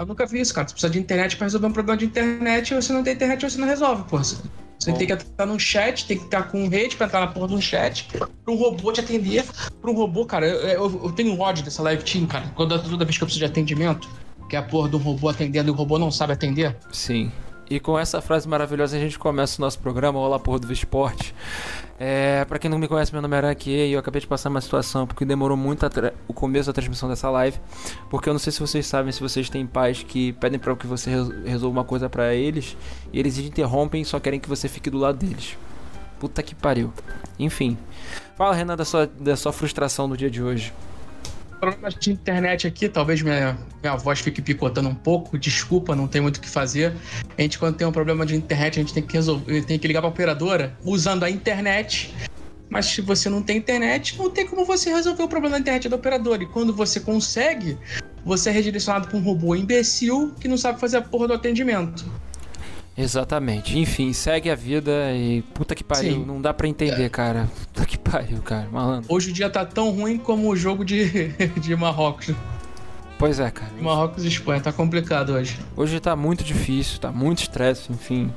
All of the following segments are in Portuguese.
Eu nunca vi isso, cara. Você precisa de internet pra resolver um problema de internet e você não tem internet você não resolve, porra. Você Bom. tem que entrar no chat, tem que estar com rede pra entrar na porra do chat, pra um robô te atender. Pra um robô, cara, eu, eu, eu tenho ódio dessa live team, cara. Quando, toda vez que eu preciso de atendimento, que é a porra do robô atendendo e o robô não sabe atender. Sim. E com essa frase maravilhosa a gente começa o nosso programa Olá Porra do Esporte. É, para quem não me conhece, meu nome é Aranque e eu acabei de passar uma situação porque demorou muito o começo da transmissão dessa live. Porque eu não sei se vocês sabem, se vocês têm pais que pedem para que você resolva uma coisa para eles e eles interrompem e só querem que você fique do lado deles. Puta que pariu. Enfim. Fala, Renan, da sua, da sua frustração no dia de hoje problemas de internet aqui, talvez minha, minha voz fique picotando um pouco, desculpa, não tem muito o que fazer. A gente, quando tem um problema de internet, a gente tem que resolver, tem que ligar pra operadora usando a internet. Mas se você não tem internet, não tem como você resolver o problema da internet da operadora. E quando você consegue, você é redirecionado pra um robô imbecil que não sabe fazer a porra do atendimento. Exatamente. Enfim, segue a vida e puta que pariu. Sim. Não dá para entender, é. cara. Puta que pariu, cara. Malandro. Hoje o dia tá tão ruim como o jogo de, de Marrocos. Pois é, cara. Marrocos e Espanha, tá complicado hoje. Hoje tá muito difícil, tá muito estresse, enfim.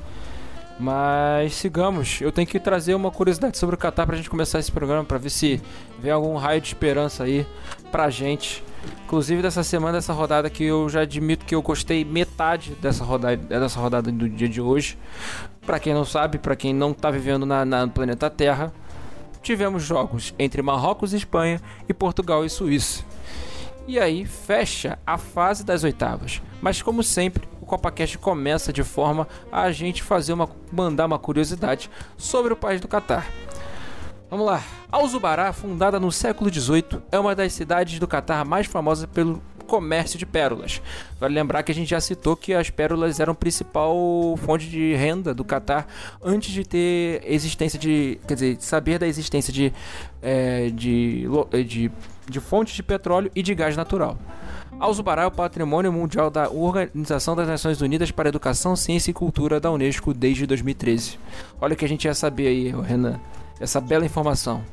Mas sigamos. Eu tenho que trazer uma curiosidade sobre o Qatar pra gente começar esse programa, pra ver se vem algum raio de esperança aí pra gente. Inclusive dessa semana, dessa rodada que eu já admito que eu gostei metade dessa rodada, dessa rodada do dia de hoje. Para quem não sabe, para quem não tá vivendo na, na, planeta Terra, tivemos jogos entre Marrocos e Espanha e Portugal e Suíça. E aí fecha a fase das oitavas. Mas como sempre, o CopaCast começa de forma a gente fazer uma mandar uma curiosidade sobre o país do Catar. Vamos lá. Al-Zubará, fundada no século XVIII, é uma das cidades do Catar mais famosas pelo comércio de pérolas. Vale lembrar que a gente já citou que as pérolas eram a principal fonte de renda do Catar antes de ter existência de. quer dizer, saber da existência de, é, de, de, de fontes de petróleo e de gás natural. Al-Zubará é o patrimônio mundial da Organização das Nações Unidas para Educação, Ciência e Cultura da Unesco desde 2013. Olha o que a gente ia saber aí, Renan essa bela informação.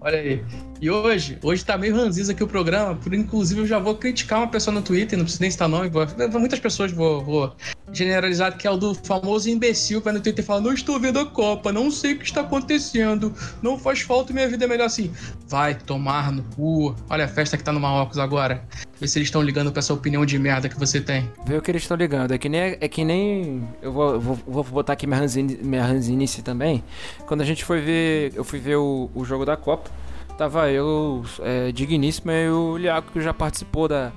Olha aí. E hoje, hoje tá meio ranziza aqui o programa, por inclusive eu já vou criticar uma pessoa no Twitter, não preciso nem citar nome, vou, muitas pessoas vou, vou generalizar, que é o do famoso imbecil que vai no Twitter e fala: Não estou vendo a Copa, não sei o que está acontecendo, não faz falta minha vida é melhor assim. Vai tomar no cu. Olha a festa que tá no Marrocos agora. Vê se eles estão ligando pra essa opinião de merda que você tem. Vê o que eles estão ligando. É que nem. É que nem eu vou, vou, vou botar aqui minha ranzinice, minha ranzinice também. Quando a gente foi ver. Eu fui ver o, o jogo da Copa. Tava eu, é, digníssimo, e o Liaco que já participou da,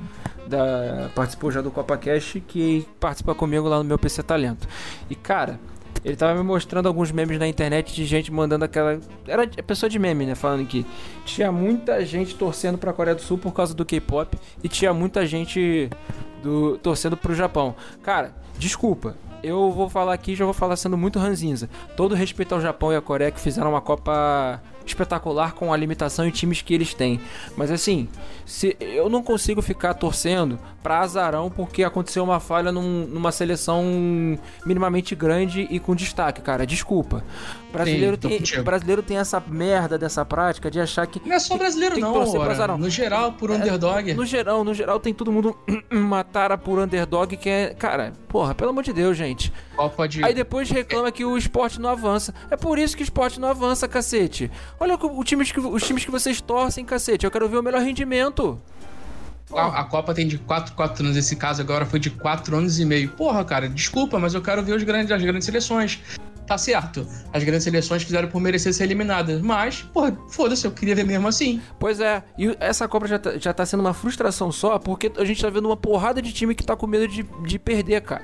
da. Participou já do Copa Cash, que participa comigo lá no meu PC Talento. E cara, ele tava me mostrando alguns memes na internet de gente mandando aquela. Era pessoa de meme, né? Falando que tinha muita gente torcendo pra Coreia do Sul por causa do K-pop e tinha muita gente do torcendo pro Japão. Cara, desculpa. Eu vou falar aqui, já vou falar sendo muito ranzinza. Todo respeito ao Japão e à Coreia que fizeram uma Copa espetacular com a limitação e times que eles têm. Mas assim, se eu não consigo ficar torcendo para azarão porque aconteceu uma falha num, numa seleção minimamente grande e com destaque, cara. Desculpa. Brasileiro, Sim, tem, brasileiro tem essa merda dessa prática de achar que. Não é só brasileiro, não. Ora, no geral, por é, underdog. No geral, no geral, tem todo mundo uma tara por underdog que é. Cara, porra, pelo amor de Deus, gente. De... Aí depois reclama que o esporte não avança. É por isso que o esporte não avança, cacete. Olha o, o time que, os times que vocês torcem, cacete. Eu quero ver o melhor rendimento. A, a, Copa tem de 4, 4 anos, esse caso agora foi de 4 anos e meio. Porra, cara, desculpa, mas eu quero ver os grandes, as grandes seleções tá certo. As grandes seleções fizeram por merecer ser eliminadas. Mas, porra, foda-se, eu queria ver mesmo assim. Pois é, e essa Copa já tá, já tá sendo uma frustração só, porque a gente tá vendo uma porrada de time que tá com medo de, de perder, cara.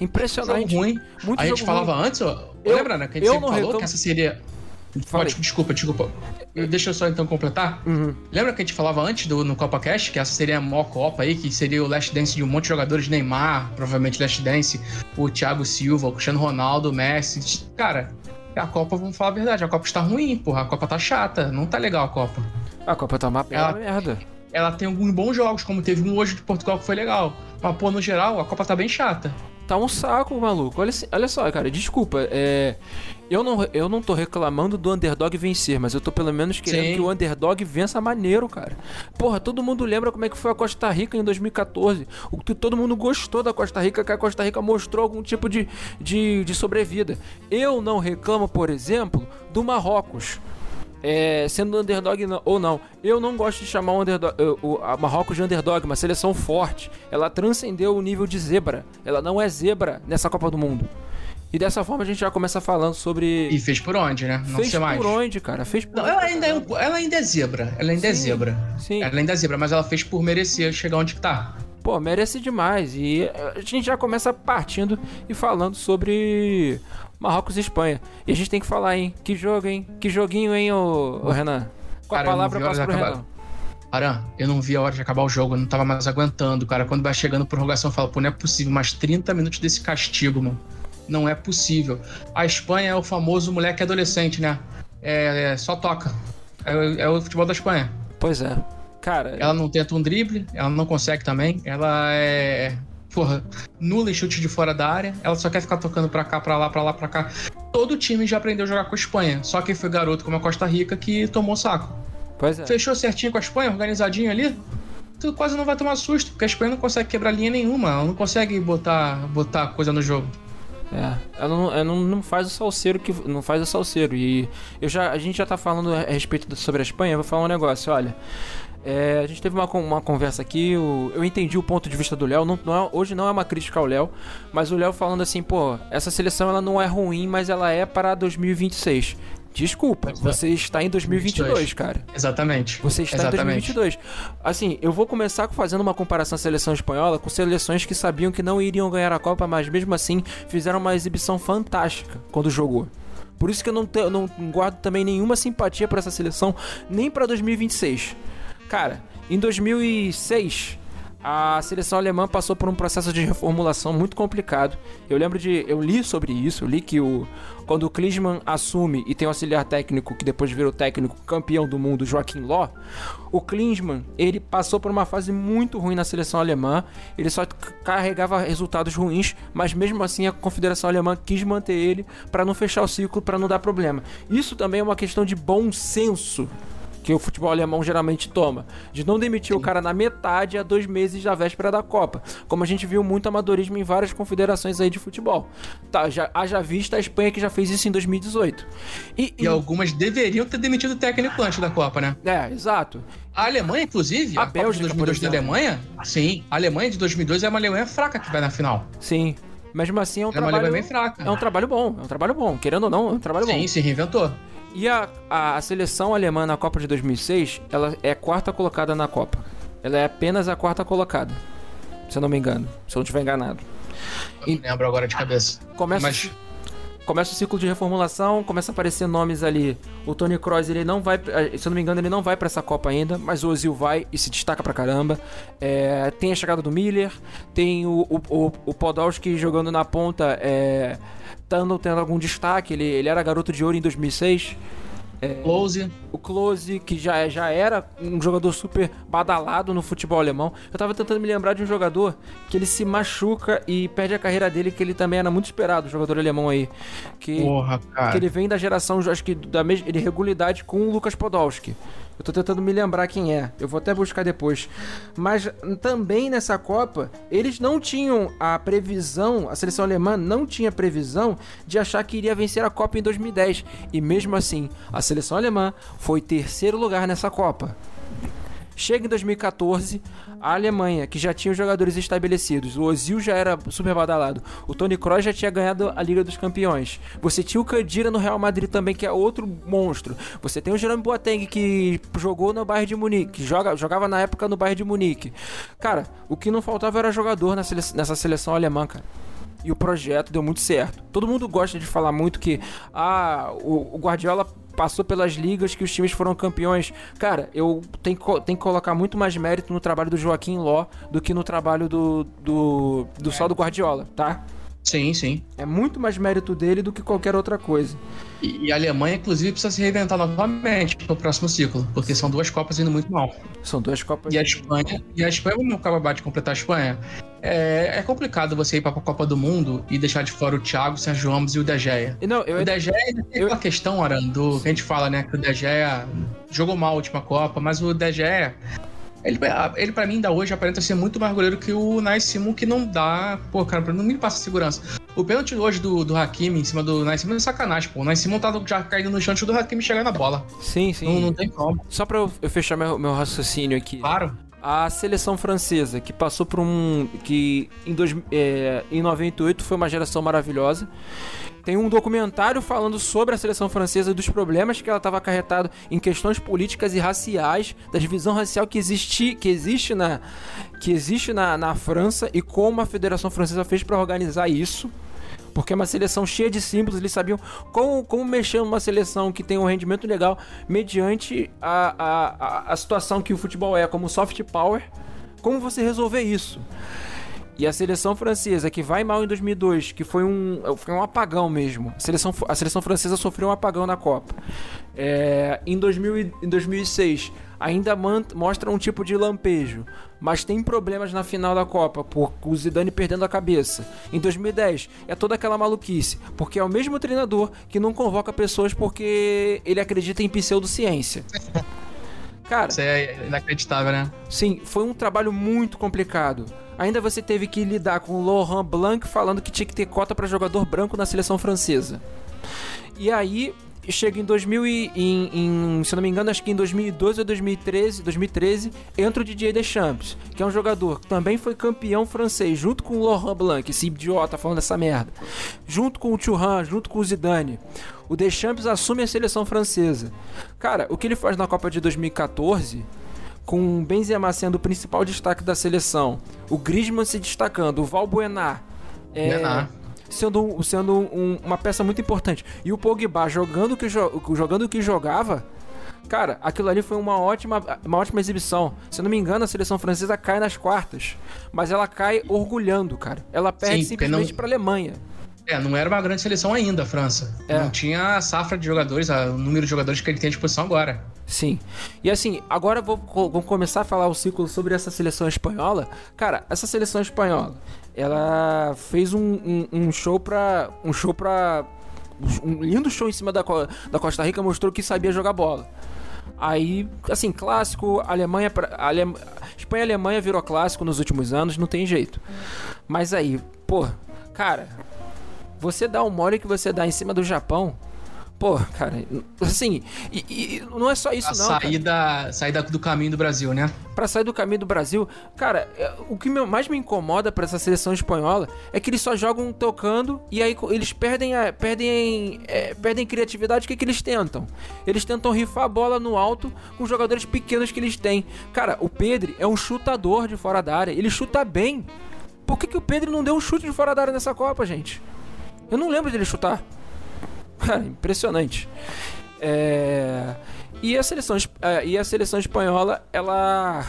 Impressionante. Jogo ruim. Muito a gente falava ruim. antes, ó. Eu, lembra, né? Que a gente sempre falou que essa seria Pode, desculpa, desculpa. Deixa eu só então completar. Uhum. Lembra que a gente falava antes do, no Copa Cash que essa seria a maior Copa aí, que seria o Last Dance de um monte de jogadores, Neymar, provavelmente Last Dance, o Thiago Silva, o Cristiano Ronaldo, o Messi. Cara, a Copa, vamos falar a verdade, a Copa está ruim, porra. A Copa tá chata, não tá legal a Copa. A Copa tá uma ela, merda. Ela tem alguns bons jogos, como teve um hoje de Portugal que foi legal. Mas, pô, no geral, a Copa tá bem chata tá um saco, maluco. Olha, olha só, cara, desculpa. É, eu não, eu não tô reclamando do underdog vencer, mas eu tô pelo menos querendo Sim. que o underdog vença maneiro, cara. Porra, todo mundo lembra como é que foi a Costa Rica em 2014. O que todo mundo gostou da Costa Rica, que a Costa Rica mostrou algum tipo de, de, de sobrevida. Eu não reclamo, por exemplo, do Marrocos. É, sendo underdog ou não, eu não gosto de chamar o, underdog, eh, o a Marrocos de underdog, uma seleção forte. Ela transcendeu o nível de zebra. Ela não é zebra nessa Copa do Mundo. E dessa forma a gente já começa falando sobre. E fez por onde, né? Não fez sei mais. por onde, cara? Fez por Não, ela ainda, é, um- ela ainda é zebra. Ela ainda é Sim, zebra. sim. Ela ainda é zebra, mas ela fez por merecer chegar onde que tá. Pô, merece demais. E a gente já começa partindo e falando sobre Marrocos e Espanha. E a gente tem que falar, hein? Que jogo, hein? Que joguinho, hein, ô, ô Renan? Com a Cara, palavra eu a passo hora pro de Renan. acabar. Aran, eu não vi a hora de acabar o jogo, eu não tava mais aguentando, cara. Quando vai chegando prorrogação, eu falo, pô, não é possível, mais 30 minutos desse castigo, mano. Não é possível. A Espanha é o famoso moleque adolescente, né? É, é, só toca. É, o- é o futebol da Espanha. Pois é. Cara, Ela não tenta um drible, ela não consegue também. Ela é. Porra, nula em chute de fora da área. Ela só quer ficar tocando pra cá, pra lá, pra lá, pra cá. Todo time já aprendeu a jogar com a Espanha. Só quem foi garoto como a Costa Rica que tomou saco. pois é. Fechou certinho com a Espanha, organizadinho ali. Tu quase não vai tomar susto, porque a Espanha não consegue quebrar linha nenhuma. Ela não consegue botar, botar coisa no jogo. É, ela não, ela não, faz o salseiro que não faz o salseiro e eu já a gente já tá falando a respeito do- sobre a Espanha, eu vou falar um negócio, olha. é, a gente teve uma, uma conversa aqui, o- eu entendi o ponto de vista do Léo. não- não é- hoje não é uma crítica ao Léo, mas o Léo falando assim, pô, essa seleção ela não é ruim, mas ela é para 2026. Desculpa, Pois é. você está em 2022, cara. Exatamente. Você está Exatamente. em 2022. Assim, eu vou começar fazendo uma comparação à seleção espanhola com seleções que sabiam que não iriam ganhar a Copa, mas mesmo assim fizeram uma exibição fantástica quando jogou. Por isso que eu não, te- eu não guardo também nenhuma simpatia para essa seleção, nem para 2026. Cara, em 2006, a seleção alemã passou por um processo de reformulação muito complicado. Eu lembro de. Eu li sobre isso, eu li que o, quando o Klinsmann assume e tem um auxiliar técnico que depois virou técnico campeão do mundo, Joaquim Ló, o Klinsmann ele passou por uma fase muito ruim na seleção alemã. Ele só carregava resultados ruins, mas mesmo assim a Confederação Alemã quis manter ele para não fechar o ciclo, para não dar problema. Isso também é uma questão de bom senso que o futebol alemão geralmente toma, de não demitir o cara na metade a dois meses da véspera da Copa, como a gente viu muito amadorismo em várias confederações aí de futebol. Tá, já, haja vista a Espanha que já fez isso em 2018. E, E e- algumas deveriam ter demitido o técnico antes da Copa, né? é, exato. A Alemanha, inclusive, A a, Copa Bélgica, de por 2002 da. Alemanha, sim, a Alemanha de 2002 é uma Alemanha fraca que vai na final. Sim. Mesmo assim é um É uma trabalho Alemanha bem fraca. é um trabalho bom, é um trabalho bom, querendo ou não, é um trabalho bom. Sim, se reinventou. E a, a, a seleção alemã na Copa de 2006, ela é quarta colocada na Copa. Ela é apenas a quarta colocada. Se eu não me engano. Se eu não estiver enganado. Eu não lembro agora de cabeça. Começa, Mas- começa o ciclo de reformulação, começa a aparecer nomes ali. O Tony Kroos, ele não vai, eh, se eu não me engano, ele não vai pra essa Copa ainda, mas o Ozil vai e se destaca pra caramba. É, tem a chegada do Miller, tem o, o, o, o Podolski jogando na ponta, é, tendo, tendo algum destaque. Ele, ele era garoto de ouro em 2006. Close. O Klose, que já, já era um jogador super badalado no futebol alemão. Eu tava tentando me lembrar de um jogador que ele se machuca e perde a carreira dele, que ele também era muito esperado, o jogador alemão aí. Que, Porra, cara. que ele vem da geração, acho que da mesma ele regularidade com o Lucas Podolski. Eu tô tentando me lembrar quem é. Eu vou até buscar depois. Mas também nessa Copa, eles não tinham a previsão, a seleção alemã não tinha previsão de achar que iria vencer a Copa em 2010. E mesmo assim, a seleção alemã foi terceiro lugar nessa Copa. Chega em 2014, a Alemanha, que já tinha os jogadores estabelecidos, o Ozil já era super badalado, o Toni Kroos já tinha ganhado a Liga dos Campeões. Você tinha o Kadira no Real Madrid também, que é outro monstro. Você tem o Jerome Boateng, que jogou no Bayern de Munique, que joga, jogava na época no Bayern de Munique. Cara, o que não faltava era jogador nessa seleção alemã, cara. E o projeto deu muito certo. Todo mundo gosta de falar muito que ah, o Guardiola passou pelas ligas que os times foram campeões. Cara, eu tenho, que tenho que colocar muito mais mérito no trabalho do Joaquim Ló do que no trabalho do, do, do só do Guardiola, tá? Sim, sim. É muito mais mérito dele do que qualquer outra coisa. E, e a Alemanha, inclusive, precisa se reinventar novamente no próximo ciclo, porque são duas Copas indo muito mal. São duas Copas. E a Espanha, e a Espanha vamos acabar de completar a Espanha. É, é complicado você ir para a Copa do Mundo e deixar de fora o Thiago, o Sérgio Ramos e o De Gea. Não, eu... O De Gea tem eu- aquela questão, Aran, do que a gente fala, né? Que o De Gea jogou mal a última Copa, mas o De Gea, ele, ele para mim ainda hoje aparenta ser muito mais goleiro que o Nais Simon, que não dá, pô, cara, pra- não me passa segurança. O pênalti hoje do, do Hakimi em cima do Nais Simon é sacanagem, pô. O Nais Simon tá já caindo no chão antes do Hakimi chegar na bola. Sim, sim. Não, não tem como. Só pra eu eu fechar meu, meu raciocínio aqui. Claro. A seleção francesa, que passou por um. que em, dois, é, em 98 foi uma geração maravilhosa. Tem um documentário falando sobre a seleção francesa e dos problemas que ela estava acarretado em questões políticas e raciais, da divisão racial que, existi, que existe, na, que existe na, na França e como a Federação Francesa fez para organizar isso. Porque é uma seleção cheia de símbolos, eles sabiam como, como mexer numa seleção que tem um rendimento legal mediante a, a, a, a situação que o futebol é, como soft power. Como você resolver isso? E a seleção francesa, que vai mal em 2002, que foi um, foi um apagão mesmo. A seleção, a seleção francesa sofreu um apagão na Copa. É, em, 2000, e- em 2006, ainda mostra um tipo de lampejo, mas tem problemas na final da Copa, por o Zidane perdendo a cabeça. Em 2010, é toda aquela maluquice, porque é o mesmo treinador que não convoca pessoas porque ele acredita em pseudociência. Cara, Isso é inacreditável, né? Sim, foi um trabalho muito complicado. Ainda você teve que lidar com o Laurent Blanc falando que tinha que ter cota para jogador branco na seleção francesa. E aí chega em 2000 e, em, em- se não me engano, acho que em 2012 ou 2013, 2013, entra o Didier Deschamps, que é um jogador que também foi campeão francês, junto com o Laurent Blanc, esse idiota falando essa merda. Junto com o Thuram, junto com o Zidane. O Deschamps assume a seleção francesa. Cara, o que ele faz na Copa de 2014 com o Benzema sendo o principal destaque da seleção, o Griezmann se destacando, o Valbuena é. Sendo, sendo um- uma peça muito importante e o Pogba jogando o que, jo- jogando o que jogava. Cara, aquilo ali foi uma ótima, uma ótima exibição. Se eu não me engano, a seleção francesa cai nas quartas. Mas ela cai orgulhando, cara. Ela perde Sim, simplesmente não- pra Alemanha. É, não era uma grande seleção ainda, a França. É. Não tinha a safra de jogadores, a- o número de jogadores que ele tem à disposição agora. Sim. E assim, agora vou, vou começar a falar o ciclo sobre essa seleção espanhola. Cara, essa seleção espanhola, ela fez um, um, um show pra. Um show pra. Um lindo show em cima da, da Costa Rica mostrou que sabia jogar bola. Aí, assim, clássico, Alemanha, Ale- Espanha e Alemanha virou clássico nos últimos anos, não tem jeito. Mas aí, pô, cara, você dá o mole que você dá em cima do Japão, pô, cara, assim, e, e não é só isso A não, cara. saída, saída do caminho do Brasil, né? Pra sair do caminho do Brasil, cara, é, o que mais me incomoda pra essa seleção espanhola é que eles só jogam tocando e aí eles perdem a, perdem, é, perdem criatividade. O que, que eles tentam? Eles tentam rifar a bola no alto com os jogadores pequenos que eles têm. Cara, o Pedro é um chutador de fora da área, ele chuta bem. Por que, que o Pedro não deu um chute de fora da área nessa Copa, gente? Eu não lembro dele chutar. Impressionante. É, E a seleção é, e a seleção espanhola, ela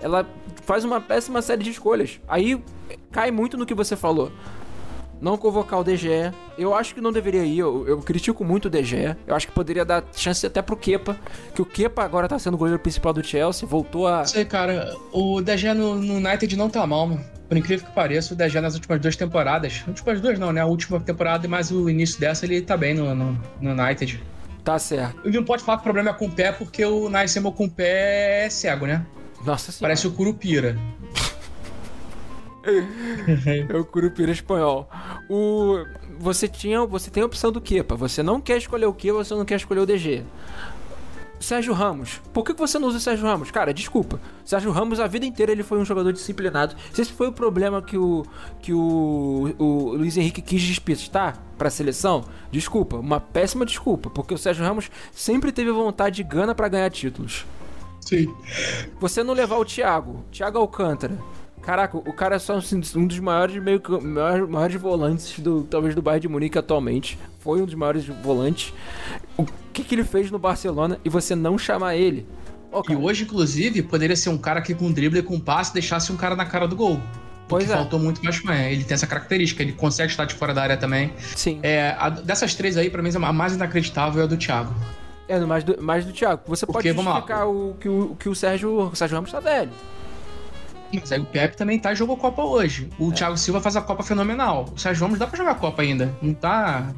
ela faz uma péssima série de escolhas. Aí cai muito no que você falou. Não convocar o DGE. Eu acho que não deveria ir. Eu, eu critico muito o DGE. Eu acho que poderia dar chance até pro Kepa. Que o Kepa agora tá sendo o goleiro principal do Chelsea. Voltou a. Sei, cara, o DG no, no United não tá mal, mano. Por incrível que pareça, o DG nas últimas duas temporadas. Últimas duas não, né? A última temporada e mais o início dessa, ele tá bem no, no, no United. Tá certo. E não pode falar que o problema é com o pé, porque o Naisemo com o pé é cego, né? Nossa senhora. Parece o Curupira. É o Curupira espanhol. O... Você, tinha, você tem a opção do Kepa. Você não quer escolher o Kepa, você não quer escolher o DG. Sérgio Ramos. Por que você não usa o Sérgio Ramos? Cara, desculpa. Sérgio Ramos, a vida inteira, ele foi um jogador disciplinado. Se esse foi o problema que o, que o, o Luiz Henrique quis despistar pra seleção, desculpa. Uma péssima desculpa. Porque o Sérgio Ramos sempre teve vontade e gana pra ganhar títulos. Sim. Você não levar o Thiago, Thiago Alcântara. Caraca, o cara é só um dos maiores meio maiores, maiores volantes do talvez do Bayern de Munique atualmente. Foi um dos maiores volantes. O que, que ele fez no Barcelona e você não chamar ele? Ô, E hoje, inclusive, poderia ser um cara que com drible e com passe deixasse um cara na cara do gol. Pois é. faltou muito mais Espanha. Ele tem essa característica, ele consegue estar de fora da área também. Sim. É, a, dessas três aí, pra mim, a mais inacreditável é a do Thiago. É, mais do, mais do Thiago. Você Porque, pode justificar o que o, que o Sérgio, o Sérgio Ramos tá velho. Mas aí o Pepe também tá jogou Copa hoje. O é. Thiago Silva faz a Copa fenomenal. O Sérgio Ramos dá pra jogar Copa ainda. Não tá.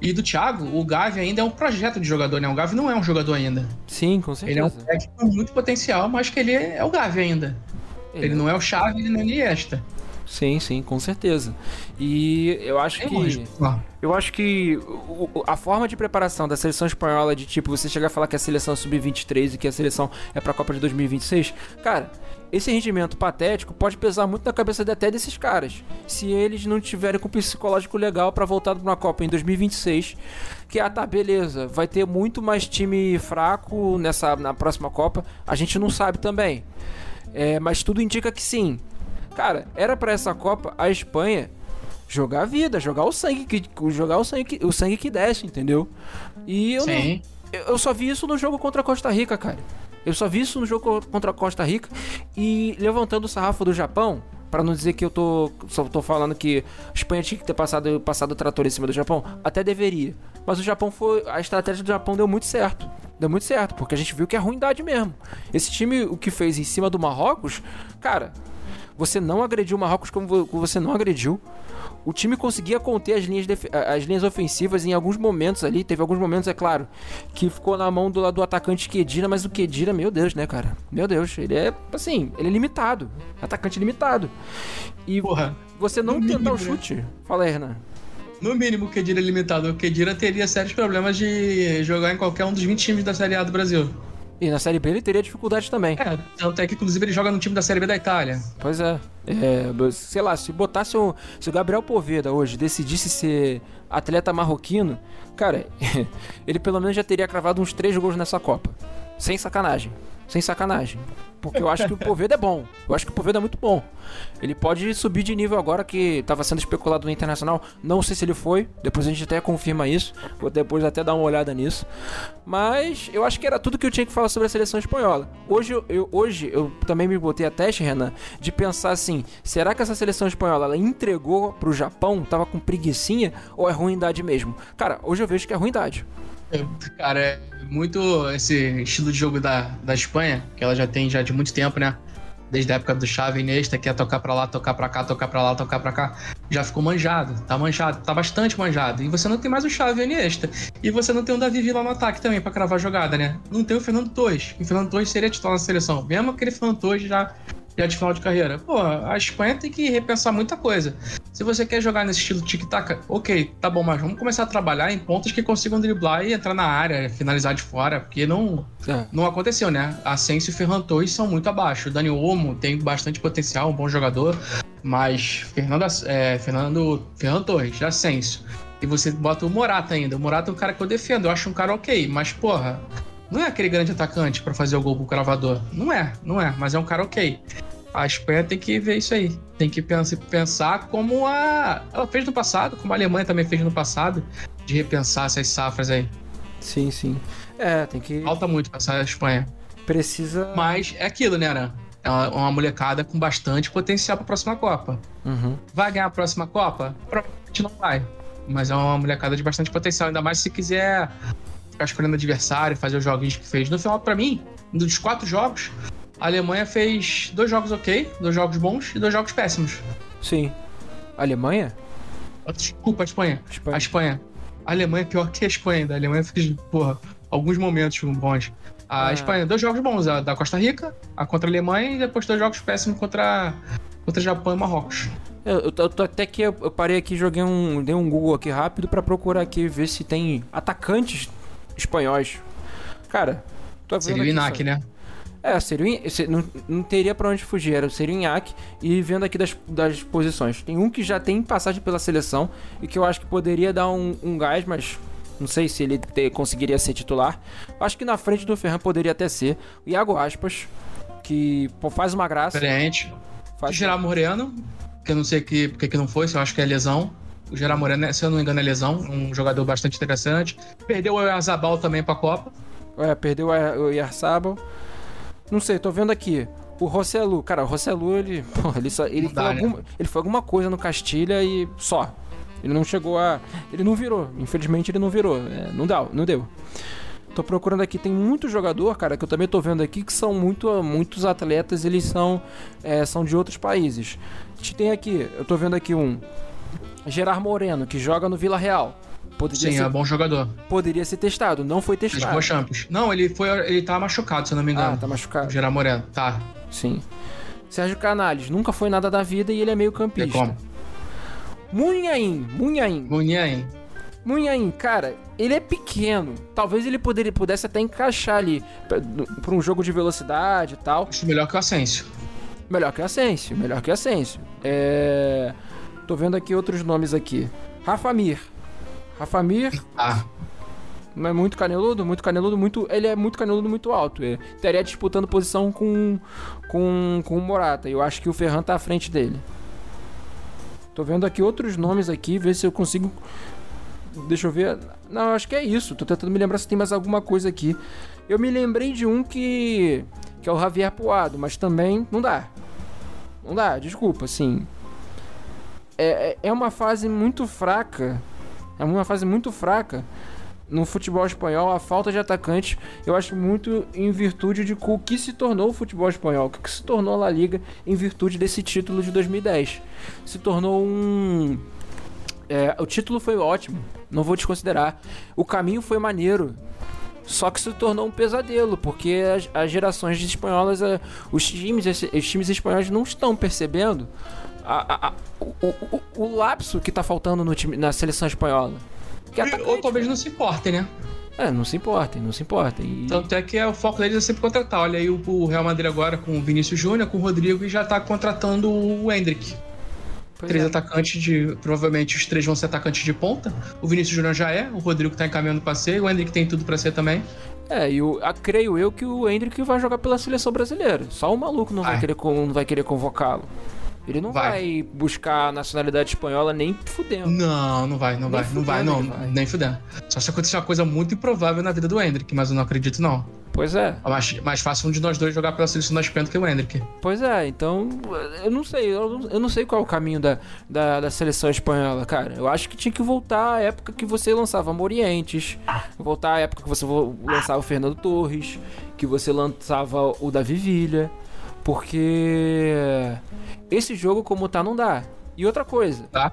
E do Thiago, o Gavi ainda é um projeto de jogador, né? O Gavi não é um jogador ainda. Sim, com certeza. Ele é um técnico com muito potencial, mas que ele é o Gavi ainda. Ele, ele não é o Chave, ele não é o Iniesta. Sim, sim, com certeza. E eu acho é que. Eu acho que a forma de preparação da seleção espanhola de tipo você chegar a falar que a seleção é sub-23 e que a seleção é pra Copa de 2026, cara, esse rendimento patético pode pesar muito na cabeça até desses caras. Se eles não tiverem com o psicológico legal para voltar para uma Copa em 2026, que ah tá, beleza, vai ter muito mais time fraco nessa na próxima Copa, a gente não sabe também. É, mas tudo indica que sim. Cara, era para essa Copa a Espanha jogar a vida, jogar o sangue que jogar o sangue que, o sangue que desce, entendeu? E eu Sim. Não, eu só vi isso no jogo contra a Costa Rica, cara. Eu só vi isso no jogo contra a Costa Rica e levantando o sarrafo do Japão, para não dizer que eu tô só tô falando que a Espanha tinha que ter passado passado o trator em cima do Japão, até deveria. Mas o Japão foi a estratégia do Japão deu muito certo. Deu muito certo, porque a gente viu que é ruindade mesmo. Esse time o que fez em cima do Marrocos, cara, você não agrediu o Marrocos como você não agrediu. O time conseguia conter as linhas, as linhas ofensivas em alguns momentos ali. Teve alguns momentos, é claro, que ficou na mão do, do atacante Kedira, mas o Kedira, meu Deus, né, cara? Meu Deus, ele é assim, ele é limitado. Atacante limitado. E Porra, você não tentar mínimo, o né? chute. Fala aí, Renan. No mínimo, o Kedira é limitado. O Kedira teria sérios problemas de jogar em qualquer um dos 20 times da Série A do Brasil. E na Série B ele teria dificuldade também. É, tanto é que inclusive ele joga no time da Série B da Itália. Pois é. é sei lá, se botasse o. Se o Gabriel Poveda hoje decidisse ser atleta marroquino, cara, ele pelo menos já teria cravado uns três gols nessa Copa. Sem sacanagem. Sem sacanagem. Porque eu acho que o Poveda é bom. Eu acho que o Poveda é muito bom. Ele pode subir de nível agora que estava sendo especulado no Internacional. Não sei se ele foi. Depois a gente até confirma isso. Vou depois até dar uma olhada nisso. Mas eu acho que era tudo que eu tinha que falar sobre a seleção espanhola. Hoje eu, hoje eu também me botei a teste, Renan, de pensar assim: será que essa seleção espanhola ela entregou pro Japão? Tava com preguiçinha? Ou é ruindade mesmo? Cara, hoje eu vejo que é ruindade. Cara, é muito esse estilo de jogo da, da Espanha, que ela já tem já de muito tempo, né? Desde a época do Xavi Iniesta, que é tocar pra lá, tocar pra cá, tocar pra lá, tocar pra cá. Já ficou manjado, tá manjado, tá bastante manjado. E você não tem mais o Xavi Iniesta. E você não tem o Davi Villa no ataque também pra cravar jogada, né? Não tem o Fernando Torres. O Fernando Torres seria titular na seleção. Mesmo aquele Fernando Torres já já de final de carreira. Pô, a Espanha tem que repensar muita coisa. Se você quer jogar nesse estilo tic-tac, ok, tá bom, mas vamos começar a trabalhar em pontos que consigam driblar e entrar na área, finalizar de fora, porque não, é. não aconteceu, né? Asensio e Ferran Torres são muito abaixo. O Dani Olmo tem bastante potencial, um bom jogador, mas Fernando, é, Fernando Ferran Torres, Asensio. E você bota o Morata ainda. O Morata é um cara que eu defendo, eu acho um cara ok, mas porra, não é aquele grande atacante para fazer o gol pro cravador. Não é, não é, mas é um cara ok. A Espanha tem que ver isso aí. Tem que pensar como a ela fez no passado, como a Alemanha também fez no passado, de repensar essas safras aí. Sim, sim. É, tem que. Falta muito passar a Espanha. Precisa. Mas é aquilo, né, Aran? É uma molecada com bastante potencial para a próxima Copa. Uhum. Vai ganhar a próxima Copa? Provavelmente não vai. Mas é uma molecada de bastante potencial, ainda mais se quiser ficar escolhendo adversário, fazer os joguinhos que fez. No final, para mim, dos quatro jogos, a Alemanha fez dois jogos ok, dois jogos bons e dois jogos péssimos. Sim. A Alemanha? Desculpa, a Espanha. Espanha. A Espanha. A Alemanha é pior que a Espanha ainda. A Alemanha fez, porra, alguns momentos bons. A ah. Espanha, dois jogos bons, a da Costa Rica, a contra a Alemanha e depois dois jogos péssimos contra, contra Japão e Marrocos. Eu, eu, eu até que eu, parei aqui, joguei um, dei um Google aqui rápido para procurar aqui ver se tem atacantes espanhóis. Cara, tô Seria o Inac, né? É, seria o, não, não teria para onde fugir, era, seria o Inhaque. E vendo aqui das, das posições, tem um que já tem passagem pela seleção e que eu acho que poderia dar um, um gás, mas não sei se ele ter, conseguiria ser titular. Acho que na frente do Ferran poderia até ser. O Iago Aspas, que pô, faz uma graça. Diferente. Faz... Gerar Moreno, que eu não sei que, porque que não foi, se eu acho que é lesão. O Gerard Moreno, se eu não me engano, é lesão. Um jogador bastante interessante. Perdeu o Arzabal também pra Copa. É, perdeu o Yarzabal. Não sei, tô vendo aqui. O Rosselu, cara, o Rosselu, ele, pô, ele, só, ele, foi dá, né? alguma, ele foi alguma coisa no Castilha e só. Ele não chegou a. Ele não virou. Infelizmente ele não virou. É, não dá, não deu. Tô procurando aqui, tem muito jogador, cara, que eu também tô vendo aqui, que são muito, muitos atletas, eles são, é, são de outros países. A gente tem aqui, eu tô vendo aqui um Gerard Moreno, que joga no Vila Real. Poderia, Sim, ser, é bom jogador. poderia ser testado, não foi testado. boa Champions. Não, ele foi. Ele tá machucado, se eu não me engano. Ah, tá machucado. Gerard Moreno. Tá. Sim. Sérgio Canales, nunca foi nada da vida e ele é meio Tem campista. como. Munhaim, Munhaim. Munhaim. Munhaim, cara, ele é pequeno. Talvez ele poderia, pudesse até encaixar ali pra um jogo de velocidade e tal. Acho melhor que o Asensio. Melhor que o Asensio, melhor que o Asensio. É... Tô vendo aqui outros nomes aqui. Rafa Mir. Rafa Mir Ah, não é muito caneludo, muito caneludo, muito. Ele é muito caneludo, muito alto. Ele estaria disputando posição com, com, com o Morata. Eu acho que o Ferran tá à frente dele. Tô vendo aqui outros nomes aqui, ver se eu consigo. Deixa eu ver. Não, acho que é isso. Tô tentando me lembrar se tem mais alguma coisa aqui. Eu me lembrei de um que. que é o Javier Poado, mas também não dá. Não dá, desculpa, assim. É, é- é uma fase muito fraca. É uma fase muito fraca no futebol espanhol, a falta de atacante, eu acho muito em virtude de o que se tornou o futebol espanhol, o que se tornou a La Liga em virtude desse título de 2010. Se tornou um. é, o título foi ótimo, não vou desconsiderar. O caminho foi maneiro. Só que se tornou um pesadelo, porque as, as gerações espanholas, eh, os times, os times espanhóis não estão percebendo a- a- o, o- o- lapso que tá faltando no time, na seleção espanhola. Que é Ou talvez não se importem, né? é, não se importem, não se importem. E... Tanto é que é, o foco deles é sempre contratar. Olha aí o, o Real Madrid agora com o Vinícius Júnior, com o Rodrigo e já tá contratando o Hendrick. Pois três é. atacantes de. Provavelmente os três vão ser atacantes de ponta. O Vinícius Júnior já é, o Rodrigo tá encaminhando pra ser, o Hendrick tem tudo pra ser também. É, e a- creio eu que o Hendrick vai jogar pela seleção brasileira. Só o maluco não vai, Vai. querer, con- não vai querer convocá-lo. Ele não vai. Vai. buscar a nacionalidade espanhola nem fudendo. Não, não vai, não Nem vai, não vai, não, vai. nem fudendo. Só se acontecer uma coisa muito improvável na vida do Hendrick, mas eu não acredito, não. Pois é, É mais, mais fácil um de nós dois jogar pela seleção da Espanha do que o Hendrick. pois é. Então, eu não sei. Eu, não- eu não sei qual é o caminho da, da, da seleção espanhola, cara. Eu acho que tinha que voltar à época que você lançava Morientes. Voltar à época que você vo- lançava o Fernando Torres. Que você lançava o Davi Villa. Porque esse jogo, como tá, não dá. E outra coisa, Tá?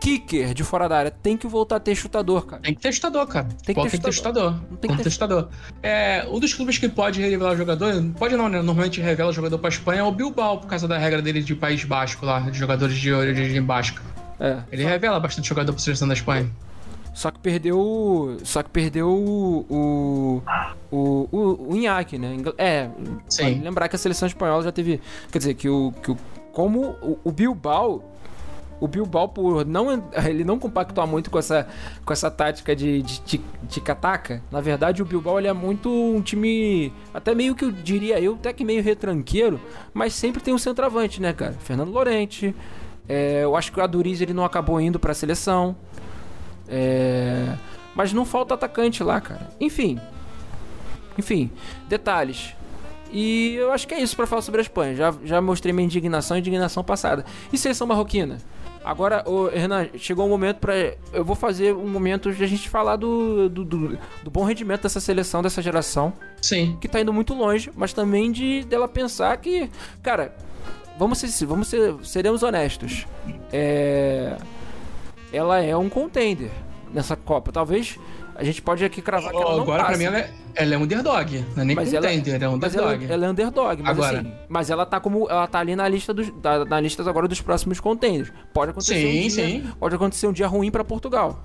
kicker de fora da área tem que voltar a ter chutador, cara. Tem que ter chutador, cara. Tem que ter ter chutador. Não Tem que ter chutador. É, um dos clubes que pode revelar jogador, pode não, né? Normalmente revela jogador pra Espanha é o Bilbao, por causa da regra dele de País Basco lá, de jogadores de origem basca. É. Ele revela bastante jogador pra seleção da Espanha. Só que perdeu. Só que perdeu o. O. O, o, o Inhaque, né? É. Sim. Lembrar que a seleção espanhola já teve. Quer dizer, que o. Que o como o, o Bilbao. O Bilbao, por não, ele não compactuar muito com essa, com essa tática de, de, de, de cataca. Na verdade, o Bilbao ele é muito um time. Até meio que eu diria eu, até que meio retranqueiro. Mas sempre tem um centroavante, né, cara? Fernando Lorente. é, eu acho que o Aduriz ele não acabou indo pra seleção. É, Mas não falta atacante lá, cara. Enfim. Enfim, detalhes. E eu acho que é isso pra falar sobre a Espanha. Já, já mostrei minha indignação e indignação passada. E seleção marroquina? Agora, ô, Renan, chegou o momento pra. Eu vou fazer um momento de a gente falar do, do, do, do bom rendimento dessa seleção, dessa geração, Sim. que tá indo muito longe, mas também de dela pensar que. Cara, vamos ser, vamos ser. Seremos honestos. É ela é um contender nessa Copa. Talvez a gente pode aqui cravar que ela não Agora, pra passe. mim, ela é, ela é underdog. Não é nem Mas ela- contender, ela é Mas ela, underdog. ela é underdog, mas Agora. assim, mas ela tá como ela tá ali na lista dos na lista agora dos próximos contenders. Pode acontecer Sim, um dia, sim. pode acontecer um dia ruim pra Portugal.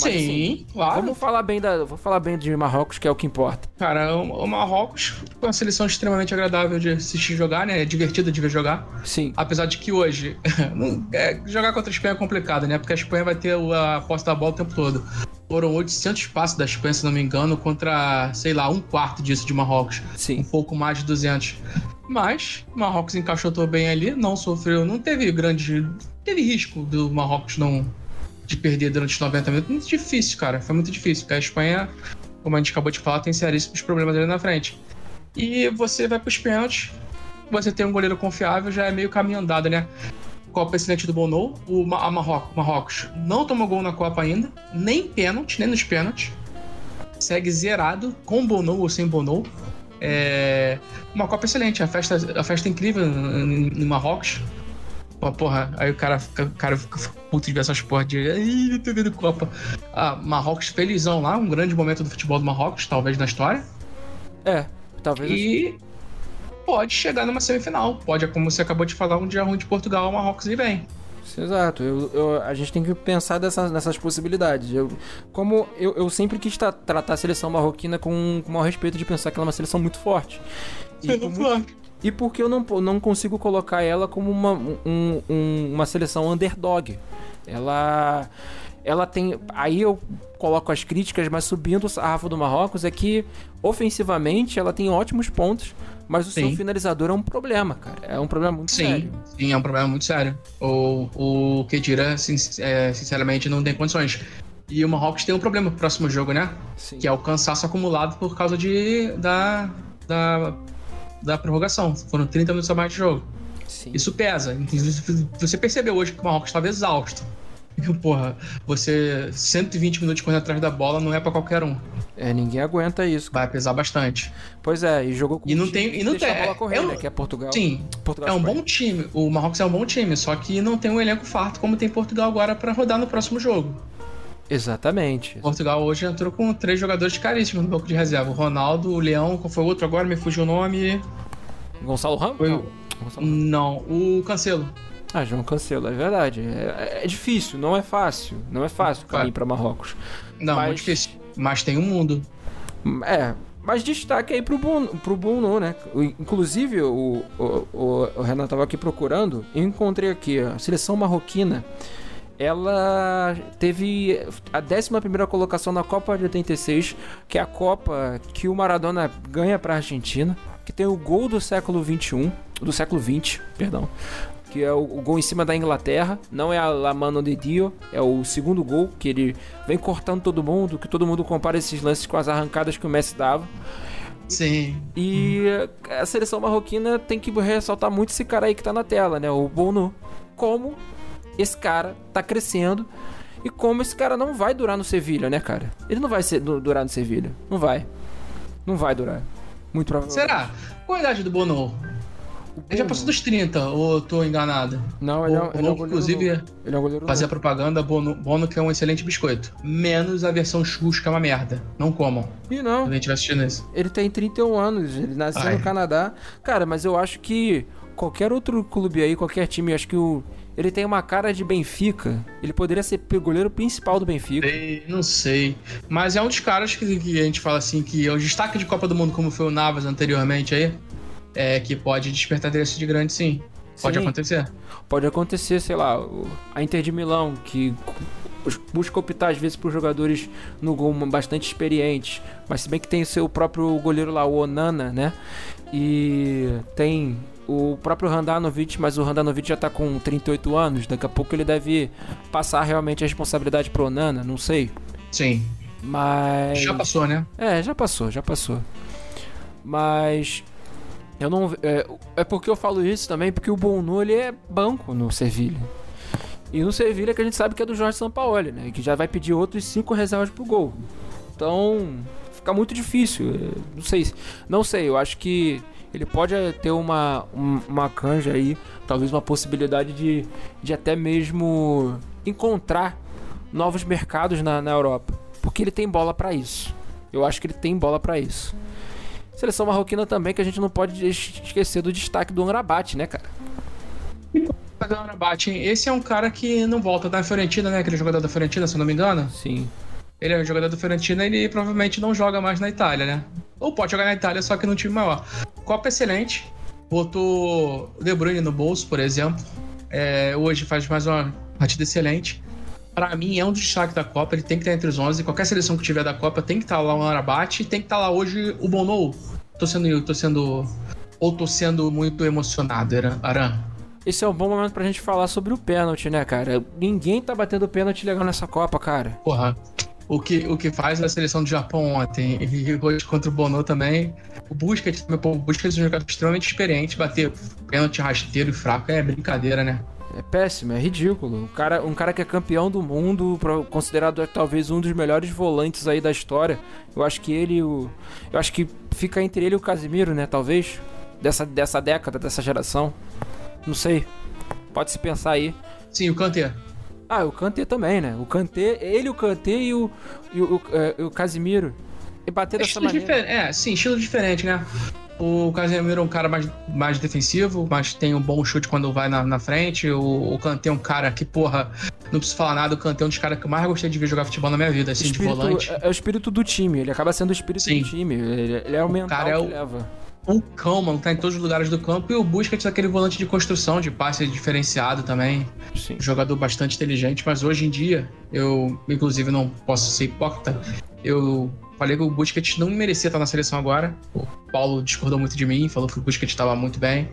Mas, Sim, assim, claro. Vamos falar bem da, vou falar bem de Marrocos, que é o que importa. Cara, o o Marrocos é uma seleção extremamente agradável de assistir jogar, né? É divertida de ver jogar. Sim. Apesar de que hoje é, jogar contra a Espanha é complicado, né? Porque a Espanha vai ter o- a posse da bola o tempo todo. Foram 800 passos da Espanha, se não me engano, contra, sei lá, um quarto disso de Marrocos. Um Sim. pouco mais de 200. Mas o Marrocos encaixotou bem ali, não sofreu, não teve grande. Teve risco do Marrocos não de perder durante os 90 minutos. Muito difícil, cara. Foi muito difícil. Porque a Espanha, como a gente acabou de falar, tem seríssimos problemas ali na frente. E você vai pros pênaltis. você tem um goleiro confiável, já é meio caminho andado, né? Copa excelente do Bono, o Ma- Marrocos, Marrocos não tomou gol na Copa ainda, nem pênalti, nem nos pênaltis. Segue zerado, com Bono ou sem Bono. É uma Copa excelente, a festa, a festa é incrível em Marrocos. Porra, aí o cara fica, o cara fica puto de ver essas porra de. Ih, tô vendo Copa. Ah, Marrocos felizão lá, um grande momento do futebol do Marrocos, talvez na história. É, talvez. E pode chegar numa semifinal. Pode, como você acabou de falar, um dia ruim de Portugal, Marrocos e bem. Exato, eu, eu- a gente tem que pensar dessas, nessas possibilidades. Eu, como eu, eu sempre quis tra- tratar a seleção marroquina com, com o maior respeito de pensar que ela é uma seleção muito forte. E, por mu- e porque eu não, não consigo colocar ela como uma, um- um- uma seleção underdog. Ela. Ela tem. Aí eu coloco as críticas, mas subindo o sarrafo do Marrocos é que ofensivamente ela tem ótimos pontos, mas o seu Sim. finalizador é um problema, cara. É um problema muito Sim, sério. sim, é um problema muito sério. O, o Kedira, é, sinceramente, não tem condições. E o Marrocos tem um problema pro próximo jogo, né? Sim. Que é o cansaço acumulado por causa de, da, da, da prorrogação. Foram 30 minutos a mais de jogo. Sim. Isso pesa. Você percebeu hoje que o Marrocos estava exausto. Porra, você 120 minutos correndo atrás da bola não é pra qualquer um. É, ninguém aguenta isso. Vai pesar bastante. Pois é, e jogou com E não tem- e não tem- a bola correr, é um- né? Que é Portugal. Sim, Portugal é um Espanha. bom time. O Marrocos é um bom time, só que não tem um elenco farto como tem Portugal agora pra rodar no próximo jogo. Exatamente. Portugal hoje entrou com três jogadores caríssimos no banco de reserva. O Ronaldo, o Leão, qual foi o outro agora? Me fugiu o nome. Gonçalo Ramos? Foi Não. o- Gonçalo... Não, o Cancelo. Ah, João Cancelo, é verdade. É, é difícil, não é fácil. Não é fácil o caminho para Marrocos. Não, Mas- muito difícil. Mas tem um mundo. É, mas destaque aí pro Bruno, pro Bruno né? Inclusive, o, o, o, o Renato tava aqui procurando, eu encontrei aqui, ó, a seleção marroquina, ela teve a 11ª colocação na Copa de 86, que é a Copa que o Maradona ganha pra Argentina, que tem o gol do século 21, do século 20, perdão, que é o, o gol em cima da Inglaterra. Não é a La Mano de Dio, é o segundo gol, que ele vem cortando todo mundo, que todo mundo compara esses lances com as arrancadas que o Messi dava. Sim. E a seleção marroquina tem que ressaltar muito esse cara aí que tá na tela, né? O Bono. Como esse cara tá crescendo e como esse cara não vai durar no Sevilha, né, cara? Ele não vai ser, du- durar no Sevilha. Não vai. Não vai durar. Muito provavelmente. Será? Qual a idade do Bono? Ele já passou dos 30, ou tô enganado? Não, ele é, O ele é um goleiro inclusive, novo. Ele é um goleiro Fazer novo. propaganda, Bono, Bono que é um excelente biscoito. Menos a versão churros, que é uma merda. Não comam. E Se não, estiver assistindo isso. ele tem 31 anos, ele nasceu Ai. no Canadá. Cara, mas eu acho que qualquer outro clube aí, qualquer time, eu acho que o ele tem uma cara de Benfica. Ele poderia ser o goleiro principal do Benfica. Sei, não sei. Mas é um dos caras que, que a gente fala assim, que é o destaque de Copa do Mundo, como foi o Navas anteriormente aí, é que pode despertar interesse de grande sim. Pode Sim. acontecer. Pode acontecer, sei lá, a Inter de Milão, que busca optar às vezes por jogadores no gol bastante experientes, mas se bem que tem o seu próprio goleiro lá, o Onana, né? E tem o próprio Handanovic, mas o Handanovic já tá com 38 anos, daqui a pouco ele deve passar realmente a responsabilidade pro Onana, não sei. Sim. Mas. Já passou, né? É, já passou, já passou. Mas eu não é, é porque eu falo isso também porque o Bono ele é banco no Sevilha. E no Sevilha que a gente sabe que é do Jorge Sampaoli, né? Que já vai pedir outros cinco reservas pro gol. Então, fica muito difícil. É, Não sei, não sei, eu acho que ele pode é, ter uma, um- uma canja aí, talvez uma possibilidade de, de até mesmo encontrar novos mercados na, na Europa. Porque ele tem bola pra isso. Eu acho que ele tem bola pra isso. Seleção marroquina também, que a gente não pode es- esquecer do destaque do Anrabat, né, cara? Um abate. Esse é um cara que não volta da Fiorentina, né? Aquele jogador da Fiorentina, se eu não me engano. Sim. Ele é um jogador da Fiorentina ele provavelmente não joga mais na Itália, né? Ou pode jogar na Itália, só que num time maior. Copa excelente. Botou o De Bruyne no bolso, por exemplo. É, hoje faz mais uma partida excelente. Pra mim, é um destaque da Copa. Ele tem que estar entre os 11. Qualquer seleção que tiver da Copa tem que estar lá o Arabate. E tem que estar lá hoje o Bono. Tô sendo... Tô sendo ou tô sendo muito emocionado, Aran. Esse é um bom momento pra gente falar sobre o pênalti, né, cara? Ninguém tá batendo pênalti legal nessa Copa, cara. Porra. O que, o que faz a seleção do Japão ontem e hoje contra o Bono também. O Busquets, o Busquets é um jogador extremamente experiente, bater pênalti rasteiro e fraco é brincadeira, né? É péssimo, é ridículo. Um cara, um cara que é campeão do mundo, considerado talvez um dos melhores volantes aí da história. Eu acho que ele, o, eu acho que fica entre ele e o Casimiro, né? Talvez dessa, dessa década, dessa geração. Não sei. Pode se pensar aí. Sim, o Kanté. Ah, o Kanté também, né? O Kanté, ele, o Kanté e o, e o, o, é, o Casimiro. E bater dessa maneira. É, sim, estilo diferente, né? O Casemiro é um cara mais, mais defensivo, mas tem um bom chute quando vai na, na frente. O, o Kanté é um cara que, porra, não preciso falar nada. O Kanté é um dos caras que eu mais gostei de ver jogar futebol na minha vida, assim, espírito, de volante. É, é, o espírito do time, ele acaba sendo o espírito Sim. do time. Ele, ele é o mental o cara é o, que leva. Um cão, mano, tá em todos os lugares do campo. E o Busquets é aquele volante de construção, de passe diferenciado também. Sim. jogador bastante inteligente, mas hoje em dia, eu, inclusive, não posso ser hipócrita. Eu Falei que o Busquets não merecia estar na seleção agora. O Paulo discordou muito de mim, falou que o Busquets estava muito bem.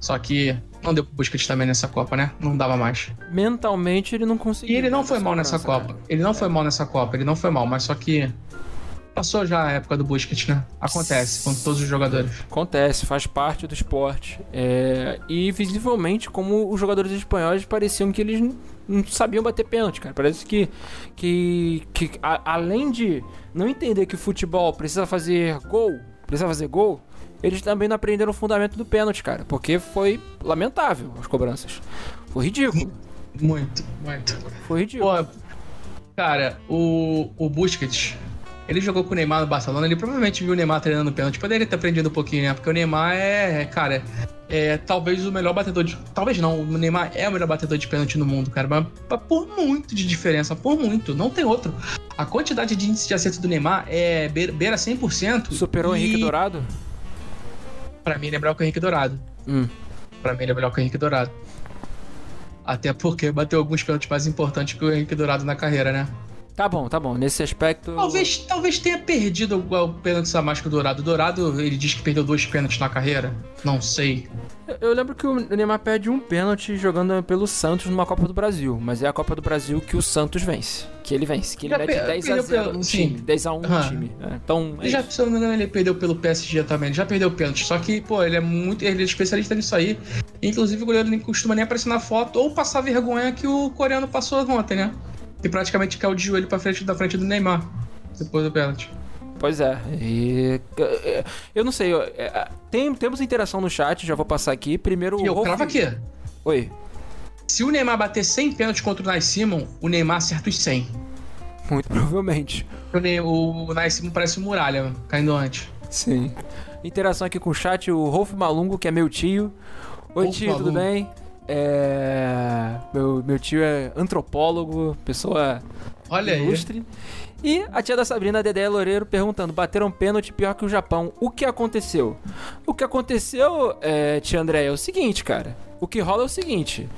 Só que não deu pro Busquets também nessa Copa, né? Não dava mais. Mentalmente ele não conseguiu. E ele não foi mal nessa Copa. Ele não foi mal nessa Copa, ele não foi mal, mas só que passou já a época do Busquets, né? Acontece com todos os jogadores. Acontece, faz parte do esporte. É... E visivelmente, como os jogadores espanhóis pareciam que eles não sabiam bater pênalti, cara. Parece que, que, que a, além de não entender que o futebol precisa fazer gol, precisa fazer gol, eles também não aprenderam o fundamento do pênalti, cara. Porque foi lamentável as cobranças. Foi ridículo. Muito, muito. Foi ridículo. Pô, cara, o, o Busquets, ele jogou com o Neymar no Barcelona, ele provavelmente viu o Neymar treinando pênalti. Poderia ter aprendido um pouquinho, né? Porque o Neymar é, cara, é talvez o melhor batedor de. Talvez não, o Neymar é o melhor batedor de pênalti no mundo, cara. Mas por muito de diferença, por muito, não tem outro. A quantidade de índice de acerto do Neymar é beira 100%. Superou e... o Henrique Dourado? Pra mim, ele é melhor que o Henrique Dourado. Hum. Pra mim, ele é melhor que o Henrique Dourado. Até porque bateu alguns pênaltis mais importantes que o Henrique Dourado na carreira, né? Tá bom, tá bom. Nesse aspecto. Talvez, talvez tenha perdido o, o pênalti a mais que o Dourado. O Dourado, ele diz que perdeu dois pênaltis na carreira. Não sei. Eu lembro que o Neymar perde um pênalti jogando pelo Santos numa Copa do Brasil. Mas é a Copa do Brasil que o Santos vence. Que ele vence. Que ele Já mete 10x0 pelo... no time. 10x1 no time. É, então. É já, se eu não me engano, ele perdeu pelo PSG também. Ele já perdeu pênalti. Só que, pô, ele é muito. Ele é especialista nisso aí. Inclusive, o goleiro nem costuma nem aparecer na foto ou passar vergonha que o coreano passou ontem, né? E praticamente caiu de joelho pra frente da frente do Neymar depois do pênalti. Pois é, e, eu não sei, é, tem, temos interação no chat, já vou passar aqui. Primeiro e eu Rolf... cravo aqui. Oi. Se o Neymar bater 100 pênaltis contra o Nais Simon, o Neymar acerta os 100. Muito provavelmente. O, ne o Nais Simon parece um muralha, caindo antes. Sim. Interação aqui com o chat, o Rolf Malungo, que é meu tio. Oi, tio, tudo bem? É... Meu, meu tio é antropólogo, pessoa Olha ilustre. Aí. E a tia da Sabrina, a Dedé Loureiro, perguntando: bateram pênalti pior que o Japão. O que aconteceu? O que aconteceu, é, tia André, é o seguinte, cara. O que rola é o seguinte: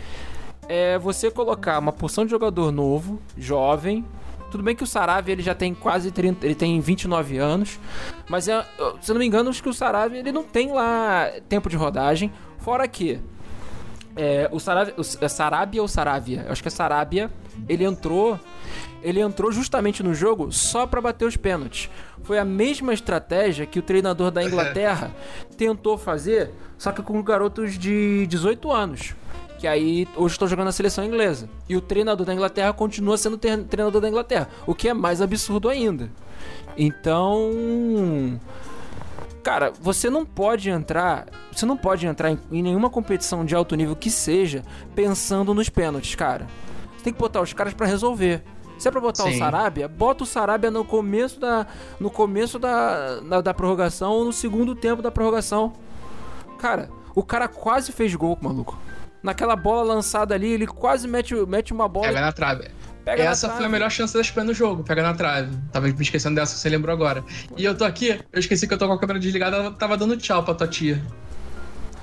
é você colocar uma porção de jogador novo, jovem. Tudo bem que o Sarave ele já tem quase 30, ele tem 29 anos, mas é, se eu não me engano, acho que o Sarave ele não tem lá tempo de rodagem. Fora que é, o, Sarabia, o é Sarabia ou Saravia? Eu acho que é Sarabia. Ele entrou. Ele entrou justamente no jogo só para bater os pênaltis. Foi a mesma estratégia que o treinador da Inglaterra tentou fazer, só que com garotos de 18 anos. Que aí hoje estão jogando na seleção inglesa. E o treinador da Inglaterra continua sendo treinador da Inglaterra. O que é mais absurdo ainda. Então. Cara, você não pode entrar. Você não pode entrar em, em nenhuma competição de alto nível que seja pensando nos pênaltis, cara. Você tem que botar os caras para resolver. Se é pra botar Sim. o Sarabia, bota o Sarabia no começo da. No começo da, da, da, prorrogação ou no segundo tempo da prorrogação. Cara, o cara quase fez gol, maluco. Naquela bola lançada ali, ele quase mete, mete uma bola. Pega na trave. Pega Essa foi a melhor chance da Espanha no jogo, pega na trave. Tava me esquecendo dessa, você lembrou agora. E eu tô aqui, eu esqueci que eu tô com a câmera desligada, ela tava dando tchau pra tua tia.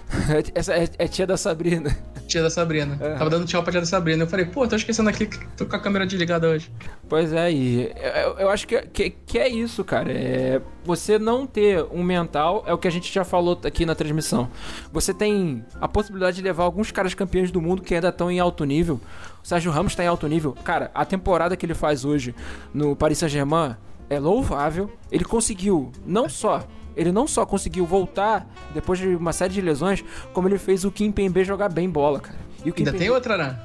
Essa é, é tia da Sabrina. Tia da Sabrina. É. Tava dando tchau pra tia da Sabrina. Eu falei, pô, tô esquecendo aqui que tô com a câmera desligada hoje. Pois é, e eu, eu acho que, que, que é isso, cara. É, você não ter um mental é o que a gente já falou aqui na transmissão. Você tem a possibilidade de levar alguns caras campeões do mundo que ainda estão em alto nível. O Sérgio Ramos tá em alto nível. Cara, a temporada que ele faz hoje no Paris Saint-Germain é louvável. Ele conseguiu não só ele não só conseguiu voltar depois de uma série de lesões, como ele fez o Kim Pembe jogar bem bola, cara. E o Ainda tem outra, né?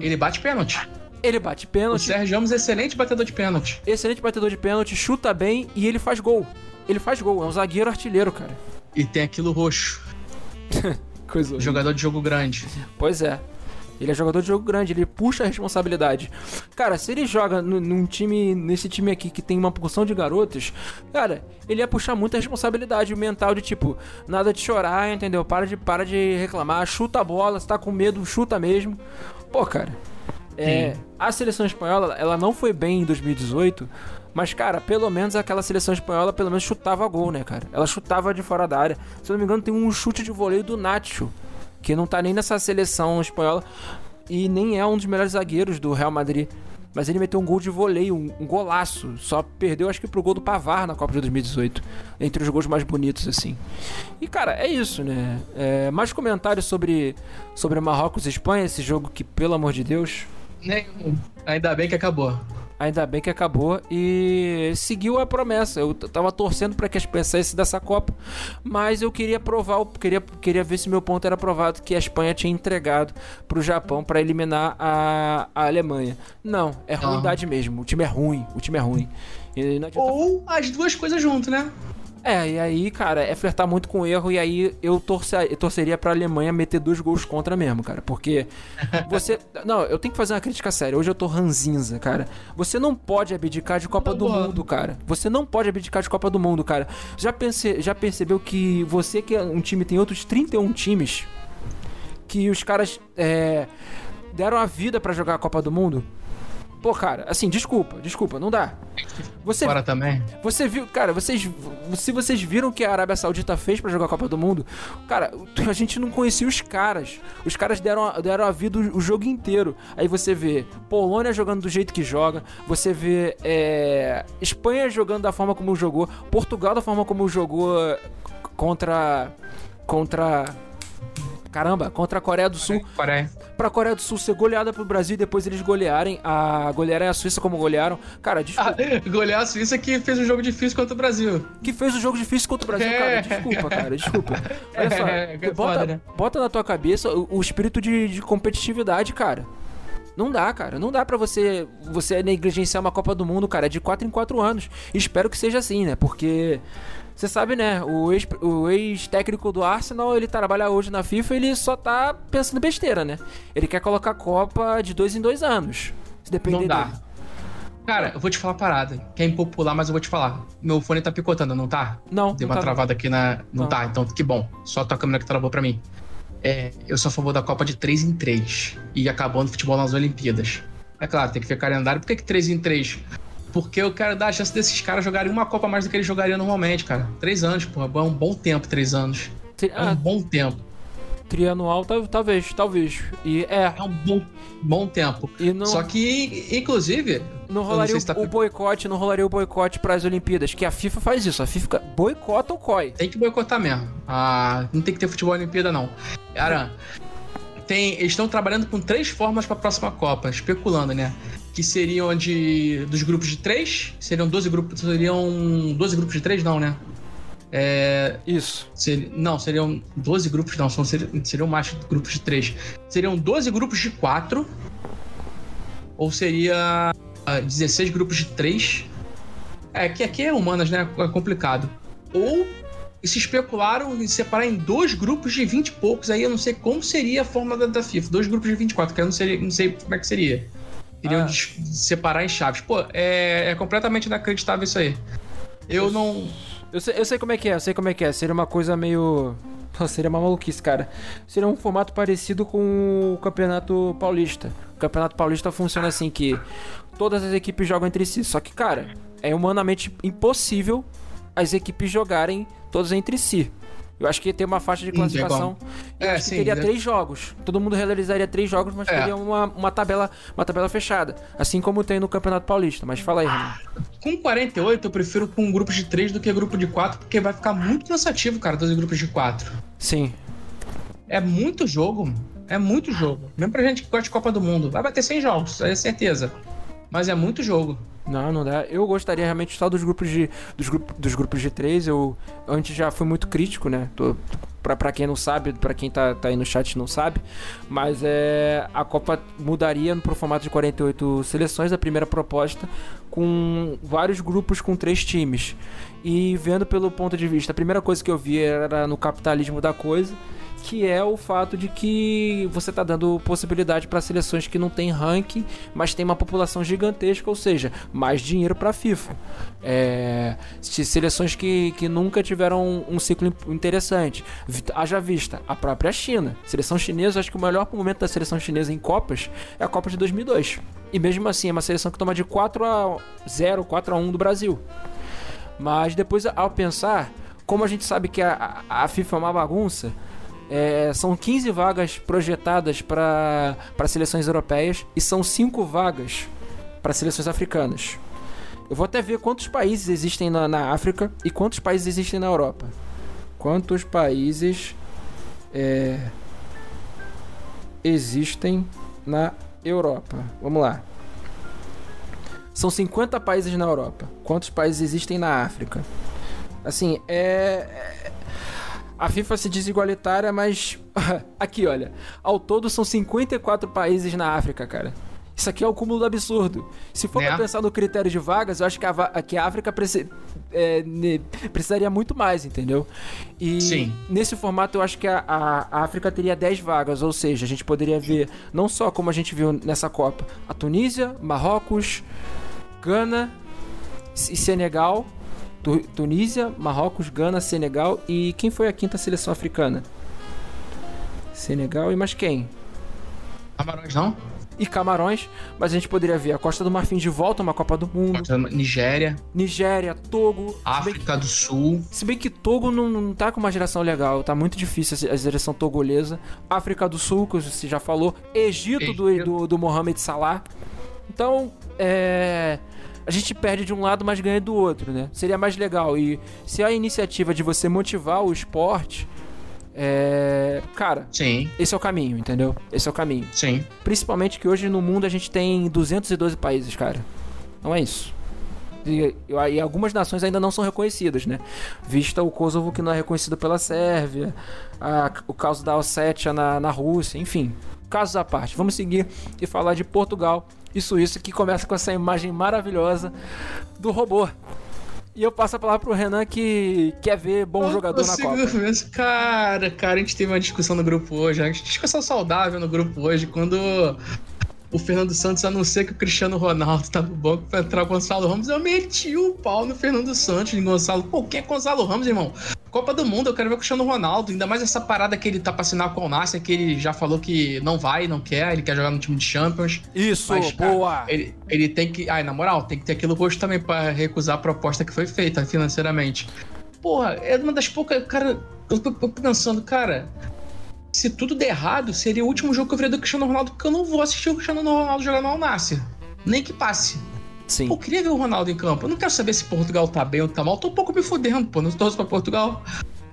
Ele bate pênalti. Ele bate O pênalti, Sérgio Ramos é excelente batedor de pênalti. excelente batedor de pênalti, chuta bem e ele faz gol. Ele faz gol, é um zagueiro artilheiro, cara. E tem aquilo roxo. Coisa Jogador de jogo grande. Pois é. Ele é jogador de jogo grande, ele puxa a responsabilidade. Cara, se ele joga nu- num time, nesse time aqui que tem uma porção de garotos, cara, ele ia puxar muita responsabilidade mental de tipo, nada de chorar, entendeu? Para de, para de reclamar, chuta a bola, se tá com medo, chuta mesmo. Pô, cara, é, a seleção espanhola, ela não foi bem em 2018, mas, cara, pelo menos aquela seleção espanhola, pelo menos chutava gol, né, cara? Ela chutava de fora da área. Se eu não me engano, tem um chute de voleio do Nacho, que não tá nem nessa seleção espanhola e nem é um dos melhores zagueiros do Real Madrid. Mas ele meteu um gol de voleio, um, golaço. Só perdeu, acho que pro gol do Pavar na Copa de 2018. Entre os gols mais bonitos, assim. E, cara, é isso, né? É, mais comentários sobre, sobre Marrocos e Espanha, esse jogo que, pelo amor de Deus, Nenhum. Ainda bem que acabou. Ainda bem que acabou e seguiu a promessa. Eu tava torcendo para que a Espanha saísse dessa Copa, mas eu queria provar, o- queria, queria ver se meu ponto era provado que a Espanha tinha entregado pro Japão para eliminar a, a Alemanha. Não, é ruindade mesmo. O time é ruim, o time é ruim. E adianta- Ou as duas coisas junto, né? É, e aí, cara, é flertar muito com o erro e aí eu, torce, eu torceria pra Alemanha meter dois gols contra mesmo, cara. Porque você. Não, eu tenho que fazer uma crítica séria. Hoje eu tô ranzinza, cara. Você não pode abdicar de Copa Tá do. Mundo, cara. Você não pode abdicar de Copa do Mundo, cara. Já, pense, já percebeu que você que é um time tem outros 31 times que os caras é, deram a vida pra jogar a Copa do Mundo? Pô, cara, assim, desculpa, desculpa, não dá. Você Fora também. você viu, cara, vocês. Se vocês viram o que a Arábia Saudita fez pra jogar a Copa do Mundo, cara, a gente não conhecia os caras. Os caras deram, a- deram a vida o, o jogo inteiro. Aí você vê Polônia jogando do jeito que joga, você vê é, Espanha jogando da forma como jogou, Portugal da forma como jogou contra. Contra. Caramba, contra a Coreia do Sul Coreia. pra Coreia do Sul ser goleada pro Brasil e depois eles golearem a golearem a Suíça como golearam. Cara, desculpa. Ah, golear a Suíça que fez um jogo difícil contra o Brasil. que fez o jogo difícil contra o Brasil, cara. É. Desculpa, cara, desculpa. Olha só, É, é bota, foda, né? bota na tua cabeça o, o espírito de, de competitividade, cara. Não dá, cara. Não dá pra você você negligenciar uma Copa do Mundo, cara. É de 4 em 4 anos. Espero que seja assim, né? Porque você sabe, né? O ex- o ex-técnico do Arsenal, ele trabalha hoje na FIFA ele só tá pensando besteira, né? Ele quer colocar a Copa de dois em dois anos. Se depender Não dá. dele. Cara, eu vou te falar uma parada. Que é impopular, mas eu vou te falar. Meu fone tá picotando, não tá? Não, Deu não uma tá- travada aqui na. Não, Não. tá, então que bom. Só tua câmera que travou pra mim. É, eu sou a favor da Copa de 3 em 3 e acabando o futebol nas Olimpíadas. É claro, tem que ver calendário. Por que, que 3 em 3? Porque eu quero dar a chance desses caras jogarem uma Copa mais do que eles jogariam normalmente, cara. Três anos, porra. É um bom tempo, três anos. Tri- É um Ah, bom tempo. trianual, tal- talvez, talvez. E é, É um bom, bom tempo. e não, Só que, inclusive, não rolaria sei se tá- o, o boicote, não rolaria o boicote para as Olimpíadas, que a FIFA faz isso, a FIFA boicota o COI. tem que boicotar mesmo. Ah, não tem que ter futebol Olimpíada, não. Cara, tem, eles estão trabalhando com três formas para a próxima Copa, especulando, né? Que seriam de dos grupos de três, seriam 12 grupos, seriam 12 grupos de três, não, né? É, Isso. seri- não, seriam 12 grupos, não, são, seri- seriam mais grupos de três. Seriam 12 grupos de quatro, ou seria ah, 16 grupos de três. É, que aqui é humanas, né? É complicado. Ou se especularam em separar em dois grupos de 20 e poucos. Aí eu não sei como seria a forma da, da FIFA. Dois grupos de 24, que eu não sei, não sei como é que seria. Iriam Ah. separar em chaves. Pô, é, é completamente inacreditável isso aí. Eu não. Eu sei, eu sei como é que é, eu sei como é que é. Seria uma coisa meio. Pô, Seria uma maluquice, cara. Seria um formato parecido com o Campeonato Paulista. O Campeonato Paulista funciona assim que todas as equipes jogam entre si. Só que, cara, é humanamente impossível as equipes jogarem todas entre si. Eu acho que ia ter uma faixa de classificação. Eu É, acho que sim, teria né? três jogos. Todo mundo realizaria três jogos, mas É. teria uma, uma, tabela, uma tabela fechada. Assim como tem no Campeonato Paulista. Mas fala aí, Renan. Com 48, eu prefiro com grupos de 3 do que grupo de 4, porque vai ficar muito cansativo, cara, dois grupos de 4. Sim. É muito jogo, é muito jogo. Mesmo pra gente que gosta de Copa do Mundo. Vai bater 100 jogos, é certeza. Mas é muito jogo. Não, não dá. Eu gostaria realmente só dos grupos de dos, grupo, dos grupos de três. Eu antes já fui muito crítico, né? Tô, pra, pra quem não sabe, pra quem tá, tá aí no chat não sabe, mas é a Copa mudaria pro formato de 48 seleções, a primeira proposta, com vários grupos com três times. E vendo pelo ponto de vista, a primeira coisa que eu vi era no capitalismo da coisa, que é o fato de que você está dando possibilidade para seleções que não têm ranking, mas tem uma população gigantesca, ou seja, mais dinheiro para a FIFA. É, se- seleções que, que nunca tiveram um ciclo in- interessante. Haja vista a própria China. Seleção chinesa, acho que o melhor momento da seleção chinesa em Copas é a Copa de 2002. E mesmo assim, é uma seleção que toma de 4 a 0, 4 a 1 do Brasil. Mas depois, ao pensar, como a gente sabe que a a FIFA é uma bagunça, é, são 15 vagas projetadas para seleções europeias e são 5 vagas para seleções africanas. Eu vou até ver quantos países existem na, na África e quantos países existem na Europa. Quantos países é, existem na Europa? Vamos lá. São 50 países na Europa. Quantos países existem na África? Assim, é. É- A FIFA se diz igualitária, mas. Aqui, olha. Ao todo são 54 países na África, cara. Isso aqui é o cúmulo do absurdo. Se for Né? pra pensar no critério de vagas, eu acho que a, que a África preci- é, precisaria muito mais, entendeu? E Sim. nesse formato eu acho que a, a- a África teria 10 vagas, ou seja, a gente poderia ver, não só como a gente viu nessa Copa, a Tunísia, Marrocos, Gana e Senegal. Tu- Tunísia, Marrocos, Gana, Senegal e quem foi a quinta seleção africana? Senegal e mais quem? Camarões não? E Camarões, mas a gente poderia ver a Costa do Marfim de volta uma Copa do Mundo, Nigéria, Nigéria, Togo, bem que- África do Sul. se bem que Togo não, não tá com uma geração legal, tá muito difícil a geração togolesa. África do Sul, que você já falou. Egito, do, Egito. do, do Mohamed Salah. Então, é. A gente perde de um lado, mas ganha do outro, né? Seria mais legal. E se a iniciativa de você motivar o esporte. É. Cara, Sim, esse é o caminho, entendeu? Esse é o caminho. sim. Principalmente que hoje no mundo a gente tem 212 países, cara. Não é isso. E, e algumas nações ainda não são reconhecidas, né? Vista o Kosovo que não é reconhecido pela Sérvia, a- o caso da Ossétia na, na Rússia, enfim. Casos à parte. Vamos seguir e falar de Portugal e Suíça, que começa com essa imagem maravilhosa do robô. E eu passo a palavra pro Renan que quer ver bom Não jogador na Copa. esse- Cara, cara, a gente teve uma discussão no grupo hoje, uma discussão saudável no grupo hoje, quando o Fernando Santos anuncia que o Cristiano Ronaldo tá no banco pra entrar o Gonçalo Ramos, eu meti o pau no Fernando Santos, em Gonçalo. Pô, quem é Gonçalo Ramos, irmão? Copa do Mundo, eu quero ver o Cristiano Ronaldo, ainda mais essa parada que ele tá pra assinar com o Nasser, que ele já falou que não vai, não quer, ele quer jogar no time de Champions. Isso, Mas, cara, boa! Ele, ele tem que. Ai, na moral, tem que ter aquilo gosto também pra recusar a proposta que foi feita financeiramente. Porra, é uma das poucas. Cara, eu tô pensando, cara. Se tudo der errado, seria o último jogo que eu veria do Cristiano Ronaldo, porque eu não vou assistir o Cristiano Ronaldo jogar no Al-Nassr. Nem que passe. Sim. Pô, queria ver o Ronaldo em campo. Eu não quero saber se Portugal tá bem ou tá mal. Tô um pouco me fudendo, pô. Não torço pra Portugal.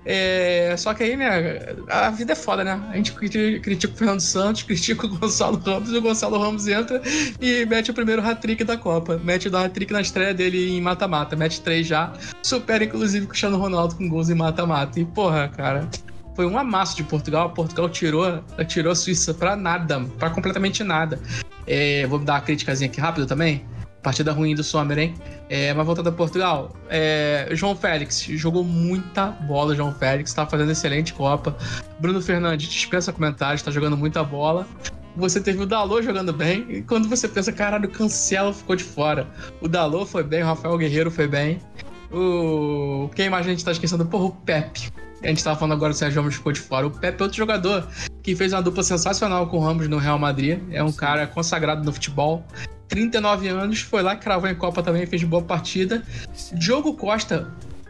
É, só que aí, né, a vida é foda, né? A gente criti- critica o Fernando Santos, critica o Gonçalo Ramos, e o Gonçalo Ramos entra e mete o primeiro hat-trick da Copa. Mete o hat-trick na estreia dele em mata-mata. Mete três já. Supera, inclusive, o Cristiano Ronaldo com gols em mata-mata. E, porra, cara, foi um amasso de Portugal. Portugal tirou, tirou a Suíça pra nada, pra completamente nada. É, vou dar uma criticazinha aqui rápido também. Partida ruim do Sommer, hein? É, mas voltando a Portugal, é, João Félix jogou muita bola. João Félix tá fazendo excelente Copa. Bruno Fernandes dispensa comentários, tá jogando muita bola. Você teve o Dalot jogando bem, e quando você pensa, caralho, Cancelo ficou de fora. O Dalot foi bem, o Rafael Guerreiro foi bem. O. Quem mais a gente tá esquecendo? Porra, o Pepe. A gente tava falando agora, o Sérgio Ramos ficou de fora. O Pepe é outro jogador que fez uma dupla sensacional com o Ramos no Real Madrid. É um cara consagrado no futebol. 39 anos, foi lá, cravou em Copa também, fez boa partida. Diogo Costa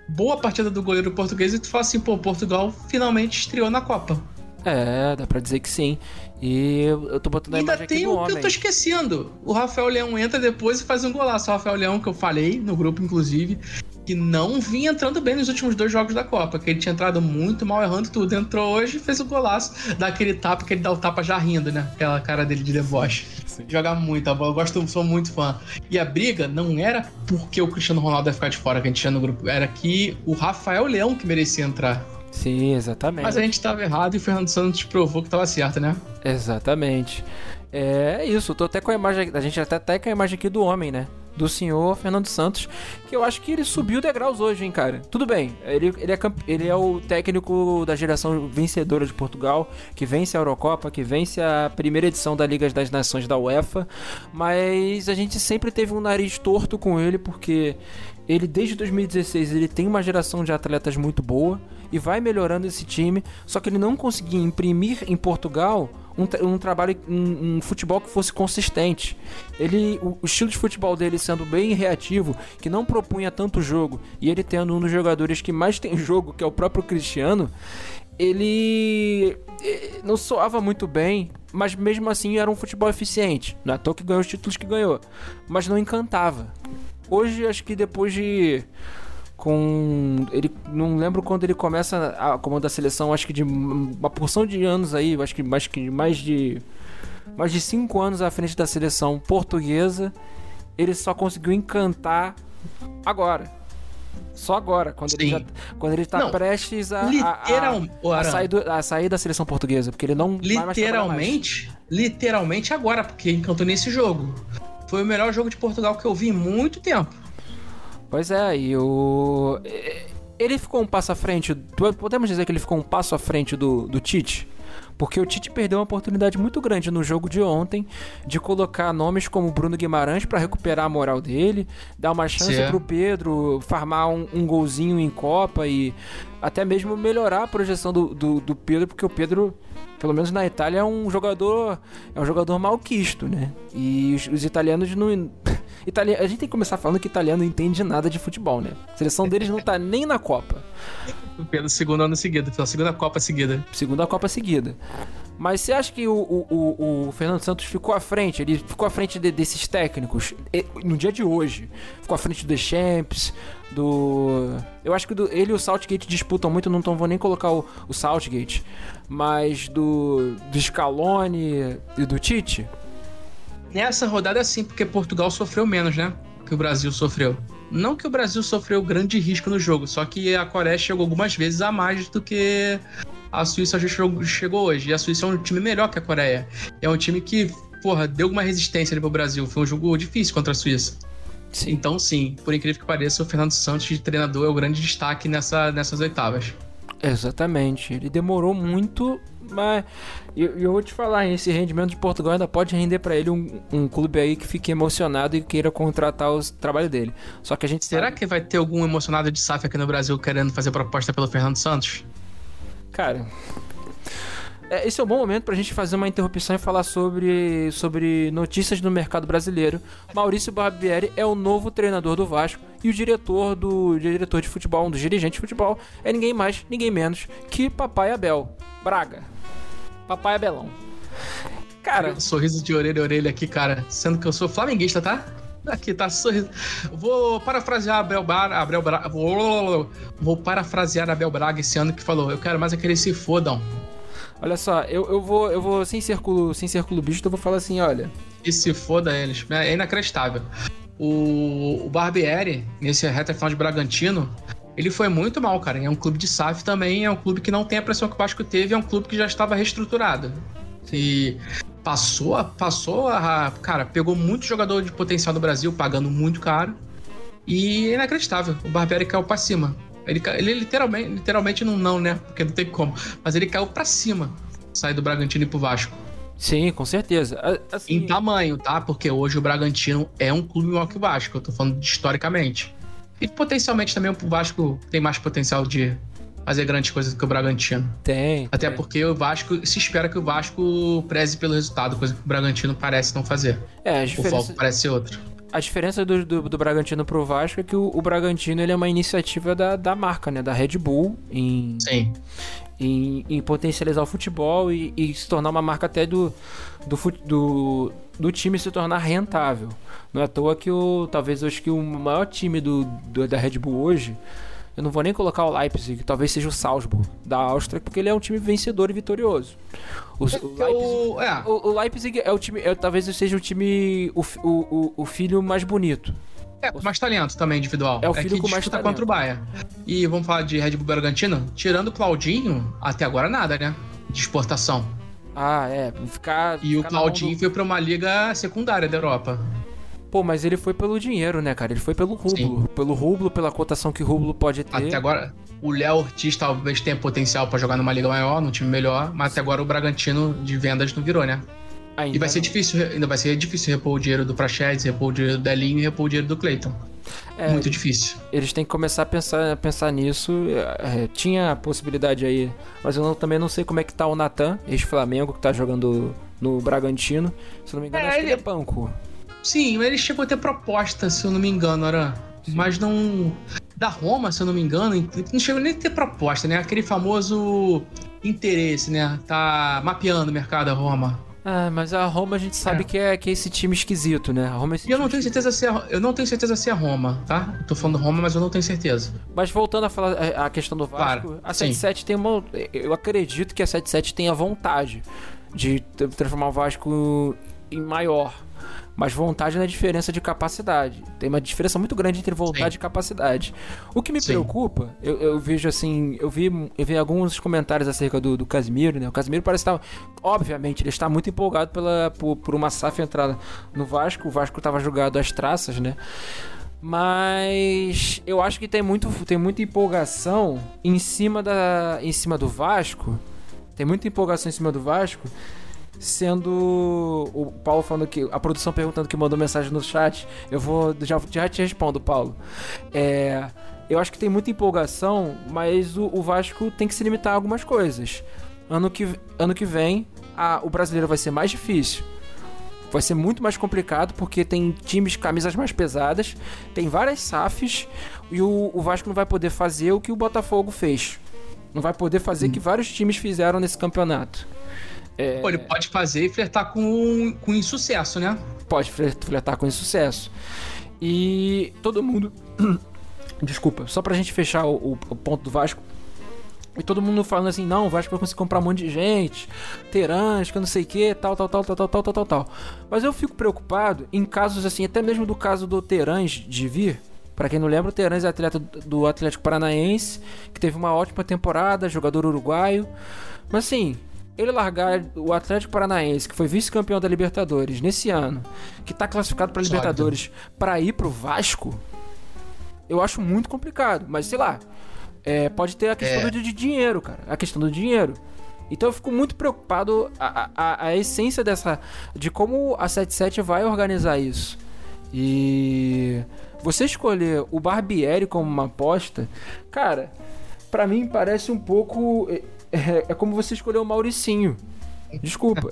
boa partida do goleiro português e tu fala assim, pô, Portugal finalmente estreou na Copa. É, dá pra dizer que sim. E eu tô botando a Ainda imagem tem do o homem. que eu tô esquecendo. O Rafael Leão entra depois e faz um golaço. O Rafael Leão, que eu falei no grupo, inclusive, que não vinha entrando bem nos últimos dois jogos da Copa, que ele tinha entrado muito mal, errando tudo. Entrou hoje e fez o golaço, dá aquele tapa que ele dá o tapa já rindo, né? Aquela cara dele de deboche. Joga muito a bola, eu gosto, sou muito fã. E a briga não era porque o Cristiano Ronaldo ia ficar de fora que a gente tinha no grupo, era que o Rafael Leão que merecia entrar. Sim, exatamente. Mas a gente tava errado e o Fernando Santos provou que tava certo, né? Exatamente. É isso, eu tô até com a imagem. A gente até tá com a imagem aqui do homem, né? Do senhor Fernando Santos, que eu acho que ele subiu degraus hoje, hein, cara. Tudo bem, ele, ele, é, ele é o técnico da geração vencedora de Portugal, que vence a Eurocopa, que vence a primeira edição da Liga das Nações da UEFA, mas a gente sempre teve um nariz torto com ele, porque ele desde 2016 ele tem uma geração de atletas muito boa e vai melhorando esse time, só que ele não conseguia imprimir em Portugal um, um trabalho, um, um futebol que fosse consistente. Ele, o, o estilo de futebol dele sendo bem reativo, que não propunha tanto jogo, e ele tendo um dos jogadores que mais tem jogo, que é o próprio Cristiano, ele eh, não soava muito bem, mas mesmo assim era um futebol eficiente. Não é à toa que ganhou os títulos que ganhou, mas não encantava. Hoje, acho que depois de. Com. Ele. Não lembro quando ele começa a comandar a seleção, acho que de uma porção de anos aí, acho que mais, que mais de. Mais de cinco anos à frente da seleção portuguesa, ele só conseguiu encantar agora. Só agora, quando ele, Sim. já, quando ele tá Não, prestes a, a- a- Literal, Ô, a, Aran, sair do- a sair da seleção portuguesa, porque ele não vai mais mais. literalmente, literalmente agora, porque encantou nesse jogo. Foi o melhor jogo de Portugal que eu vi em muito tempo. Pois é, e o. Ele ficou um passo à frente. Podemos dizer que ele ficou um passo à frente do, do Tite? Porque o Tite perdeu uma oportunidade muito grande no jogo de ontem de colocar nomes como Bruno Guimarães para recuperar a moral dele, dar uma chance Sim. pro Pedro farmar um, um golzinho em Copa e até mesmo melhorar a projeção do, do, do Pedro, porque o Pedro, pelo menos na Itália, é um jogador é um jogador malquisto, né? E os, os italianos não Itali... A gente tem que começar falando que italiano não entende nada de futebol, né? A seleção deles não tá nem na Copa. Pelo segundo ano seguido, pela segunda Copa seguida. Segunda Copa seguida. Mas você acha que o, o, o- Fernando Santos ficou à frente? Ele ficou à frente de- desses técnicos no dia de hoje? Ficou à frente do Deschamps, do. Eu acho que do- ele e o Southgate disputam muito, não tão, vou nem colocar o, o Southgate, mas do, do Scaloni e do Tite? Nessa rodada é assim, porque Portugal sofreu menos, né? Que o Brasil sofreu. Não que o Brasil sofreu grande risco no jogo, só que a Coreia chegou algumas vezes a mais do que a Suíça já chegou, hoje. E a Suíça é um time melhor que a Coreia. É um time que, porra, deu uma resistência ali pro Brasil. Foi um jogo difícil contra a Suíça. Sim. Então, sim, por incrível que pareça, o Fernando Santos, de treinador, é o grande destaque nessa, nessas oitavas. Exatamente. Ele demorou muito, mas e eu, eu vou te falar, esse rendimento de Portugal ainda pode render pra ele um, um clube aí que fique emocionado e queira contratar o trabalho dele. Só que a gente Será sabe- que vai ter algum emocionado de SAF aqui no Brasil querendo fazer proposta pelo Fernando Santos? Cara, é, esse é um bom momento pra gente fazer uma interrupção e falar sobre, sobre notícias do mercado brasileiro. Maurício Barbieri é o novo treinador do Vasco e o diretor do diretor de futebol, um dos dirigentes de futebol, é ninguém mais, ninguém menos que Papai Abel Braga. Papai Abelão. Cara, Sorriso de orelha a orelha aqui, cara. Sendo que eu sou flamenguista, tá? Aqui tá sorriso. Vou parafrasear Abel Braga. Abel Braga vou, vou parafrasear Abel Braga esse ano que falou: Eu quero mais é que eles se fodam. olha só, eu, eu vou eu vou sem clube, sem ser clubista, eu vou falar assim, olha, E se foda eles. É inacreditável. O, o Barbieri, nesse reta final de Bragantino, ele foi muito mal, cara. É um clube de SAF também, é um clube que não tem a pressão que o Vasco teve, é um clube que já estava reestruturado. E passou, a- passou a. Cara, pegou muito jogador de potencial do Brasil, pagando muito caro. E é inacreditável. O Barbieri caiu pra cima. Ele, ele literalmente, literalmente não, não, né? Porque não tem como. Mas ele caiu pra cima. Sair do Bragantino e pro Vasco. sim, com certeza. Assim, Em tamanho, tá? Porque hoje o Bragantino é um clube maior que o Vasco. Eu tô falando historicamente. E potencialmente também o Vasco tem mais potencial de fazer grandes coisas do que o Bragantino. tem. Até tem. porque o Vasco se espera que o Vasco preze pelo resultado, coisa que o Bragantino parece não fazer. É, as O foco parece ser outro. a diferença do, do, do, Bragantino pro Vasco é que o, o, Bragantino ele é uma iniciativa da, da marca, né? Da Red Bull em, Sim. em, em potencializar o futebol e, e, se tornar uma marca até do, do, do, do time se tornar rentável. Não é à toa que o talvez eu acho que o maior time do, do da Red Bull hoje eu não vou nem colocar o Leipzig, talvez seja o Salzburg da Áustria, porque ele é um time vencedor e vitorioso. O, é o, Leipzig, é. o, o Leipzig, é o time, é, talvez seja o time, o, o, filho mais bonito. É, com mais talento também individual. É o filho é com mais talento. contra o Bayern. E vamos falar de Red Bull Bragantino? Tirando o Claudinho, até agora nada, né? De exportação. Ah, é. Ficar. E ficar o Claudinho do... foi pra uma liga secundária da Europa. Pô, mas ele foi pelo dinheiro, né, cara? Ele foi pelo rublo. Sim. Pelo rublo, pela cotação que o rublo pode ter. Até agora, o Léo Ortiz talvez tenha potencial para jogar numa liga maior, num time melhor, mas até agora o Bragantino de vendas não virou, né? Ainda e vai não. ser difícil, ainda vai ser difícil repor o dinheiro do Prachedes, repor o dinheiro do Delinho e repor o dinheiro do Cleiton. É, Muito difícil. Eles têm que começar a pensar, a pensar nisso. É, tinha a possibilidade aí, mas eu não, também não sei como é que tá o Natan, ex-Flamengo, que tá jogando no Bragantino. Se não me engano, é, acho ele... que ele é banco. Sim, ele chegou a ter proposta, se eu não me engano, Aran. Mas não. Da Roma, se eu não me engano, não chegou nem a ter proposta, né? Aquele famoso interesse, né? Tá mapeando o mercado da Roma. Ah, mas a Roma a gente sabe é. Que, é, que é esse time esquisito, né? A Roma é esse e eu não tenho certeza se é, eu não tenho certeza se é Roma, tá? Tô falando Roma, mas eu não tenho certeza. Mas voltando a falar a questão do Vasco, claro, a 77 tem uma eu acredito que a 77 tem a vontade de transformar o Vasco em maior mas vontade não é diferença de capacidade. Tem uma diferença muito grande entre vontade Sim. e capacidade. O que me Sim. preocupa, eu, eu, vejo assim, eu vi, eu vi alguns comentários acerca do, do Casimiro, né? O Casimiro parece estar, obviamente, ele está muito empolgado pela, por, por uma SAF entrada no Vasco. O Vasco estava jogado às traças, né? Mas eu acho que tem, muito, tem muita empolgação em cima, da, em cima do Vasco. Tem muita empolgação em cima do Vasco sendo o Paulo falando que a produção perguntando que mandou mensagem no chat, eu vou já, já te respondo, Paulo. É, eu acho que tem muita empolgação, mas o, o, Vasco tem que se limitar a algumas coisas. Ano que, ano que vem, a, o brasileiro vai ser mais difícil. Vai ser muito mais complicado porque tem times camisas mais pesadas, tem várias SAFs e o, o Vasco não vai poder fazer o que o Botafogo fez. Não vai poder fazer o que vários times fizeram nesse campeonato. É... Pô, ele pode fazer e flertar com, com insucesso, né? Pode flertar com insucesso. E todo mundo. Desculpa, só pra gente fechar o, o, ponto do Vasco. E todo mundo falando assim, não, o Vasco vai conseguir comprar um monte de gente, Terãs, que eu não sei o que, tal, tal, tal, tal, tal, tal, tal, tal. Mas eu fico preocupado em casos assim, até mesmo do caso do Terãs de vir. Para quem não lembra, o Terãs é atleta do Atlético Paranaense, que teve uma ótima temporada, jogador uruguaio. Mas assim, ele largar o Atlético Paranaense, que foi vice-campeão da Libertadores nesse ano, que está classificado para Libertadores, para ir pro Vasco, eu acho muito complicado. Mas sei lá, é, pode ter a questão é. de dinheiro, cara. A questão do dinheiro. Então eu fico muito preocupado a, a, a essência dessa. de como a 77 vai organizar isso. E você escolher o Barbieri como uma aposta, cara, para mim parece um pouco é, é como você escolher o Mauricinho. Desculpa.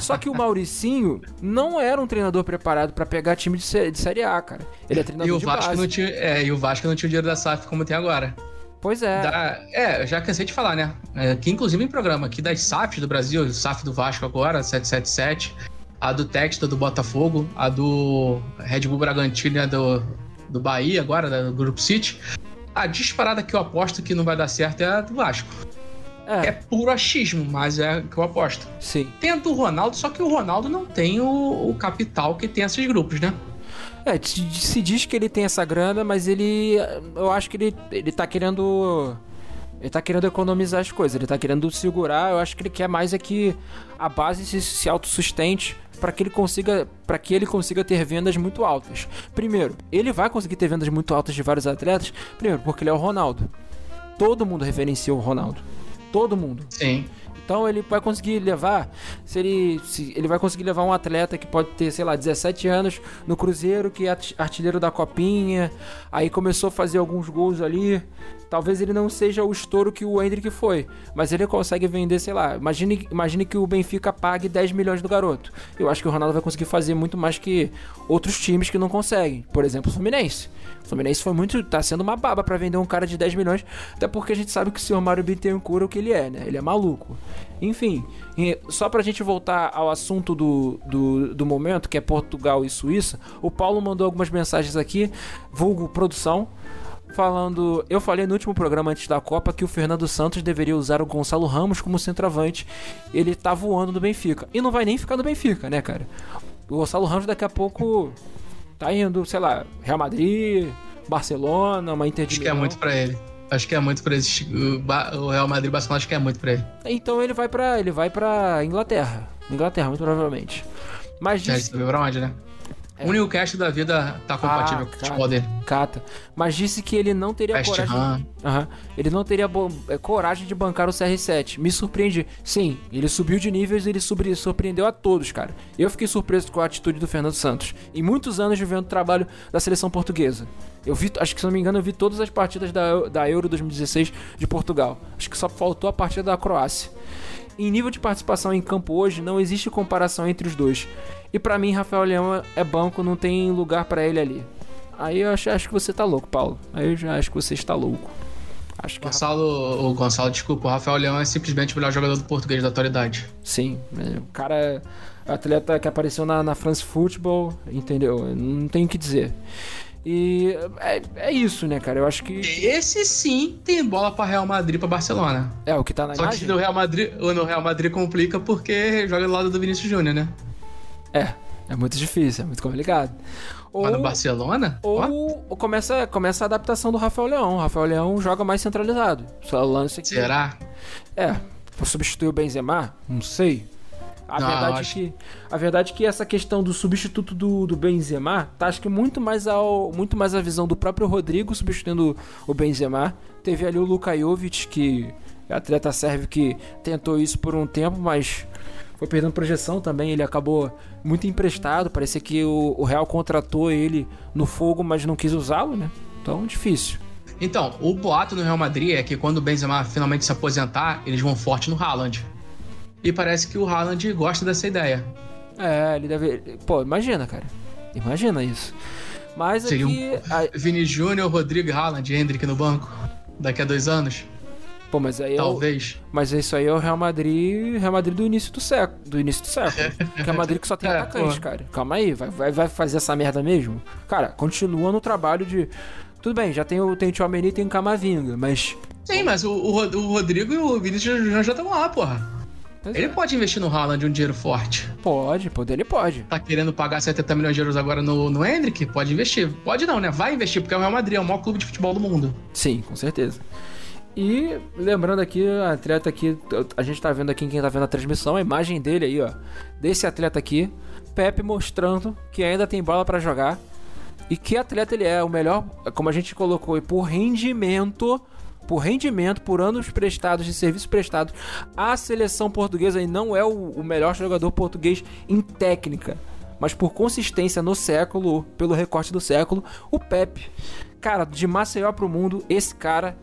Só que o Mauricinho não era um treinador preparado para pegar time de, sé de, Série A, cara. Ele é treinador e o de Vasco base. Não tinha, é, e o Vasco não tinha o dinheiro da SAF como tem agora. Pois é. Da, é, eu já cansei de falar, né? É, que inclusive em programa aqui das SAFs do Brasil, SAF do Vasco agora, 777, a do Texta do Botafogo, a do Red Bull Bragantino a do, do Bahia agora, do Grupo City. A disparada que eu aposto que não vai dar certo é a do Vasco. É. é puro achismo, mas é que eu aposto. Sim. Tem a do Ronaldo, só que o Ronaldo não tem o, o capital que tem esses grupos, né? É, se diz que ele tem essa grana, mas ele. Eu acho que ele, ele tá querendo. Ele tá querendo economizar as coisas, ele tá querendo segurar. Eu acho que ele quer mais é que a base se, se autossustente para que ele consiga para que ele consiga ter vendas muito altas. Primeiro, ele vai conseguir ter vendas muito altas de vários atletas, primeiro porque ele é o Ronaldo. Todo mundo referencia o Ronaldo. Todo mundo. Sim. Então ele vai conseguir levar se ele, se ele vai conseguir levar um atleta que pode ter, sei lá, 17 anos no Cruzeiro, que é artilheiro da Copinha, aí começou a fazer alguns gols ali. Talvez ele não seja o estouro que o Hendrick foi, mas ele consegue vender, sei lá. Imagine, imagine que o Benfica pague 10 milhões do garoto. Eu acho que o Ronaldo vai conseguir fazer muito mais que outros times que não conseguem. Por exemplo, o Fluminense. Fluminense foi muito. tá sendo uma baba para vender um cara de 10 milhões, até porque a gente sabe que o senhor Mário Bittencourt é o que ele é, né? Ele é maluco. Enfim, só pra gente voltar ao assunto do, do, do momento, que é Portugal e Suíça, o Paulo mandou algumas mensagens aqui, vulgo produção falando. Eu falei no último programa antes da Copa que o Fernando Santos deveria usar o Gonçalo Ramos como centroavante. Ele tá voando no Benfica. E não vai nem ficar no Benfica, né, cara? O Gonçalo Ramos daqui a pouco tá indo, sei lá, Real Madrid, Barcelona, uma Inter de Acho que é muito para ele. Acho que é muito para esse o Real Madrid Barcelona acho que é muito para ele. Então ele vai para ele vai para Inglaterra. Inglaterra, muito provavelmente. Mas diz... Já pra onde, né? É. O Newcastle da vida tá compatível ah, com o futebol dele. Cata. Mas disse que ele não teria coragem. Uhum. Ele não teria é, coragem de bancar o CR7. Me surpreende. Sim, ele subiu de níveis e ele surpreendeu a todos, cara. Eu fiquei surpreso com a atitude do Fernando Santos. Em muitos anos vivendo o trabalho da seleção portuguesa. Eu vi, acho que se não me engano, eu vi todas as partidas da, da Euro 2016 de Portugal. Acho que só faltou a partida da Croácia. Em nível de participação em campo hoje, não existe comparação entre os dois. E para mim, Rafael Leão é banco, não tem lugar para ele ali. Aí eu acho, acho que você tá louco, Paulo. Aí eu já acho que você está louco. Acho que Gonçalo, o Gonçalo, desculpa, o Rafael Leão é simplesmente o melhor jogador do português da atualidade. Sim, o cara é atleta que apareceu na, na France Football, entendeu? Não tem o que dizer. E é, é isso, né, cara? Eu acho que. Esse sim tem bola para Real Madrid para Barcelona. É, o que tá na Só imagem? que no Real Madrid, no Real Madrid complica porque joga do lado do Vinícius Júnior, né? É, é muito difícil, é muito complicado. Ou, Mas no Barcelona? Ou, ou, começa, começa a adaptação do Rafael Leão. O Rafael Leão joga mais centralizado. Só lance aqui. Será? É, substituir o Benzema? Não sei. A não, verdade acho... que a verdade é que essa questão do substituto do, do Benzema tá acho que muito mais ao muito mais a visão do próprio Rodrigo substituindo o Benzema. Teve ali o Luka Jovic que é atleta sérvio que tentou isso por um tempo, mas foi perdendo projeção também. Ele acabou muito emprestado. Parecia que o, o Real contratou ele no fogo, mas não quis usá-lo, né? Então, difícil. Então, o boato no Real Madrid é que quando o Benzema finalmente se aposentar, eles vão forte no Haaland. E parece que o Haaland gosta dessa ideia. É, ele deve. Pô, imagina, cara. Imagina isso. Mas Seria aqui. Um... Vini Júnior, Rodrigo Haaland, Hendrick no banco. Daqui a dois anos. Pô, mas aí é Talvez. É o... Mas isso aí é o Real Madrid, Real Madrid do início do século, do início do século. é o Madrid que só tem é, atacante, pô. cara. Calma aí, vai, vai, vai fazer essa merda mesmo? Cara, continua no trabalho de tudo bem, já tem o tem o Tchouameni e tem o Camavinga, mas Sim, mas o, o, o Rodrigo e o Vinícius já estão lá, porra. Pois ele é. pode investir no Haaland um dinheiro forte. Pode, poder ele pode. Tá querendo pagar 70 milhões de euros agora no, no Hendrick? Pode investir. Pode não, né? Vai investir, porque é o Real Madrid, é o maior clube de futebol do mundo. Sim, com certeza. E lembrando aqui, a atleta aqui, a gente tá vendo aqui quem tá vendo a transmissão, a imagem dele aí, ó. Desse atleta aqui, Pepe mostrando que ainda tem bola para jogar. E que atleta ele é, o melhor, como a gente colocou, por rendimento por rendimento, por anos prestados de serviço prestado à seleção portuguesa e não é o, o melhor jogador português em técnica, mas por consistência no século, pelo recorte do século, o Pepe. Cara, de Maceió pro mundo, esse cara,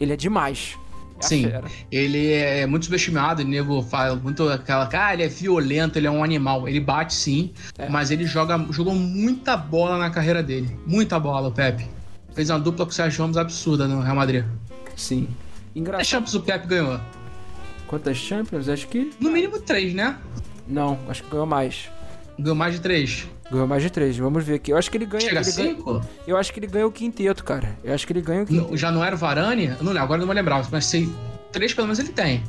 ele é demais. É Sim, ele é muito subestimado, o nego fala muito aquela, ah, ele é violento, ele é um animal. Ele bate sim, é. mas ele joga, jogou muita bola na carreira dele. Muita bola, o Pepe. Fez uma dupla com o Sérgio Ramos absurda no Real Madrid. Sim. Engraçado. Quantas Champions o Pep ganhou? Quantas Champions? Acho que. No mínimo três, né? Não, acho que ganhou mais. Ganhou mais de três. Ganhou mais de três, vamos ver aqui. Eu acho que ele ganha. Chega ele cinco? Ganha, eu acho que ele ganhou o quinteto, cara. Eu acho que ele ganha o quinteto. Já não era o Varane? Não agora não vou lembrar, mas sei. Três pelo menos ele tem.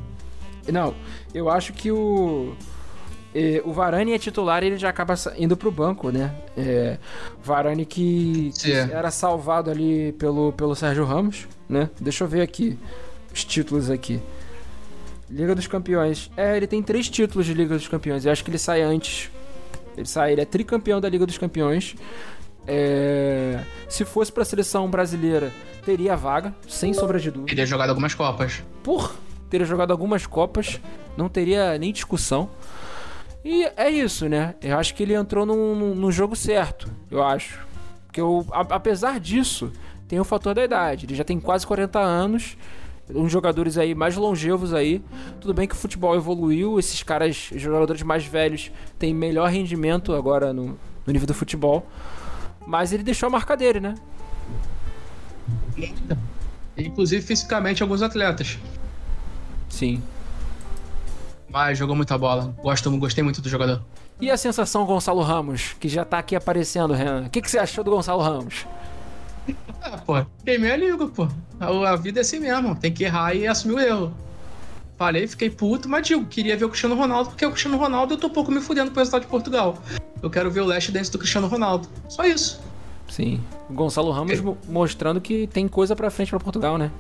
Não, eu acho que o. É, o Varane é titular e ele já acaba indo pro banco, né? É, Varane que, que era salvado ali pelo, pelo Sérgio Ramos, né? Deixa eu ver aqui os títulos aqui. Liga dos Campeões. É, ele tem três títulos de Liga dos Campeões. Eu acho que ele sai antes. Ele sai, ele é tricampeão da Liga dos Campeões. É, se fosse para a seleção brasileira, teria vaga, sem sombra de dúvida. Teria jogado algumas Copas. Por teria jogado algumas Copas, não teria nem discussão. E é isso, né? Eu acho que ele entrou no, no jogo certo, eu acho. Porque eu, a, apesar disso, tem o fator da idade. Ele já tem quase 40 anos, dos jogadores aí mais longevos aí. Tudo bem que o futebol evoluiu, esses caras, jogadores mais velhos, têm melhor rendimento agora no, no nível do futebol. Mas ele deixou a marca dele, né? Inclusive fisicamente alguns atletas. Sim. Mas jogou muita bola. Gosto, gostei muito do jogador. E a sensação Gonçalo Ramos, que já tá aqui aparecendo, Renan? O que, que você achou do Gonçalo Ramos? Ah, pô, queimei a língua, pô. A, a vida é assim mesmo, tem que errar e assumir o erro. Falei, fiquei puto, mas digo, queria ver o Cristiano Ronaldo, porque o Cristiano Ronaldo eu tô pouco me fudendo pro resultado de Portugal. Eu quero ver o leste dentro do Cristiano Ronaldo. Só isso. Sim. O Gonçalo Ramos é. mostrando que tem coisa pra frente pra Portugal, né?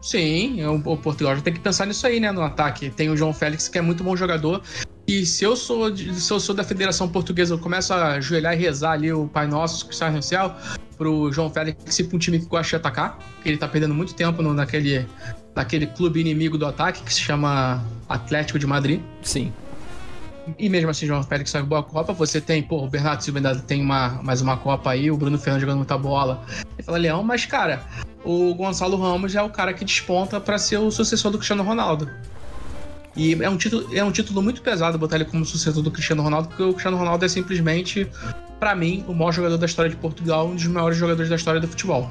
Sim, o, o Portugal já tem que pensar nisso aí, né? No ataque. Tem o João Félix, que é muito bom jogador. E se eu sou, se eu sou da Federação Portuguesa, eu começo a ajoelhar e rezar ali o Pai Nosso que está no céu pro João Félix ir pra um time que gosta de atacar, que ele tá perdendo muito tempo no, naquele, naquele clube inimigo do ataque que se chama Atlético de Madrid. Sim. E mesmo assim, João Félix sai boa Copa. Você tem, pô, o Bernardo Silva ainda tem uma, mais uma Copa aí, o Bruno Fernandes jogando muita bola. Ele fala Leão, mas, cara, o Gonçalo Ramos é o cara que desponta para ser o sucessor do Cristiano Ronaldo. E é um, título, é um título muito pesado botar ele como sucessor do Cristiano Ronaldo, porque o Cristiano Ronaldo é simplesmente, para mim, o maior jogador da história de Portugal, um dos maiores jogadores da história do futebol,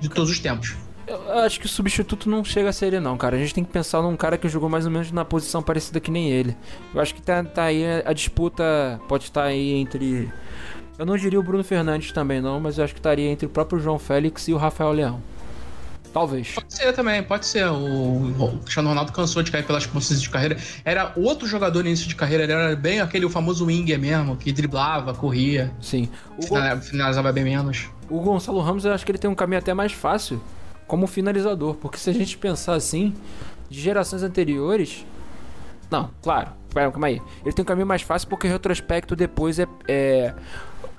de todos os tempos. Eu acho que o substituto não chega a ser ele, não, cara. A gente tem que pensar num cara que jogou mais ou menos na posição parecida que nem ele. Eu acho que tá, tá aí a disputa, pode estar aí entre. Eu não diria o Bruno Fernandes também, não, mas eu acho que estaria entre o próprio João Félix e o Rafael Leão. Talvez. Pode ser também, pode ser. O, o Cristiano Ronaldo cansou de cair pelas pontas de carreira. Era outro jogador no início de carreira, ele era bem aquele famoso winger mesmo, que driblava, corria. Sim. O finalizava bem menos. O Gonçalo Ramos, eu acho que ele tem um caminho até mais fácil como finalizador, porque se a gente pensar assim, de gerações anteriores. Não, claro, calma aí. Ele tem um caminho mais fácil porque o retrospecto depois é, é.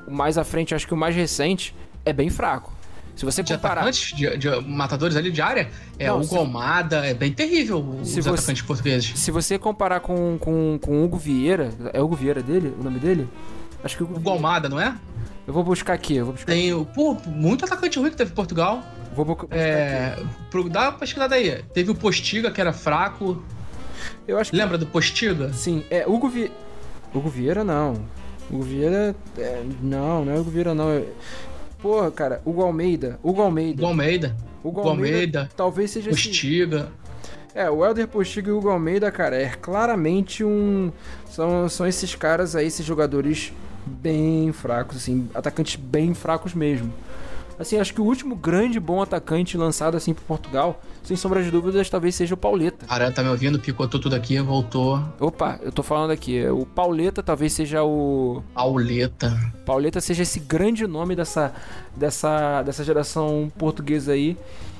Mais à frente, acho que o mais recente é bem fraco. Se você de comparar. Atacantes, de, de, matadores ali de área, é o Hugo Almada, é bem terrível os se atacantes você, portugueses. Se você comparar com, com, com Hugo Vieira, é Hugo Vieira dele, o nome dele? Acho que Hugo, Hugo Almada, não é? Eu vou buscar aqui, eu vou buscar Tem, aqui. pô, muito atacante ruim que teve em Portugal. Vou buscar é, pro, dá uma pesquisada aí. Teve o Postiga, que era fraco. Eu acho que... Lembra do Postiga? Sim, é Hugo Vieira. Hugo Vieira não. Hugo Vieira. É, não, não é Hugo Vieira não. É... Porra, cara, Hugo Almeida. Hugo Almeida. Hugo Almeida. Hugo Almeida, Almeida talvez seja Postiga. Esse... É, o Helder Postiga e o Hugo Almeida, cara, é claramente um. São, são esses caras aí, esses jogadores bem fracos, assim, atacantes bem fracos mesmo. Assim, acho que o último grande bom atacante lançado assim para Portugal, sem sombra de dúvidas, talvez seja o Pauleta. Cara, tá me ouvindo? Picotou tudo aqui, voltou. Opa, eu tô falando aqui. O Pauleta talvez seja o. Pauleta. Pauleta seja esse grande nome dessa, dessa, dessa geração portuguesa aí.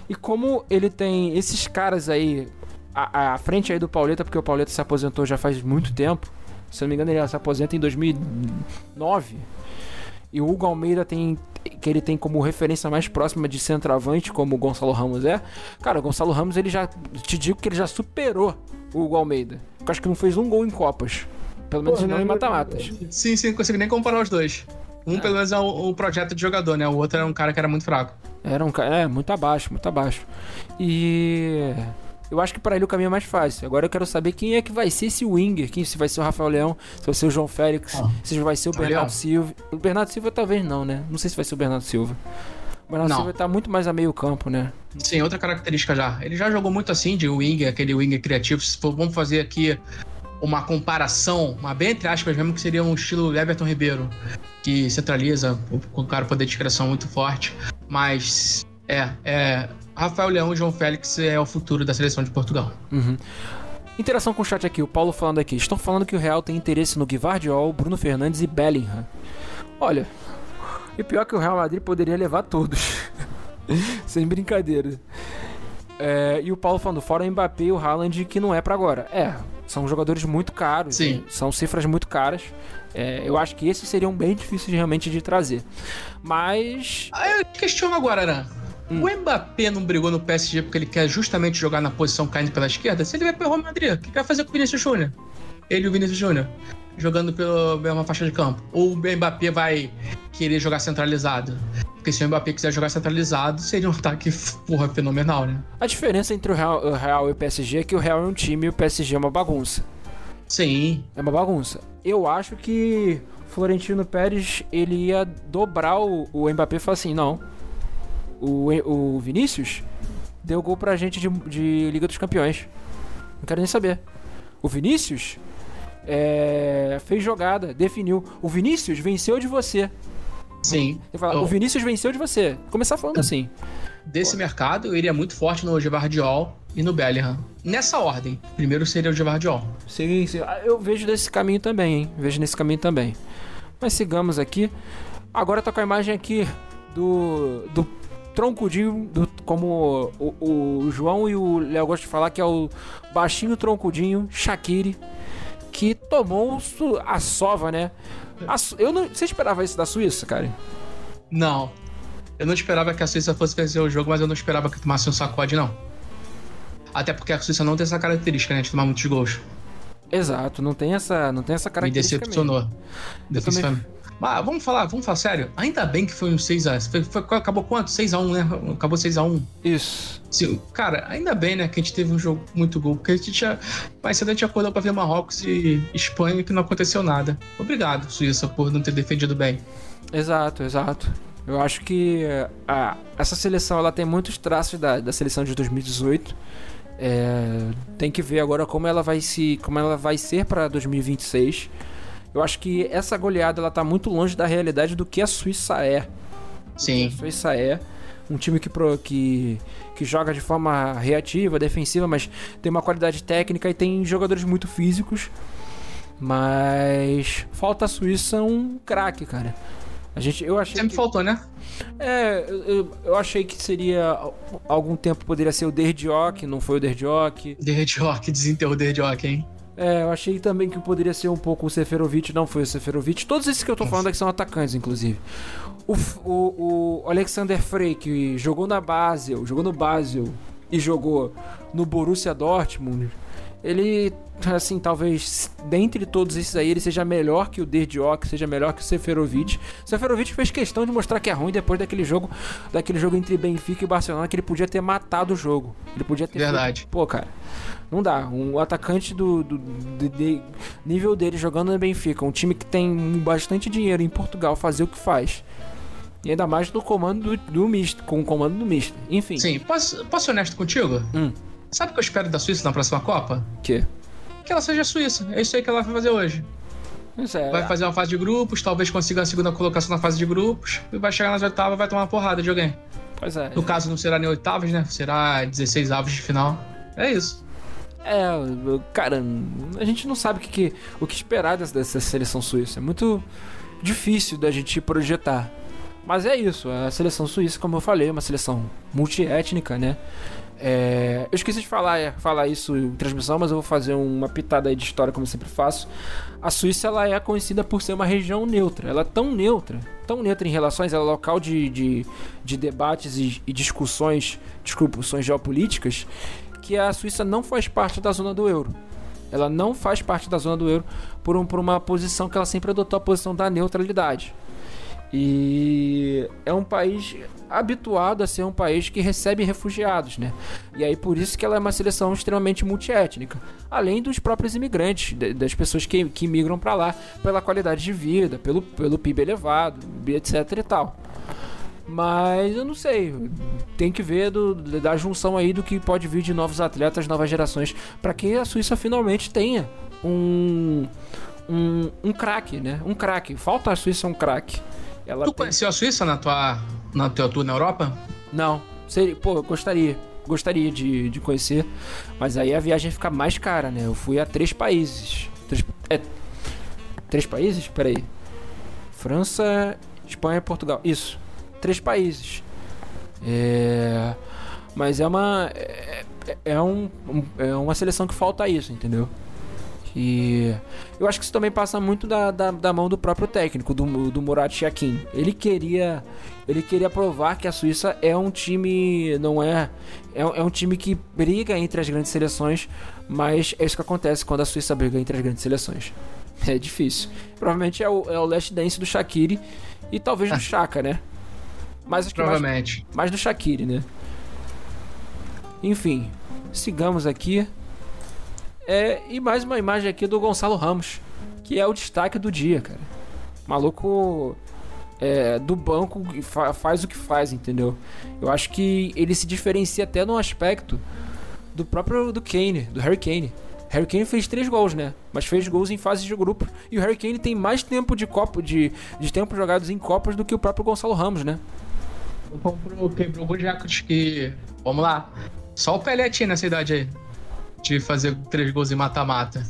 E como ele tem esses caras aí à, à frente aí do Pauleta, porque o Pauleta se aposentou já faz muito tempo. Se eu não me engano, ele se aposenta em 2009. E o Hugo Almeida tem que ele tem como referência mais próxima de centroavante, como o Gonçalo Ramos é. Cara, o Gonçalo Ramos, ele já te digo que ele já superou o Hugo Almeida. Eu acho que não fez um gol em Copas. Pelo menos Pô, não, em mata-matas. Sim, sim, não consigo nem comparar os dois. Um, é. pelo menos, é o, o, projeto de jogador, né? O outro era um cara que era muito fraco. Era um cara. É, muito abaixo, muito abaixo. E. Eu acho que para ele o caminho é mais fácil. Agora eu quero saber quem é que vai ser esse winger. Quem, se vai ser o Rafael Leão, se vai ser o João Félix, ah. se vai ser o Bernardo Leão. Silva. O Bernardo Silva talvez não, né? Não sei se vai ser o Bernardo Silva. O Bernardo não. Silva tá muito mais a meio campo, né? Sim, outra característica já. Ele já jogou muito assim de winger, aquele winger criativo. Se for, vamos fazer aqui uma comparação, uma bem entre aspas mesmo, que seria um estilo Everton Ribeiro, que centraliza, com o cara poder de criação muito forte. Mas é, é Rafael Leão e João Félix é o futuro da seleção de Portugal. Uhum. Interação com o chat aqui, o Paulo falando aqui. Estão falando que o Real tem interesse no Guivardiol, Bruno Fernandes e Bellingham. Olha, e pior que o Real Madrid poderia levar todos. Sem brincadeira. É, e o Paulo falando, fora o Mbappé e o Haaland, que não é para agora. É, são jogadores muito caros. Sim. Né? São cifras muito caras. É, eu acho que esses seriam bem difíceis realmente de trazer. Mas. Ah, eu questiono agora, né? Hum. O Mbappé não brigou no PSG porque ele quer justamente jogar na posição caindo pela esquerda? Se ele vai pro Real Madrid, o que vai fazer com o Vinícius Júnior? Ele e o Vinícius Júnior. jogando pela mesma faixa de campo? Ou o Mbappé vai querer jogar centralizado? Porque se o Mbappé quiser jogar centralizado, seria um ataque, porra, fenomenal, né? A diferença entre o Real, o Real e o PSG é que o Real é um time e o PSG é uma bagunça. Sim. É uma bagunça. Eu acho que Florentino Pérez ele ia dobrar o, o Mbappé e falar assim: não. O, o Vinícius deu gol pra gente de, de Liga dos Campeões. Não quero nem saber. O Vinícius é, fez jogada, definiu. O Vinícius venceu de você. Sim. Fala, oh. O Vinícius venceu de você. Começar falando assim. Desse Pô. mercado, eu iria muito forte no Gevardiol e no Bellingham. Nessa ordem. Primeiro seria o Gevardiol. Sim, sim. Ah, eu vejo desse caminho também, hein? Vejo nesse caminho também. Mas sigamos aqui. Agora tá com a imagem aqui do, do troncudinho, do, como o, o, João e o Léo gostam de falar, que é o baixinho troncudinho, Shaqiri, que tomou a sova, né? A, eu não, você esperava isso da Suíça, cara? Não. Eu não esperava que a Suíça fosse vencer o jogo, mas eu não esperava que tomasse um sacode, não. Até porque a Suíça não tem essa característica, né, de tomar muitos gols. Exato, não tem essa, não tem essa característica. Me decepcionou. Decepcionou. Vamos falar, vamos falar sério. Ainda bem que foi um 6x. Foi, foi, acabou quanto? 6x1, né? Acabou 6x1. Isso. Sim, cara, ainda bem, né, que a gente teve um jogo muito gol. Porque a gente tinha. Mais cedo a gente acordou pra ver Marrocos e Espanha que não aconteceu nada. Obrigado, Suíça, por não ter defendido bem. Exato, exato. Eu acho que a, essa seleção ela tem muitos traços da, da seleção de 2018 é, tem que ver agora como ela vai se, como ela vai ser para 2026. Eu acho que essa goleada ela tá muito longe da realidade do que a Suíça é. Sim. A Suíça é um time que, que, que joga de forma reativa, defensiva, mas tem uma qualidade técnica e tem jogadores muito físicos. Mas falta a Suíça um craque, cara. A gente, eu achei Sempre que... faltou, né? É, eu, eu achei que seria. Algum tempo poderia ser o Derdiok, não foi o Derdiok. Derdiok, desenterrou o Derdiok, hein? É, eu achei também que poderia ser um pouco o Seferovic, não foi o Seferovic. Todos esses que eu tô falando aqui são atacantes, inclusive. O, o, o Alexander Frey, que jogou na Basel, jogou no Basel e jogou no Borussia Dortmund, ele, assim, talvez dentre todos esses aí, ele seja melhor que o Derdiok, seja melhor que o Seferovic. O Seferovic fez questão de mostrar que é ruim depois daquele jogo, daquele jogo entre Benfica e Barcelona, que ele podia ter matado o jogo. Ele podia ter. Verdade. Feito... Pô, cara. Não dá. Um atacante do, do, de, nível dele jogando no Benfica, um time que tem bastante dinheiro em Portugal, fazer o que faz. E ainda mais no comando do, do misto, com o comando do misto. Enfim. Sim, posso, posso ser honesto contigo? Hum. Sabe o que eu espero da Suíça na próxima Copa? Que? Que ela seja Suíça. É isso aí que ela vai fazer hoje. É, vai fazer uma fase de grupos, talvez consiga a segunda colocação na fase de grupos, e vai chegar nas oitavas e vai tomar uma porrada de alguém. Pois é. No caso, não será nem oitavas, né? Será 16 avos de final. É isso. É, cara, a gente não sabe o que, o que esperar dessa, dessa seleção suíça. É muito difícil da gente projetar. Mas é isso, a seleção suíça, como eu falei, é uma seleção multiétnica, né? É, eu esqueci de falar, é, falar isso em transmissão, mas eu vou fazer uma pitada de história como eu sempre faço. A Suíça ela é conhecida por ser uma região neutra. Ela é tão neutra, tão neutra em relações, ela é local de, de, de debates e, e discussões, discussões geopolíticas, que a Suíça não faz parte da zona do euro. Ela não faz parte da zona do euro por, um, por uma posição que ela sempre adotou a posição da neutralidade. E é um país habituado a ser um país que recebe refugiados, né? E aí por isso que ela é uma seleção extremamente multiétnica, além dos próprios imigrantes, das pessoas que, que migram para lá pela qualidade de vida, pelo, pelo PIB elevado, etc e tal. Mas eu não sei, tem que ver do, da junção aí do que pode vir de novos atletas, novas gerações, para que a Suíça finalmente tenha um um, um craque, né? Um craque. Falta a Suíça um craque. Ela tu tem... conheceu a Suíça na tua, na tua tour na Europa? Não. Seria, pô, eu gostaria. Gostaria de, de conhecer. Mas aí a viagem fica mais cara, né? Eu fui a três países. Três, é, três países? Peraí. França, Espanha e Portugal. Isso. Três países. É. Mas é uma. É, é, um, é uma seleção que falta isso, entendeu? E eu acho que isso também passa muito da, da, da mão do próprio técnico, do, do Murat Yakin. Ele queria ele queria provar que a Suíça é um time, não é, é, é um time que briga entre as grandes seleções, mas é isso que acontece quando a Suíça briga entre as grandes seleções. É difícil. Provavelmente é o, é o Last Dance do Shaqiri e talvez do Chaka, né? Mas acho que Provavelmente. Mais, mais do Shaqiri, né? Enfim, sigamos aqui. É, e mais uma imagem aqui do Gonçalo Ramos, que é o destaque do dia, cara. Maluco é, do banco fa faz o que faz, entendeu? Eu acho que ele se diferencia até no aspecto do próprio do Kane, do Harry Kane. Harry Kane fez três gols, né? Mas fez gols em fases de grupo. E o Harry Kane tem mais tempo de copo de, de tempo jogados em copas do que o próprio Gonçalo Ramos, né? Quebrou alguns recordes que. Vamos lá. Só o Pelé tinha nessa idade aí. De fazer três gols em mata-mata.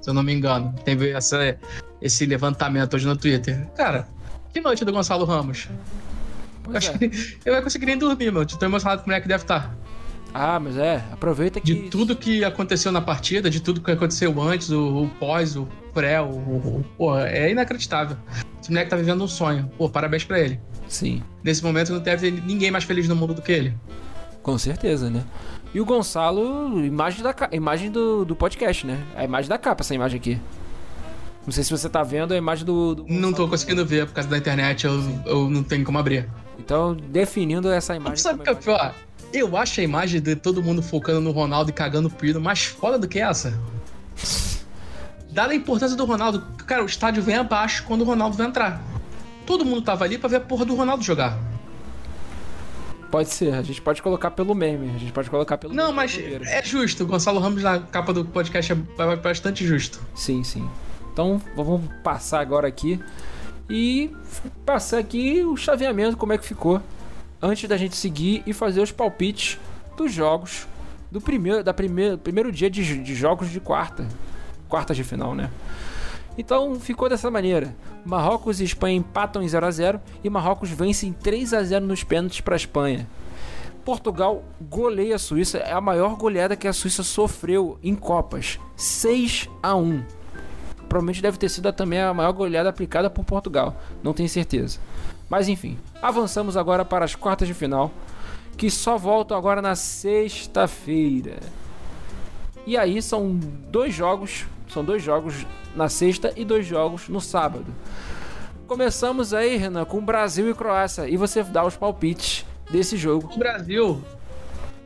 Se eu não me engano. Teve essa, esse levantamento hoje no Twitter. Cara, que noite do Gonçalo Ramos. Pois acho é. que ele vai conseguir nem dormir, meu. De tão emocionado que o moleque deve estar. Ah, mas é, aproveita que. De tudo que aconteceu na partida, de tudo que aconteceu antes, o, o pós, o pré, o, o, Pô, é inacreditável. Esse moleque tá vivendo um sonho. Pô, parabéns pra ele. Sim. Nesse momento não deve ter ninguém mais feliz no mundo do que ele. Com certeza, né? E o Gonçalo, imagem, da, imagem do, do podcast, né? A imagem da capa, essa imagem aqui. Não sei se você tá vendo a imagem do. do não tô conseguindo ver por causa da internet, eu, eu não tenho como abrir. Então, definindo essa imagem. Mas sabe o que é pior? Eu acho a imagem de todo mundo focando no Ronaldo e cagando o pino mais foda do que essa. Dada a importância do Ronaldo, cara, o estádio vem abaixo quando o Ronaldo vai entrar. Todo mundo tava ali pra ver a porra do Ronaldo jogar. Pode ser, a gente pode colocar pelo meme, a gente pode colocar pelo Não, mas é justo. O Gonçalo Ramos na capa do podcast é bastante justo. Sim, sim. Então vamos passar agora aqui e passar aqui o chaveamento, como é que ficou antes da gente seguir e fazer os palpites dos jogos do primeiro, da primeiro, primeiro dia de, de jogos de quarta. Quartas de final, né? Então ficou dessa maneira. Marrocos e Espanha empatam em 0 a 0 e Marrocos vence em 3 a 0 nos pênaltis para a Espanha. Portugal goleia a Suíça, é a maior goleada que a Suíça sofreu em Copas, 6 a 1. Provavelmente deve ter sido também a maior goleada aplicada por Portugal, não tenho certeza. Mas enfim, avançamos agora para as quartas de final, que só voltam agora na sexta-feira. E aí são dois jogos, são dois jogos na sexta e dois jogos no sábado. Começamos aí, Renan, com Brasil e Croácia, e você dá os palpites desse jogo. O Brasil,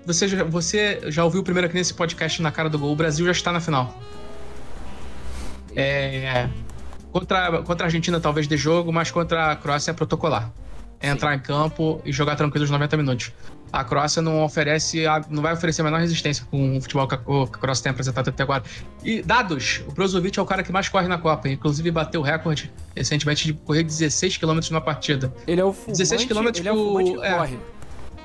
você já, você já ouviu primeiro aqui nesse podcast na cara do gol, o Brasil já está na final. É, Contra, contra a Argentina, talvez de jogo, mas contra a Croácia é protocolar. É entrar em campo e jogar tranquilo os 90 minutos. A Croácia não oferece, não vai oferecer a menor resistência com o futebol que a, Croácia tem apresentado até agora. E dados, o Brozovic é o cara que mais corre na Copa, inclusive bateu o recorde recentemente de correr 16 km numa partida. Ele é o fumante, 16 km ele é o que é, corre.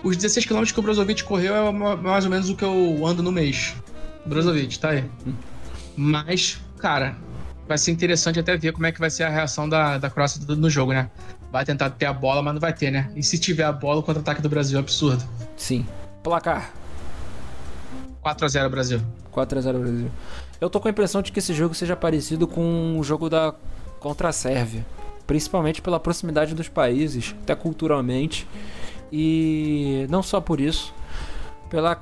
Os 16 km que o Brozovic correu é mais ou menos o que eu ando no mês. Brozovic, tá aí. Mas, cara, vai ser interessante até ver como é que vai ser a reação da, da Croácia no jogo, né? Vai tentar ter a bola, mas não vai ter, né? E se tiver a bola, o contra-ataque do Brasil é absurdo. Sim. Placar. 4x0 Brasil. 4x0 Brasil. Eu tô com a impressão de que esse jogo seja parecido com o jogo da contra a Sérvia. Principalmente pela proximidade dos países, até culturalmente. E não só por isso. Pela.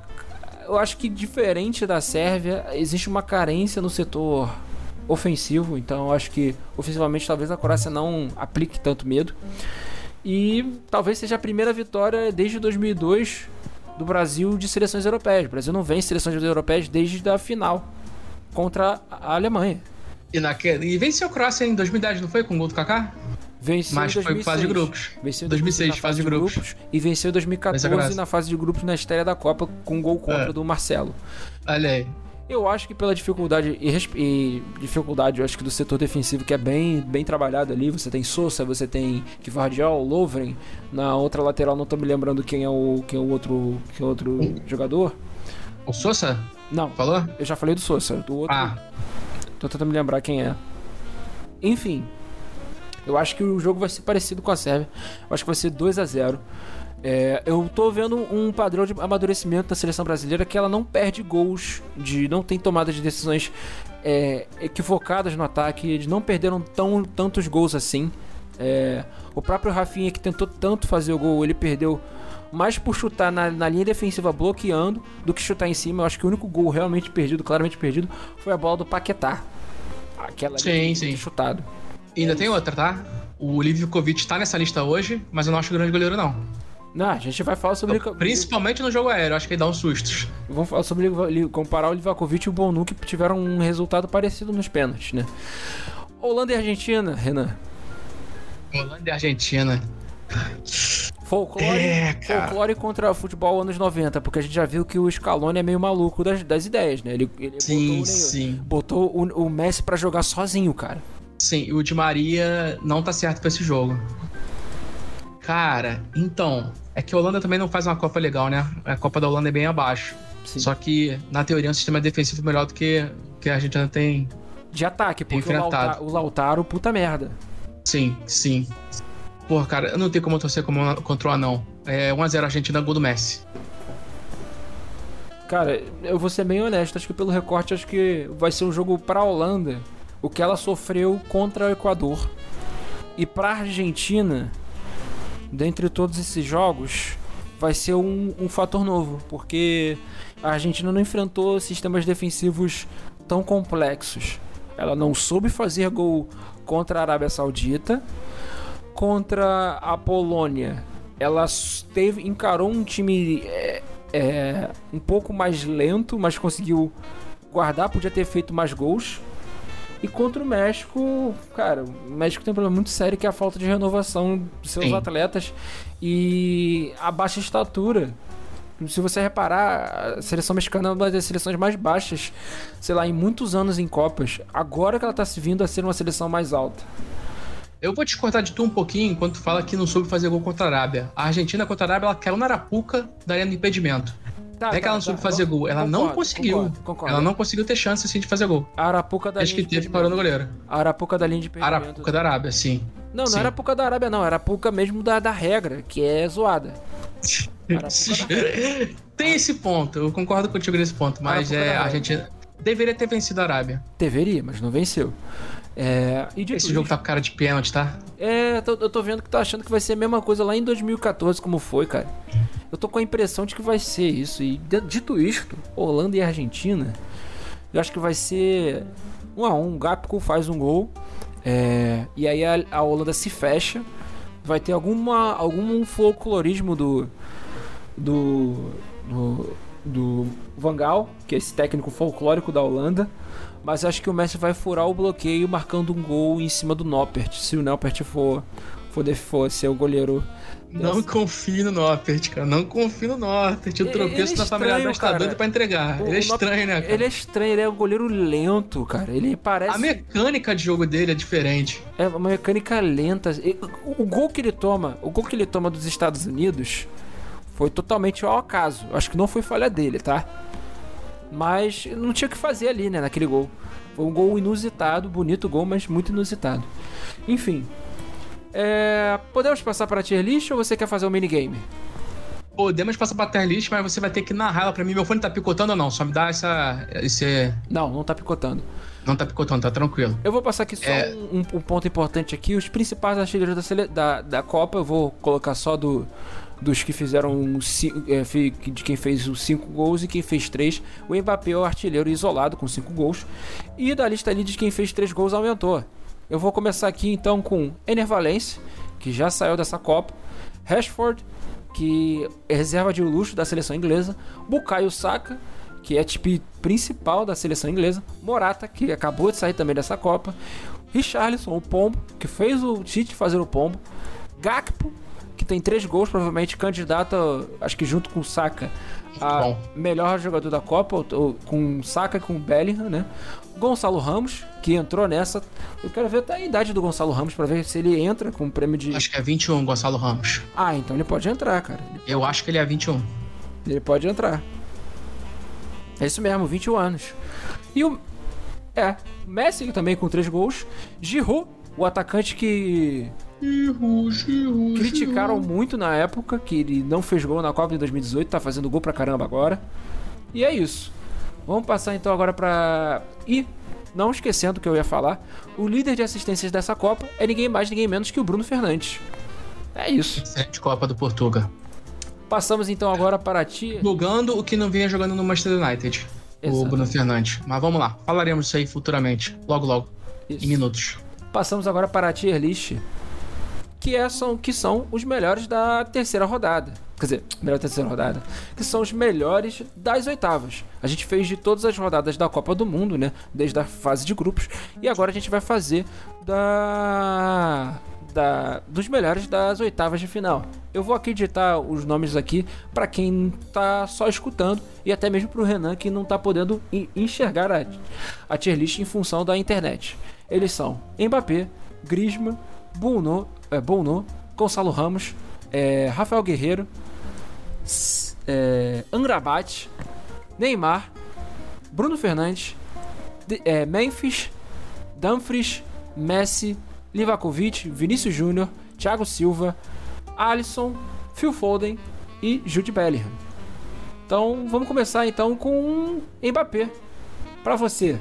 Eu acho que diferente da Sérvia, existe uma carência no setor ofensivo, então acho que ofensivamente talvez a Croácia não aplique tanto medo. E talvez seja a primeira vitória desde 2002 do Brasil de seleções europeias. O Brasil não vence seleções europeias desde a final contra a Alemanha. E, naquele, e venceu a Croácia em 2010, não foi? Com o gol do Kaká? Venceu Mas foi em fase de grupos. Venceu em 2006, fase, fase de grupos. grupos. E venceu em 2014 na fase de grupos na estreia da Copa com um gol contra é. do Marcelo. Olha aí. Eu acho que pela dificuldade e, e, dificuldade, eu acho que do setor defensivo que é bem, bem trabalhado ali, você tem Sousa, você tem Kvardiol, Lovren, na outra lateral não tô me lembrando quem é o quem é o outro, quem é o outro jogador. O Sousa? Não. Falou? Eu já falei do Sousa, do outro. Ah. Tô tentando me lembrar quem é. Enfim, eu acho que o jogo vai ser parecido com a Sérvia. Eu acho que vai ser 2 a 0 é, eu tô vendo um padrão de amadurecimento da seleção brasileira que ela não perde gols, de não tem tomada de decisões é, equivocadas no ataque, de não perderam tão, tantos gols assim. É, o próprio Rafinha que tentou tanto fazer o gol, ele perdeu mais por chutar na, na, linha defensiva bloqueando do que chutar em cima. Eu acho que o único gol realmente perdido, claramente perdido, foi a bola do Paquetá. Aquela Sim, sim. chutado. E ainda tem outra, tá? O Livkovic tá nessa lista hoje, mas eu não acho grande goleiro, não. Não, a gente vai falar sobre. Principalmente no jogo aéreo, acho que ele dá uns sustos. Vamos falar sobre comparar o Livakovic e o Bonucci que tiveram um resultado parecido nos pênaltis, né? Holanda e Argentina, Renan. Holanda e Argentina. Folclore, É, folclore contra futebol anos 90, porque a gente já viu que o Scaloni é meio maluco das, das ideias, né? Ele, ele Sim, botou, sim. botou o, o Messi pra jogar sozinho, cara. Sim, e o Di Maria não tá certo pra esse jogo. Cara, então, é que a Holanda também não faz uma Copa legal, né? A Copa da Holanda é bem abaixo. Sim. Só que, na teoria, é um sistema defensivo melhor do que, que a Argentina tem. De ataque, porque o Enfrentado. Lautaro, o Lautaro, puta merda. Sim, sim. Pô, cara, eu não tenho como torcer como- contra o anão. É 1x0 Argentina, gol do Messi. Cara, eu vou ser bem honesto, acho que pelo recorte, acho que vai ser um jogo pra Holanda, o que ela sofreu contra o Equador. E pra Argentina, dentre todos esses jogos, vai ser um, um fator novo, porque a Argentina não enfrentou sistemas defensivos tão complexos. Ela não soube fazer gol contra a Arábia Saudita, contra a Polônia. Ela teve, encarou um time é, é, um pouco mais lento, mas conseguiu guardar, podia ter feito mais gols. E contra o México, cara, o México tem um problema muito sério que é a falta de renovação dos seus Sim. atletas e a baixa estatura. Se você reparar, a seleção mexicana é uma das seleções mais baixas, sei lá, em muitos anos em Copas. Agora que ela tá se vindo a ser uma seleção mais alta. Eu vou discordar de tu um pouquinho enquanto fala que não soube fazer gol contra a Arábia. A Argentina contra a Arábia, ela caiu na arapuca da do impedimento. Tá, Não é que ela não soube fazer gol, ela não Concordo, conseguiu. Concordo, concordo. Ela não conseguiu ter chance assim de fazer gol. A Arapuca da Acho linha que teve parou no goleiro. A Arapuca da linha de impedimento. Arapuca da Arábia, sim. Não, não Sim. era Arapuca da Arábia, não. Era Arapuca mesmo da, da regra, que é zoada. Tem esse ponto, eu concordo contigo nesse ponto, mas Arapuca é, a. Argentina deveria ter vencido a Arábia. Deveria, mas não venceu. É, e Esse jogo isso, tá com cara de pênalti, tá? É, eu tô vendo que tá achando que vai ser a mesma coisa lá em 2014, como foi, cara. Eu tô com a impressão de que vai ser isso. E dito isto, Holanda e Argentina, eu acho que vai ser um a um. Gapco faz um gol. é, e aí a, a Holanda se fecha. Vai ter alguma, algum folclorismo do. Do. Do. Do que é esse técnico folclórico da Holanda. Mas acho que o Messi vai furar o bloqueio marcando um gol em cima do Noppert. Se o Noppert for, for, for ser o goleiro. Não confio no Noppert, cara. Não confio no Noppert. O tropeço é da família Adams tá doido pra entregar. O- ele é estranho, né, cara? Ele é estranho, ele é um goleiro lento, cara. Ele parece. A mecânica de jogo dele é diferente. É uma mecânica lenta. O, o gol que ele toma, o gol que ele toma dos Estados Unidos foi totalmente ao acaso. Acho que não foi falha dele, tá? Mas não tinha o que fazer ali, né, naquele gol. Foi um gol inusitado, bonito gol, mas muito inusitado. Enfim. É, podemos passar para tier list ou você quer fazer um minigame? Podemos passar pra tier list, mas você vai ter que narrar ela pra mim. Meu fone tá picotando ou não? Só me dá essa. Esse. Não, não tá picotando. Não tá picotando, tá tranquilo. Eu vou passar aqui só É. um, um ponto importante aqui. Os principais artilheiros da, da, da Copa, eu vou colocar só do, dos que fizeram é, de quem fez os 5 gols e quem fez 3. O Mbappé é o artilheiro isolado com 5 gols. E da lista ali de quem fez 3 gols aumentou. Eu vou começar aqui então com Ener Valencia, que já saiu dessa Copa. Rashford, que é reserva de luxo da seleção inglesa. Bukayo Saka, que é tipo principal da seleção inglesa. Morata, que acabou de sair também dessa Copa. Richarlison, o Pombo, que fez o Tite fazer o Pombo. Gakpo, que tem três gols, provavelmente candidato, acho que junto com o Saka, a Bom. melhor jogador da Copa, com Saka e com Bellingham, né? Gonçalo Ramos, que entrou nessa. Eu quero ver até a idade do Gonçalo Ramos para ver se ele entra com o prêmio de. Acho que é 21, Gonçalo Ramos. Ah, então ele pode entrar, cara. Eu acho que ele é 21. Ele pode entrar. É isso mesmo, 21 anos. E o. É, Messi também com 3 gols. Giroud, o atacante que Giru, Giru, criticaram muito na época, que ele não fez gol na Copa de 2018, tá fazendo gol pra caramba agora. E é isso. Vamos passar então agora pra. E, não esquecendo que eu ia falar, o líder de assistências dessa Copa é ninguém mais, ninguém menos que o Bruno Fernandes. É isso. Excelente Copa do Portugal. Passamos então agora para ti. Jogando o que não vinha jogando no Manchester United. Exato. O Bruno Fernandes. Mas vamos lá. Falaremos isso aí futuramente. Logo, logo. Isso. em minutos. Passamos agora para a tier list, que, é, são, que são os melhores da terceira rodada. Quer dizer, melhor terceira rodada. Que são os melhores das oitavas. A gente fez de todas as rodadas da Copa do Mundo, né? Desde a fase de grupos. E agora a gente vai fazer da. Da, dos melhores das oitavas de final. Eu vou aqui os nomes aqui para quem tá só escutando e até mesmo para o Renan que não tá podendo enxergar a, a tier list em função da internet. Eles são Mbappé, Griezmann, Bono, é, Bono Gonçalo Ramos, é, Rafael Guerreiro, é, Angrabat, Neymar, Bruno Fernandes, de, é, Memphis, Dumfries, Messi, Livakovic, Vinícius Júnior, Thiago Silva, Alisson, Phil Foden e Jude Bellingham. Então vamos começar então com Mbappé. Para você,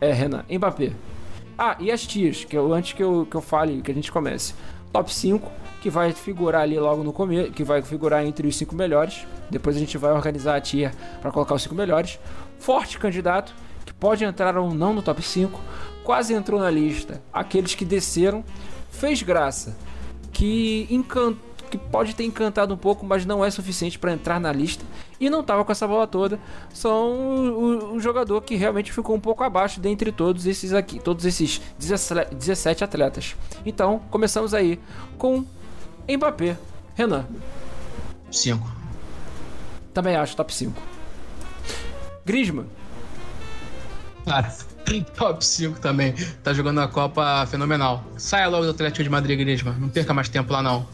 é Renan, Mbappé. Ah, e as tias, que eu, antes que eu, que eu fale, que a gente comece. Top 5 que vai figurar ali logo no começo, que vai figurar entre os cinco melhores. Depois a gente vai organizar a tier para colocar os cinco melhores. Forte candidato, que pode entrar ou não no top 5. Quase entrou na lista. Aqueles que desceram, fez graça, que encantou que pode ter encantado um pouco, mas não é suficiente para entrar na lista e não estava com essa bola toda, são o, o, jogador que realmente ficou um pouco abaixo dentre todos esses aqui, todos esses 17 atletas. Então, começamos aí com Mbappé. Renan. 5. Também acho, top 5. Griezmann. Cara, top 5 também. Tá jogando a Copa fenomenal. Saia logo do Atlético de Madrid, Griezmann. Não perca mais tempo lá, não.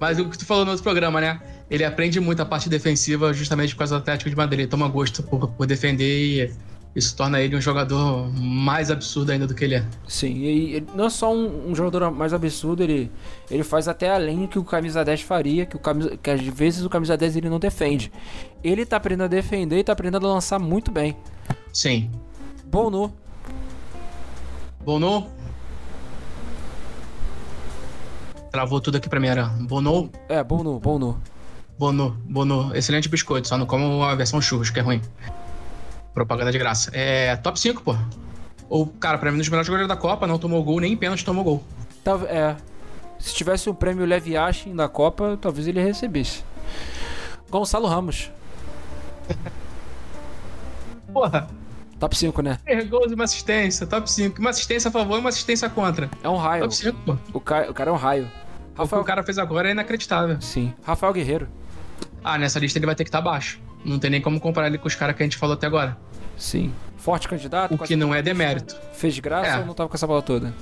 Mas o que tu falou no outro programa, né? Ele aprende muito a parte defensiva justamente por causa do Atlético de Madrid. Ele toma gosto por, por defender e isso torna ele um jogador mais absurdo ainda do que ele é. Sim, e ele não é só um, um, jogador mais absurdo, ele, ele faz até além do que o camisa 10 faria, que, o camisa, que às vezes o camisa 10 ele não defende. Ele tá aprendendo a defender e tá aprendendo a lançar muito bem. Sim. Bono. Bono? Travou tudo aqui pra mim, era Bono? É, Bono, Bono. Bono, Bono. Excelente biscoito, só não como a versão churros, que é ruim. Propaganda de graça. É top 5, pô. O cara, pra mim, um dos melhores jogadores da Copa, não tomou gol, nem pênalti tomou gol. Tá, é. Se tivesse o um prêmio Leve Ashin da Copa, talvez ele recebesse. Gonçalo Ramos. Porra. Top 5, né? Três gols e uma assistência, top 5. Uma assistência a favor e uma assistência contra. É um raio. Top 5, pô. O cara, o cara é um raio. Rafael... O que o cara fez agora é inacreditável. Sim. Rafael Guerreiro. Ah, nessa lista ele vai ter que estar tá baixo. Não tem nem como comparar ele com os caras que a gente falou até agora. Sim. Forte candidato. O que não é demérito. Fez graça é. ou não tava com essa bola toda?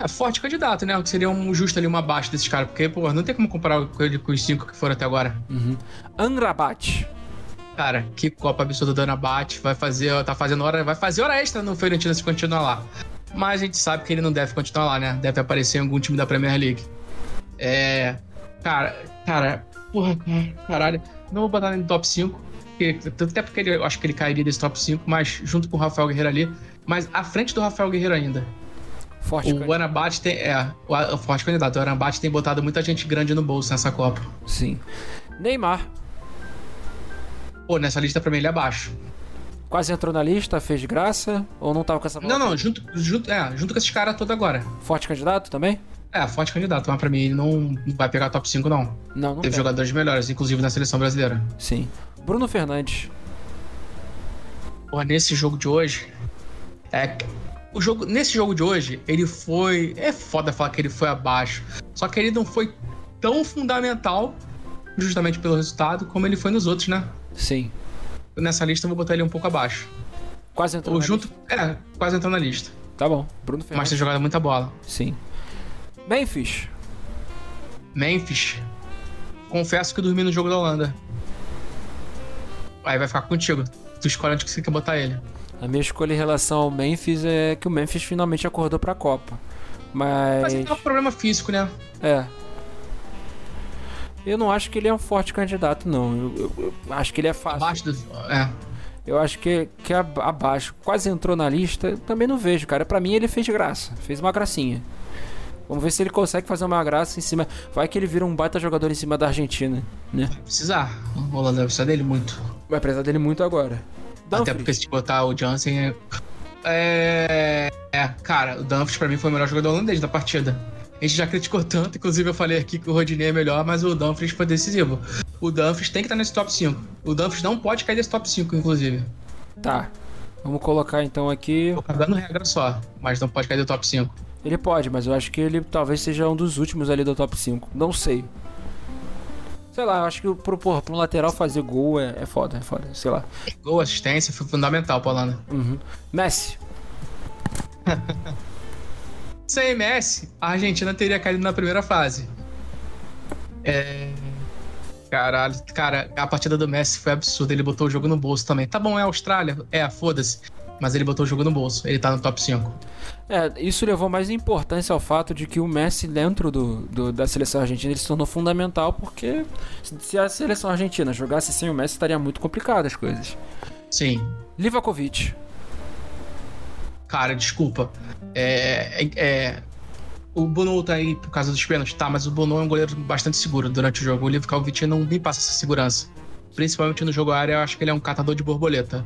É forte candidato, né? O que seria um justo ali, uma baixa desses caras. Porque, pô, não tem como comparar com ele com os cinco que foram até agora. Uhum. Angrabat. Cara, que Copa absurda do Angrabat. Vai fazer, tá fazendo hora, vai fazer hora extra no Fiorentina se continuar lá. Mas a gente sabe que ele não deve continuar lá, né? Deve aparecer em algum time da Premier League. É. Cara, cara, porra, caralho. Não vou botar ele no top 5. Até porque ele, eu acho que ele cairia desse top 5, mas junto com o Rafael Guerreiro ali. Mas à frente do Rafael Guerreiro ainda. Forte o Anabate tem. É, o, o forte candidato. O Anabate tem botado muita gente grande no bolso nessa Copa. Sim. Neymar. Pô, nessa lista pra mim ele é abaixo. Quase entrou na lista, fez graça? Ou não tava com essa? Não, não, junto, junto, é, junto com esses caras todos agora. Forte candidato também? É, forte candidato, mas pra mim ele não vai pegar top 5, não. Não, não Teve jogadores melhores, inclusive na seleção brasileira. Sim. Bruno Fernandes. Porra, nesse jogo de hoje. É. O jogo, nesse jogo de hoje, ele foi. É foda falar que ele foi abaixo. Só que ele não foi tão fundamental, justamente pelo resultado, como ele foi nos outros, né? Sim. Nessa lista eu vou botar ele um pouco abaixo. Quase entrou na junto, lista. É, quase entrou na lista. Tá bom. Bruno Fernandes. Mas tem jogado muita bola. Sim. Memphis. Memphis. Confesso que dormi no jogo da Holanda. Aí vai ficar contigo. Tu escolhe onde que você quer botar ele. A minha escolha em relação ao Memphis é que o Memphis finalmente acordou pra Copa. Mas. Mas é um problema físico, né? É. Eu não acho que ele é um forte candidato, não. Eu, eu, eu acho que ele é fácil. Abaixo do. É. Eu acho que, que é abaixo. Quase entrou na lista. Também não vejo, cara. Para mim ele fez graça. Fez uma gracinha. Vamos ver se ele consegue fazer uma graça em cima. Vai que ele vira um baita jogador em cima da Argentina, né? Vai precisar. O Holanda vai precisar dele muito. Vai precisar dele muito agora. Até porque se botar o Johnson, É... é, cara, o Dumfries pra mim foi o melhor jogador holandês da partida. A gente já criticou tanto, inclusive eu falei aqui que o Rodinei é melhor, mas o Dumfries foi decisivo. O Dumfries tem que estar nesse top 5. O Dumfries não pode cair desse top 5, inclusive. Tá. Vamos colocar então aqui. Tô cagando regra só, mas não pode cair do top 5. Ele pode, mas eu acho que ele talvez seja um dos últimos ali do top 5. Não sei. Sei lá, eu acho que pro, porra, pro lateral fazer gol é, é foda, é foda, sei lá. Gol, assistência foi fundamental pra Holanda. Uhum. Messi. Sem Messi, a Argentina teria caído na primeira fase. É. Caralho, cara, a partida do Messi foi absurda. Ele botou o jogo no bolso também. Tá bom, é Austrália? É, foda-se. Mas ele botou o jogo no bolso. Ele tá no top 5. É, isso levou mais importância ao fato de que o Messi, dentro do, do, da seleção argentina, ele se tornou fundamental porque se a seleção argentina jogasse sem o Messi, estaria muito complicado as coisas. Sim. Livakovic. Cara, desculpa. É, é, é, o Bono tá aí por causa dos pênaltis, tá, mas o Bono é um goleiro bastante seguro durante o jogo. O Livakovic não me passa essa segurança. Principalmente no jogo aéreo, eu acho que ele é um catador de borboleta.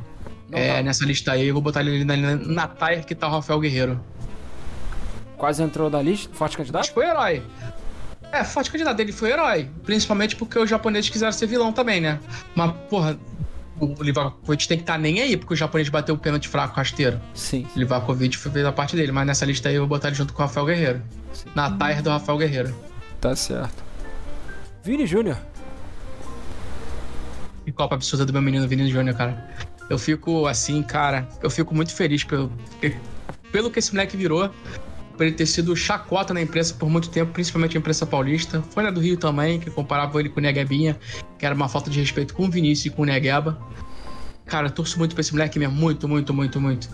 é, tá. nessa lista aí, eu vou botar ele na, na tire que tá o Rafael Guerreiro. Quase entrou da lista? Forte candidato? Foi herói. É, forte candidato. Ele foi herói. Principalmente porque os japoneses quiseram ser vilão também, né? Mas, porra, o Livakovic tem que estar tá nem aí, porque o japonês bateu o pênalti fraco rasteiro. Sim. O Livakovic fez a parte dele, mas nessa lista aí eu vou botar ele junto com o Rafael Guerreiro. Sim. Na tire do Rafael Guerreiro. Tá certo. Vini Júnior. Que copa absurda do meu menino Vini Júnior, cara. Eu fico assim, cara, eu fico muito feliz pelo, pelo que esse moleque virou por ele ter sido chacota na imprensa por muito tempo, principalmente a imprensa paulista. Foi na do Rio também, que comparava ele com o Neguebinha, que era uma falta de respeito com o Vinícius e com o Negueba. Cara, eu torço muito pra esse moleque mesmo, muito, muito, muito, muito.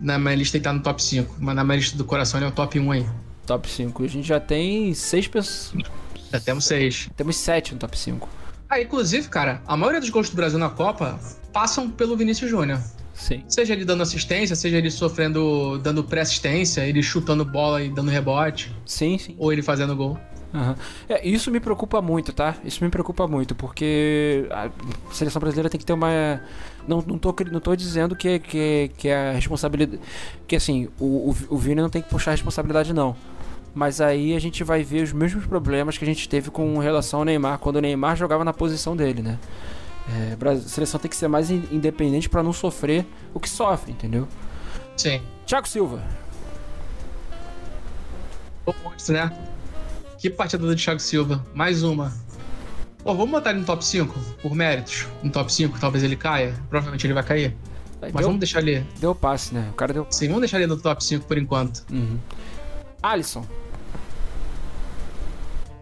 Na minha lista ele tá no top 5, mas na minha lista do coração ele é o top 1 aí. Top 5. A gente já tem 6 pessoas. Já temos 6. Temos 7 no top 5. Ah, inclusive, cara, a maioria dos gols do Brasil na Copa passam pelo Vinícius Júnior. Sim. Seja ele dando assistência, seja ele sofrendo, dando pré-assistência, ele chutando bola e dando rebote. Sim, sim. Ou ele fazendo gol. Uhum. É, isso me preocupa muito, tá? Isso me preocupa muito, porque a seleção brasileira tem que ter uma. Não, não, tô, não tô dizendo que, que, que a responsabilidade. Que assim, o, o, o Vini não tem que puxar a responsabilidade, não. Mas aí a gente vai ver os mesmos problemas que a gente teve com relação ao Neymar, quando o Neymar jogava na posição dele, né? É, a seleção tem que ser mais independente para não sofrer o que sofre, entendeu? Sim. Thiago Silva. Monstro, né? Que partida do Thiago Silva. Mais uma. Pô, vamos botar ele no top 5, por méritos. No top 5, talvez ele caia. Provavelmente ele vai cair. Mas deu, vamos deixar ele. Deu passe, né? O cara deu Sim, vamos deixar ele no top 5 por enquanto. Uhum. Alisson.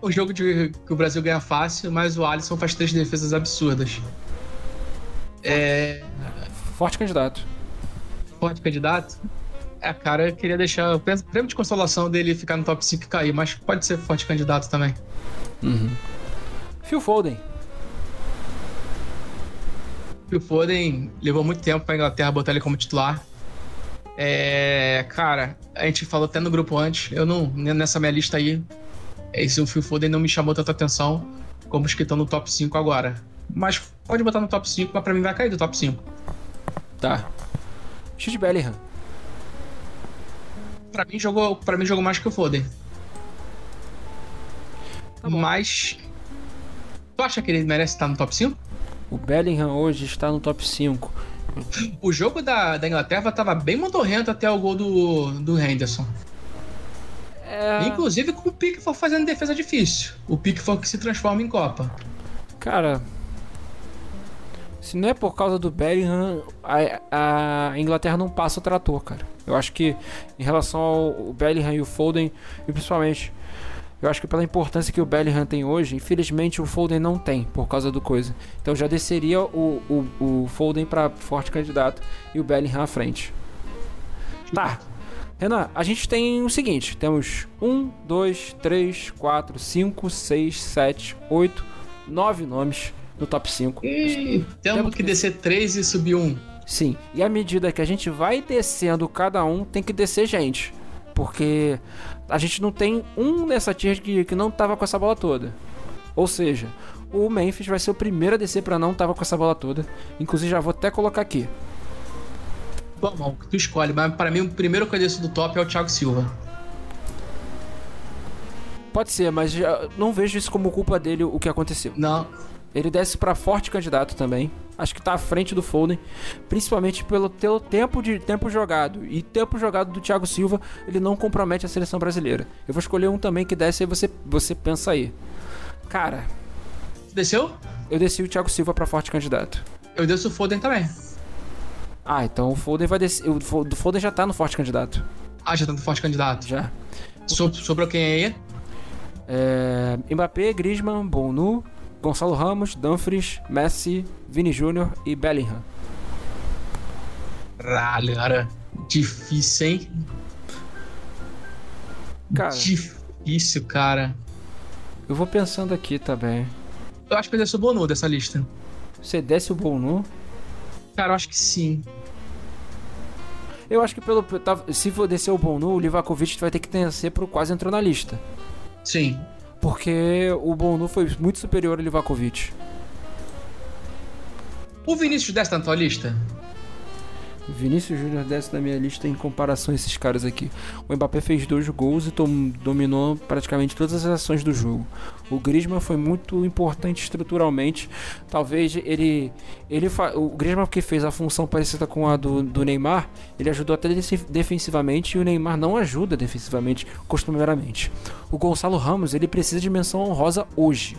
O jogo de, que o Brasil ganha fácil, mas o Alisson faz três defesas absurdas. É. Forte candidato. Forte candidato? É, cara, eu queria deixar o prêmio de consolação dele ficar no top 5 e cair, mas pode ser forte candidato também. Uhum. Phil Foden. Phil Foden levou muito tempo pra Inglaterra botar ele como titular. É, cara, a gente falou até no grupo antes, eu não, nessa minha lista aí, esse Phil Foden não me chamou tanta atenção como os que estão no top 5 agora. Mas pode botar no top 5, mas pra mim vai cair do top 5. Tá. Chute Bellingham. Pra mim jogou, pra mim jogou mais que o Foden. Tá mas. Tu acha que ele merece estar no top 5? O Bellingham hoje está no top 5. O jogo da, da Inglaterra tava bem motorrento até o gol do, do Henderson. É... Inclusive com o Pickford fazendo defesa difícil. O Pickford que se transforma em Copa. Cara, se não é por causa do Bellingham, a, a, Inglaterra não passa o trator, cara. Eu acho que em relação ao Bellingham e o Foden, e principalmente eu acho que pela importância que o Bellingham tem hoje, infelizmente o Foden não tem por causa do coisa. Então já desceria o, o, o Foden para forte candidato e o Bellingham à frente. Tá. Renan, a gente tem o seguinte: temos 1, 2, 3, 4, 5, 6, 7, 8, 9 nomes no top 5. E temos que descer 3 e subir 1. Sim, e à medida que a gente vai descendo cada um, tem que descer gente. Porque a gente não tem um nessa tier que, que não tava com essa bola toda. Ou seja, o Memphis vai ser o primeiro a descer para não tava com essa bola toda. Inclusive já vou até colocar aqui. Bom, tu escolhe, mas pra mim o primeiro que eu desço do top é o Thiago Silva. Pode ser, mas não vejo isso como culpa dele o que aconteceu. Não. Ele desce para forte candidato também. Acho que tá à frente do Foden, principalmente pelo teu tempo de tempo jogado. E tempo jogado do Thiago Silva, ele não compromete a seleção brasileira. Eu vou escolher um também que desce e você você pensa aí. Cara, desceu? Eu desci o Thiago Silva para forte candidato. Eu desço o Foden também. Ah, então o Foden vai descer. O Foden já tá no forte candidato. Ah, já tá no forte candidato. Já. So, sobrou quem aí? É, Mbappé, Griezmann, Bonu, Gonçalo Ramos, Dumfries, Messi, Vini Júnior e Bellingham. Caralho, cara. Difícil, hein? Cara. Difícil, cara. Eu vou pensando aqui também. Eu acho que eu desço o Bonu dessa lista. Você desce o Bonu? Cara, eu acho que sim. Eu acho que pelo. Tá, se for descer o Bonu, o Livakovic vai ter que descer pro quase entrou na lista. Sim. Porque o Bonu foi muito superior ao Livakovic. O Vinícius desce na tua lista? Vinícius Júnior desce na minha lista em comparação a esses caras aqui. O Mbappé fez dois gols e dominou praticamente todas as ações do jogo. O Griezmann foi muito importante estruturalmente. Talvez ele. ele o Griezmann que fez a função parecida com a do, do Neymar, ele ajudou até defensivamente e o Neymar não ajuda defensivamente, costumeiramente. O Gonçalo Ramos ele precisa de menção honrosa hoje.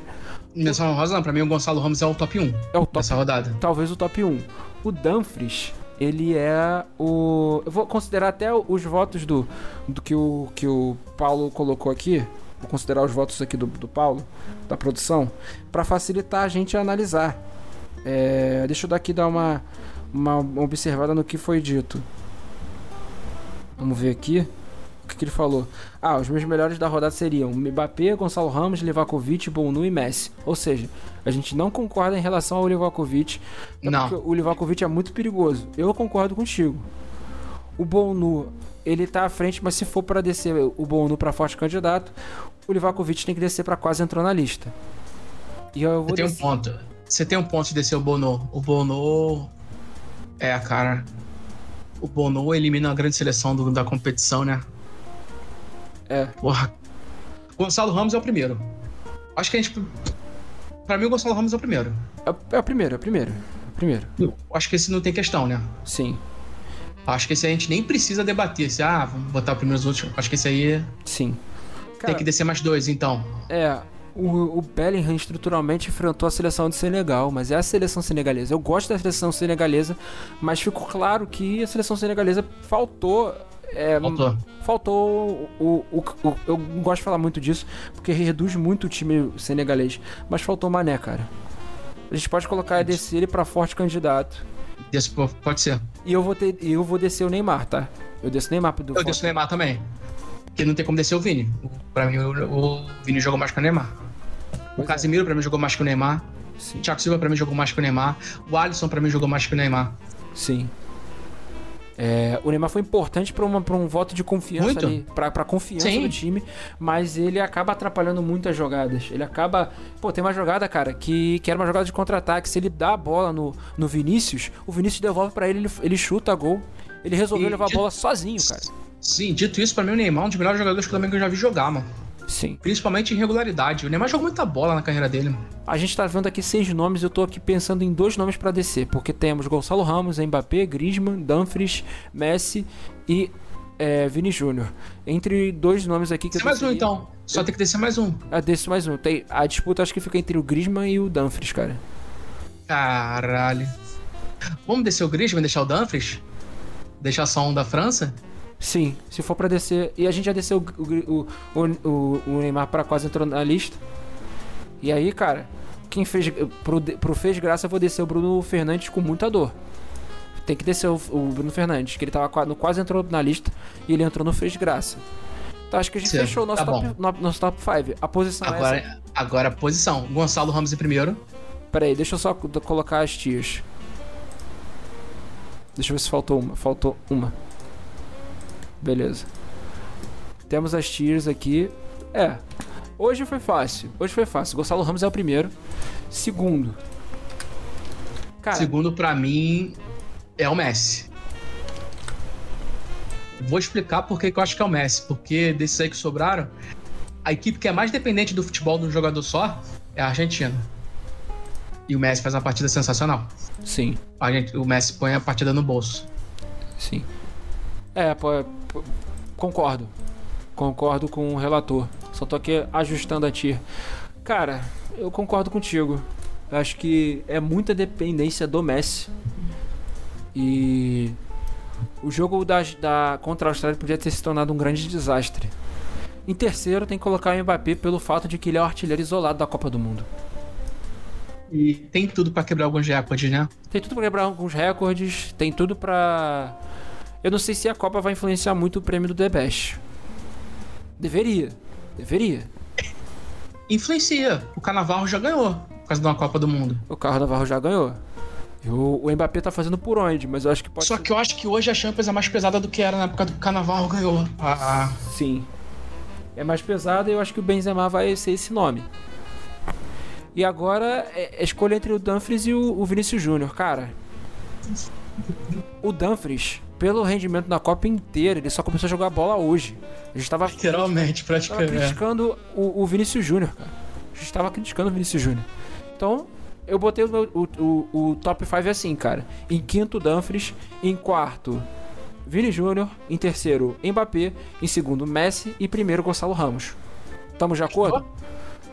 Menção honrosa não, pra mim o Gonçalo Ramos é o top 1 é o top, dessa rodada. Talvez o top 1. O Dumfries ele é o. Eu vou considerar até os votos do, do que, o, que o Paulo colocou aqui. Vou considerar os votos aqui do, do Paulo, da produção, para facilitar a gente analisar. É, deixa eu daqui dar uma, uma observada no que foi dito. Vamos ver aqui que, ele falou? Ah, os meus melhores da rodada seriam Mbappé, Gonçalo Ramos, Livakovic, Bonu e Messi. Ou seja, a gente não concorda em relação ao Livakovic. Não. O Livakovic é muito perigoso. Eu concordo contigo. O Bonu, ele tá à frente, mas se for para descer o Bonu para forte candidato, o Livakovic tem que descer para quase entrar na lista. E eu vou Você tem um ponto. Você tem um ponto de descer o Bono. O Bono é, cara. O Bono elimina a grande seleção do, da competição, né? É. Porra. Gonçalo Ramos é o primeiro. Acho que a gente. Pra mim, o Gonçalo Ramos é o primeiro. É, é o primeiro, é o primeiro. É o primeiro. Eu acho que esse não tem questão, né? Sim. Acho que esse a gente nem precisa debater. Se, ah, vamos botar o primeiro os outros. Acho que esse aí. Sim. Cara, tem que descer mais dois, então. É. O, o Bellingham estruturalmente enfrentou a seleção de Senegal, mas é a seleção senegalesa. Eu gosto da seleção senegalesa, mas ficou claro que a seleção senegalesa faltou é, faltou. Faltou o, o, o, Eu gosto de falar muito disso, porque reduz muito o time senegalês. Mas faltou Mané, cara. A gente pode colocar descer ele pra forte candidato. Desse, pode ser. E eu vou, ter, eu vou descer o Neymar, tá? Eu desço o Neymar do Eu forte. desço o Neymar também. Porque não tem como descer o Vini. Pra mim, o, o Vini jogou mais que o Neymar. O Casimiro, é. pra mim, jogou mais que o Neymar. Sim. O Thiago Silva, pra mim, jogou mais que o Neymar. O Alisson, pra mim, jogou mais que o Neymar. Sim. É, o Neymar foi importante para um voto de confiança muito. ali, para confiança Sim. do time, mas ele acaba atrapalhando muitas jogadas. Ele acaba. Pô, tem uma jogada, cara, que, que era uma jogada de contra-ataque. Se ele dá a bola no, no Vinícius, o Vinícius devolve para ele, ele, ele chuta gol. Ele resolveu e levar a bola sozinho, cara. Sim, dito isso, para mim o Neymar é um dos melhores jogadores que eu já vi jogar, mano. Sim. Principalmente em regularidade. O Neymar jogou muita bola na carreira dele. A gente tá vendo aqui seis nomes, eu tô aqui pensando em dois nomes para descer, porque temos Gonçalo Ramos, Mbappé, Griezmann, Dumfries, Messi e é, Vini Júnior. Entre dois nomes aqui que Desce eu mais um então. Só eu... tem que descer mais um. Ah, desce mais um. Tem... A disputa acho que fica entre o Griezmann e o Dumfries, cara. Caralho. Vamos descer o Griezmann e deixar o Dumfries? Deixar só um da França? Sim, se for para descer. E a gente já desceu o, o, o, o Neymar para quase entrou na lista. E aí, cara, quem fez. Pro, pro fez graça, eu vou descer o Bruno Fernandes com muita dor. Tem que descer o, o Bruno Fernandes, que ele tava no, quase entrou na lista e ele entrou no fez graça. Então acho que a gente fechou o nosso, tá top, no, nosso top 5. A posição agora, é essa. Agora a posição. Gonçalo Ramos em primeiro. Pera aí, deixa eu só colocar as tias. Deixa eu ver se faltou uma. Faltou uma. Beleza. Temos as tiers aqui. É. Hoje foi fácil. Hoje foi fácil. Gonçalo Ramos é o primeiro. Segundo. Cara, Segundo, para mim, é o Messi. Vou explicar por que eu acho que é o Messi. Porque desses aí que sobraram, a equipe que é mais dependente do futebol de um jogador só é a Argentina. E o Messi faz uma partida sensacional. Sim. A gente, o Messi põe a partida no bolso. Sim. É, pô, pô, concordo. Concordo com o relator. Só tô aqui ajustando a tir. Cara, eu concordo contigo. Eu acho que é muita dependência do Messi. E o jogo da, da contra a Austrália podia ter se tornado um grande desastre. Em terceiro, tem que colocar o Mbappé pelo fato de que ele é o artilheiro isolado da Copa do Mundo. E tem tudo para quebrar alguns recordes, né? Tem tudo para quebrar alguns recordes, tem tudo para Eu não sei se a Copa vai influenciar muito o prêmio do The Best. Deveria. Deveria. Influencia. O Carnaval já ganhou por causa de uma Copa do Mundo. O Carnaval já ganhou. E o, Mbappé tá fazendo por onde, mas eu acho que pode Só que eu acho que hoje a Champions é mais pesada do que era na época do Carnaval ganhou. Ah, Sim. É mais pesado e eu acho que o Benzema vai ser esse nome. E agora é, é escolha entre o Dumfries e o, o Vinícius Júnior. Cara, o Dumfries, pelo rendimento na Copa inteira, ele só começou a jogar bola hoje. A gente tava, literalmente, tava praticamente. criticando o, o Vinícius Júnior, cara. A gente tava criticando o Vinícius Júnior. Então, eu botei o, meu- o, o, o top 5 assim, cara. Em quinto, Dumfries. Em quarto, Vini Júnior. Em terceiro, Mbappé. Em segundo, Messi. E primeiro, Gonçalo Ramos. Tamo de acordo?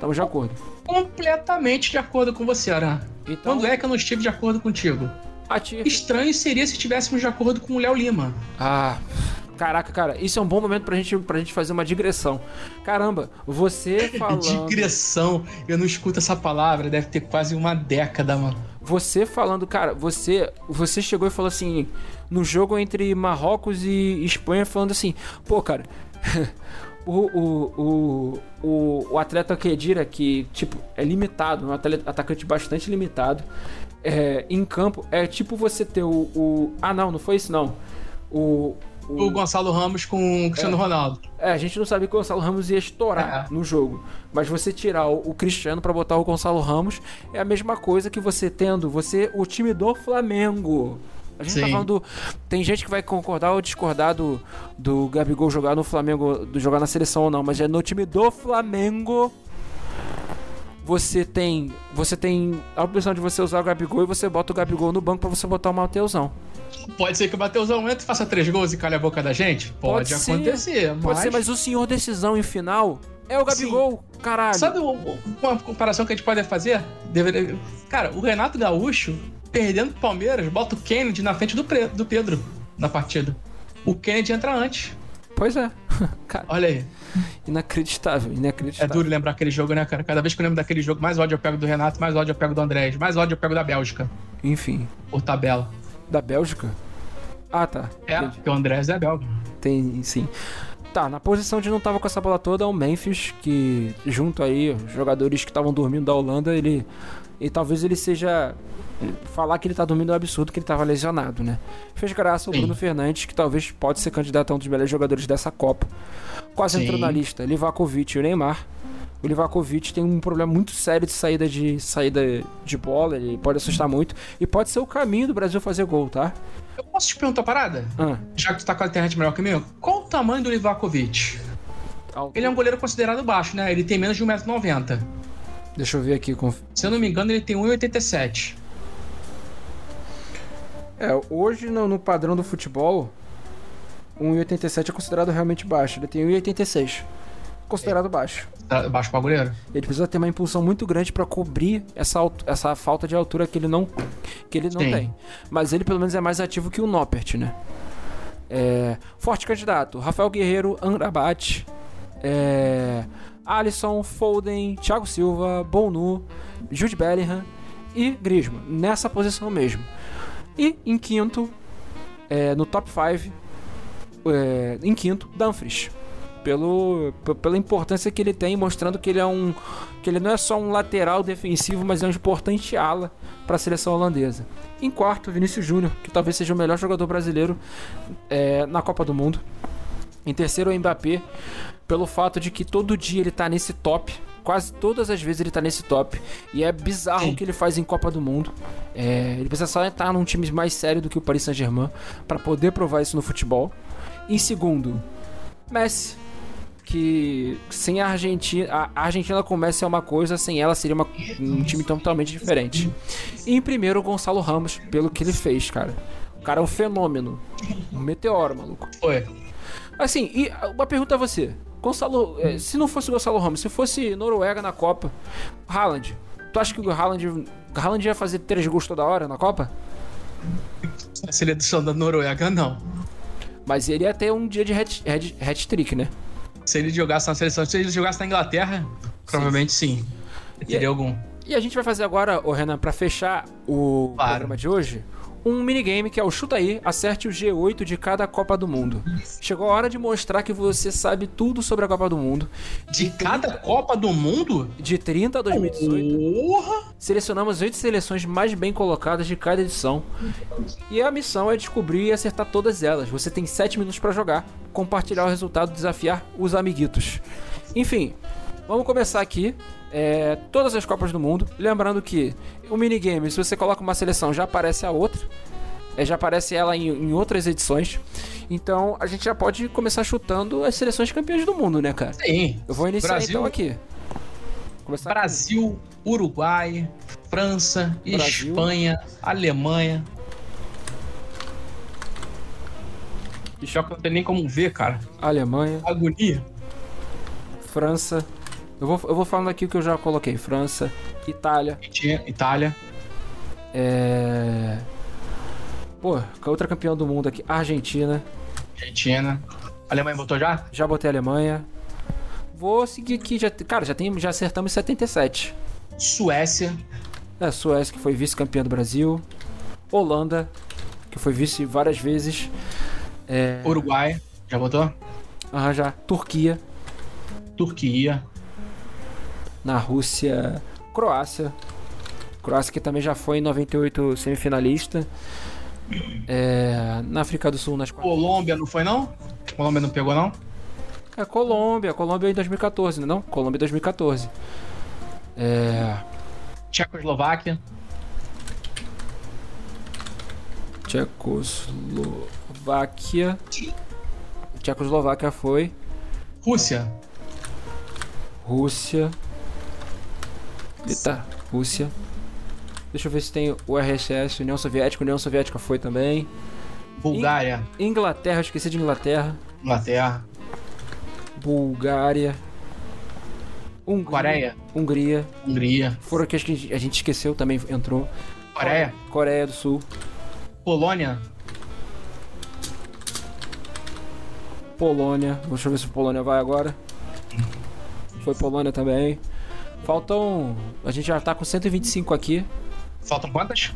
Tamo de acordo. Completamente de acordo com você, Aran. Então, Quando é que eu não estive de acordo contigo? Estranho seria se estivéssemos de acordo com o Léo Lima. Ah, caraca, cara, isso é um bom momento pra gente, pra gente fazer uma digressão. Caramba, você falando. Digressão. Eu não escuto essa palavra, deve ter quase uma década, mano. Você falando, cara, você, você chegou e falou assim, no jogo entre Marrocos e Espanha, falando assim, pô, cara, o, o, o, o, o atleta Kedira, que, tipo, é limitado, um atleta, atacante bastante limitado, é, em campo, é tipo você ter o, o. Ah, não, não foi isso, não. O. O Gonçalo Ramos com o Cristiano Ronaldo. É, a gente não sabia que o Gonçalo Ramos ia estourar É. no jogo. Mas você tirar o, o Cristiano pra botar o Gonçalo Ramos é a mesma coisa que você tendo você o time do Flamengo. A gente tá Sim. falando. Tem gente que vai concordar ou discordar do, do Gabigol jogar no Flamengo, do jogar na seleção ou não, mas é no time do Flamengo. Você tem. Você tem a opção de você usar o Gabigol e você bota o Gabigol no banco pra você botar o Mateusão. Pode ser que o Mateusão entre, faça três gols e calhe a boca da gente? Pode, Pode acontecer, mas... Pode ser, mas o senhor decisão em final é o Gabigol, caralho. Sabe o- o- uma comparação que a gente pode fazer? Deveria- Cara, o Renato Gaúcho, perdendo pro Palmeiras, bota o Kennedy na frente do, Pre- do Pedro na partida. O Kennedy entra antes. Pois é. Cara, Olha aí. inacreditável, É inacreditável. duro lembrar aquele jogo, né, cara? Cada vez que eu lembro daquele jogo, mais ódio eu pego do Renato, mais ódio eu pego do Andrés, mais ódio eu pego da Bélgica, Enfim, por tabela. da Bélgica? Ah, tá. É, Entendi. porque o Andrés é belga. Tem, sim. Tá, na posição de não tava com essa bola toda é o Memphis, que junto aí, os jogadores que estavam dormindo da Holanda, ele. E talvez ele seja. Falar que ele tá dormindo é um absurdo, que ele tava lesionado, né? Fez graça o Sim. Bruno Fernandes, que talvez pode ser candidato a um dos melhores jogadores dessa Copa. Quase Sim. entrou na lista. Livakovic e o Neymar. O Livakovic tem um problema muito sério de saída de saída de bola, ele pode assustar muito. E pode ser o caminho do Brasil fazer gol, tá? Eu posso te perguntar uma parada? Ah, Já que tu tá com a internet melhor que o meu, qual o tamanho do Livakovic? Ele é um goleiro considerado baixo, né? Ele tem menos de 1,90m. Deixa eu ver aqui. conf- Se eu não me engano, ele tem 1,87m. É, hoje no, no padrão do futebol, 1,87 é considerado realmente baixo. Ele tem 1,86. Considerado baixo. Tá Baixo pra goleiro? Ele precisa ter uma impulsão muito grande pra cobrir essa, essa falta de altura que ele não, que ele não Sim. tem. Mas ele pelo menos é mais ativo que o Noppert, né? É, forte candidato: Rafael Guerreiro, Angrabat, é, Alisson, Foden, Thiago Silva, Bonu, Jude Bellingham e Griezmann. Nessa posição mesmo. E em quinto, é, no top 5, é, em quinto, Dumfries. Pelo, pela importância que ele tem, mostrando que ele é um. que ele não é só um lateral defensivo, mas é um importante ala para a seleção holandesa. Em quarto, Vinícius Júnior, que talvez seja o melhor jogador brasileiro é, na Copa do Mundo. Em terceiro, o Mbappé, pelo fato de que todo dia ele tá nesse top. Quase todas as vezes ele tá nesse top. E é bizarro Sim. o que ele faz em Copa do Mundo. É, ele precisa só estar num time mais sério do que o Paris Saint-Germain para poder provar isso no futebol. Em segundo, Messi. Que sem a Argentina. A Argentina com Messi é uma coisa, sem ela seria uma, um time totalmente diferente. E em primeiro, o Gonçalo Ramos, pelo que ele fez, cara. O cara é um fenômeno. Um meteoro, maluco. Foi. Assim, e uma pergunta a você. Gonçalo, eh, se não fosse o Gonçalo Ramos, se fosse Noruega na Copa, Haaland, tu acha que o Haaland, Haaland ia fazer três gols toda hora na Copa? A seleção da Noruega, não. Mas ele ia ter um dia de hat- hat- hat-trick, né? Se ele jogasse na seleção, se ele jogasse na Inglaterra, provavelmente sim. Teria algum. E a gente vai fazer agora, ô Renan, pra fechar o Claro. programa de hoje, um minigame que é o Chuta aí, acerte o G8 de cada Copa do Mundo. Chegou a hora de mostrar que você sabe tudo sobre a Copa do Mundo. De cada Copa do Mundo? De 30 a 2018, Porra! selecionamos oito seleções mais bem colocadas de cada edição. E a missão é descobrir e acertar todas elas. Você tem 7 minutos pra jogar, compartilhar o resultado, desafiar os amiguitos. Enfim, vamos começar aqui. É, todas as Copas do Mundo. Lembrando que o minigame, se você coloca uma seleção, já aparece a outra. É, já aparece ela em, em outras edições. Então a gente já pode começar chutando as seleções campeãs do mundo, né, cara? Sim. Eu vou iniciar Brasil. então aqui. Começar aqui. Brasil, Uruguai, França, Brasil. Espanha, Alemanha. Que choque não tem nem como ver, cara. Alemanha. Agonia. França. Eu vou, eu vou falando aqui o que eu já coloquei. França, Itália, Itália. é... Pô, outra campeã do mundo aqui. Argentina. Argentina. Alemanha botou já? Já botei Alemanha. Vou seguir aqui. Já, cara, já, tem, já acertamos 77. Suécia. É, Suécia, que foi vice-campeã do Brasil. Holanda, que foi vice várias vezes. É... Uruguai. Já botou? Aham, já. Turquia. Turquia. Na Rússia, Croácia. Croácia que também já foi em 98 semifinalista. É, na África do Sul nas. Colômbia não foi, não? Colômbia não pegou, não? É Colômbia, Colômbia em 2014, não? é não? Colômbia em 2014. É, Tchecoslováquia. Tchecoslováquia. Tchecoslováquia foi. Rússia. Rússia. Eita, Rússia. Deixa eu ver se tem o RSS, União Soviética. União Soviética foi também. Bulgária. Inglaterra, eu esqueci de Inglaterra. Inglaterra. Bulgária. Hungria. Coreia. Hungria. Hungria. Foram que a gente a gente esqueceu, também entrou. Coreia. Coreia do Sul. Polônia. Polônia. Deixa eu ver se Polônia vai agora. Foi Polônia também. Faltam. A gente já tá com 125 aqui. Faltam quantas?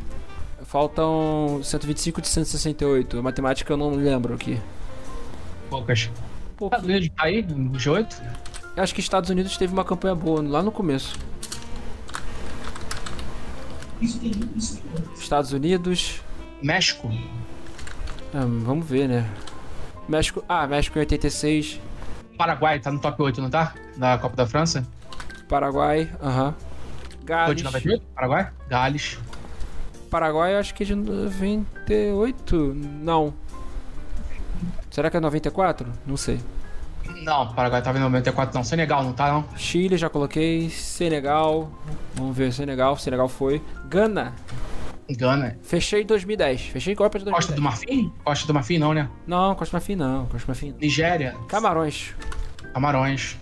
Faltam 125 de 168. A matemática eu não lembro aqui. Poucas. Pô, Estados Unidos tá aí, no G8? eu acho que Estados Unidos teve uma campanha boa lá no começo. Estados Unidos. México. ah, vamos ver, né? México. Ah, México em 86. Paraguai tá no top 8, não tá? Da Copa da França? Paraguai. Aham. Foi Gales. de 98? Paraguai? Gales. Paraguai eu acho que é de 98. Não. Será que é 94? Não sei. Não, Paraguai tava em 94, não. Senegal não tá, não? Chile já coloquei. Senegal. Vamos ver, Senegal. Senegal foi. Gana. Gana. Fechei em 2010. Fechei Copa de 2010. Costa do Marfim? Costa do Marfim, não, né? Não, Costa do Marfim não. Costa do Marfim não. Nigéria. Camarões. Camarões.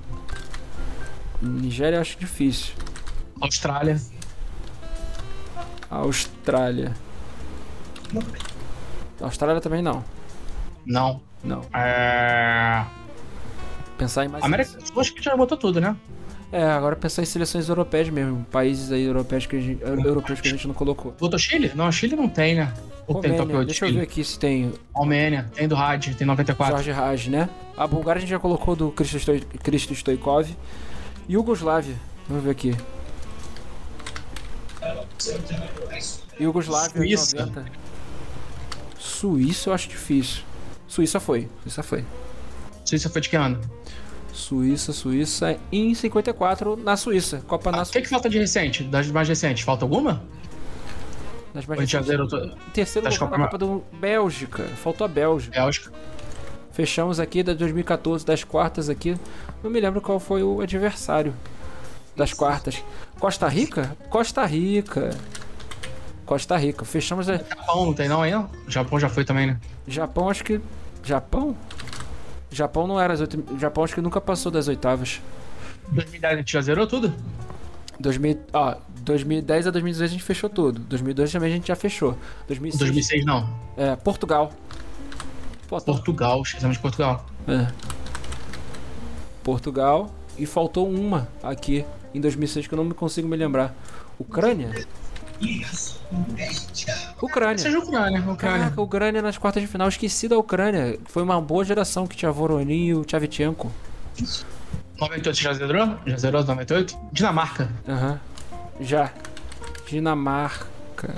Nigéria acho difícil. Austrália. Austrália. Austrália também não. Não. Não. É... Pensar em mais. América do Sul, acho que já botou tudo, né? É, agora pensar em seleções europeias mesmo. Países aí europeus que a gente, europeus que a gente não colocou. Botou Chile? Não, Chile não tem, né? Ou tem top Romênia. 8 Deixa eu ver aqui se tem Romênia, tem do Rádio, tem 94. Jorge Raj, né? A Bulgária a gente já colocou do Cristo, Stoi- Cristo Stoikov. Yugoslávia. Vamos ver aqui. Yugoslávia em Suíça. 90. Suíça eu acho difícil. Suíça foi. Suíça foi. Suíça foi de que ano? Suíça, Suíça em 54 na Suíça. Copa na O que, que falta de recente? Das mais recentes? Falta alguma? Nas Ou a gente já zerou tudo? Terceiro das lugar Copa- na Copa do Bélgica. Faltou a Bélgica. Bélgica. Fechamos aqui da 2014, das quartas aqui. Não me lembro qual foi o adversário das quartas. Costa Rica? Costa Rica. Costa Rica. Fechamos a... Japão não tem não aí, não? Japão já foi também, né? Japão, acho que. Japão? Japão não era as oito. Japão acho que nunca passou das oitavas. 2010 a gente já zerou tudo? 2000, ó, 2010 a 2016 a gente fechou tudo. 2002 também a gente já fechou. 2006, 2006 não. É, Portugal. Pô, Portugal, esquecemos de Portugal. É. Portugal. E faltou uma aqui em 2006 que eu não me consigo me lembrar. Ucrânia? Ucrânia. Seja Ucrânia, Ucrânia. Caraca, Ucrânia nas quartas de final. Esqueci da Ucrânia. Foi uma boa geração que tinha Voronin e o Tchavchenko. 98 você já zerou? Já zerou 98? Dinamarca. Aham. Já. Dinamarca.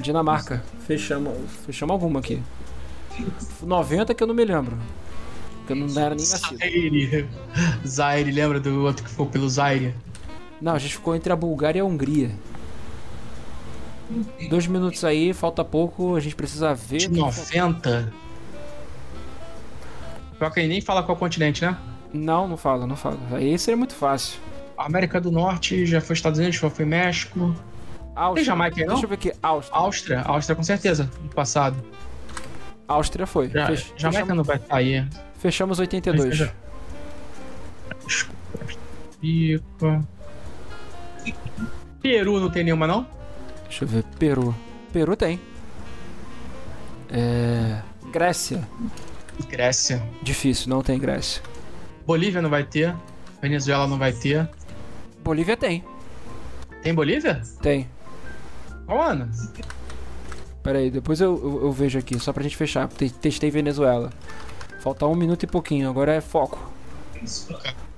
Dinamarca. Fechamos, fechamos alguma aqui. 90 que eu não me lembro. Que eu não era nem nascido. Zaire. Zaire, lembra do outro que ficou pelo Zaire? Não, a gente ficou entre a Bulgária e a Hungria. Dois minutos aí, falta pouco, a gente precisa ver. De 90? Pior que nem fala qual continente, né? Não, não fala, não fala. Aí seria muito fácil. América do Norte já foi Estados Unidos, já foi México. Áustria. Tem Jamaica não? Deixa eu ver aqui. Áustria. Áustria, Áustria com certeza, no passado. Áustria foi. Já, Fech- Jamaica fechamos, não vai sair. fechamos 82. Já. Peru não tem nenhuma, não? Deixa eu ver. Peru. Peru tem. É. Grécia. Grécia. Difícil, não tem Grécia. Bolívia não vai ter. Venezuela não vai ter. Bolívia tem. Tem Bolívia? Tem. Qual ano? Pera aí, depois eu, eu, eu vejo aqui, só pra gente fechar. Te- Testei Venezuela. Falta um minuto e pouquinho, agora é foco.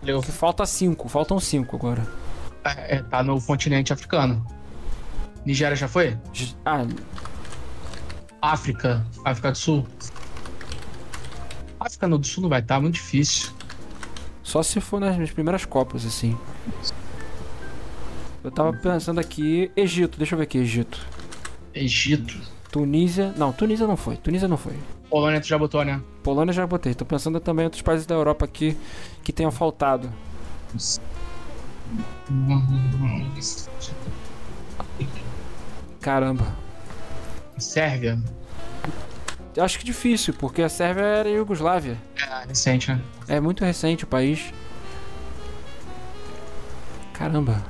Eu- Falta cinco, faltam cinco agora. É, tá no continente africano. Nigéria já foi? Ah, África. África do Sul. África do Sul não vai estar, muito difícil. só se for nas minhas primeiras copas, assim. Eu tava pensando aqui. Egito, deixa eu ver aqui, Egito. Egito. Tunísia. Não, Tunísia não foi. Tunísia não foi. Polônia tu já botou, né? Polônia já botei. Tô pensando também em outros países da Europa aqui que tenham faltado. Caramba. Sérvia. Acho que difícil, porque a Sérvia era Iugoslávia. É, recente, né? É muito recente o país. Caramba.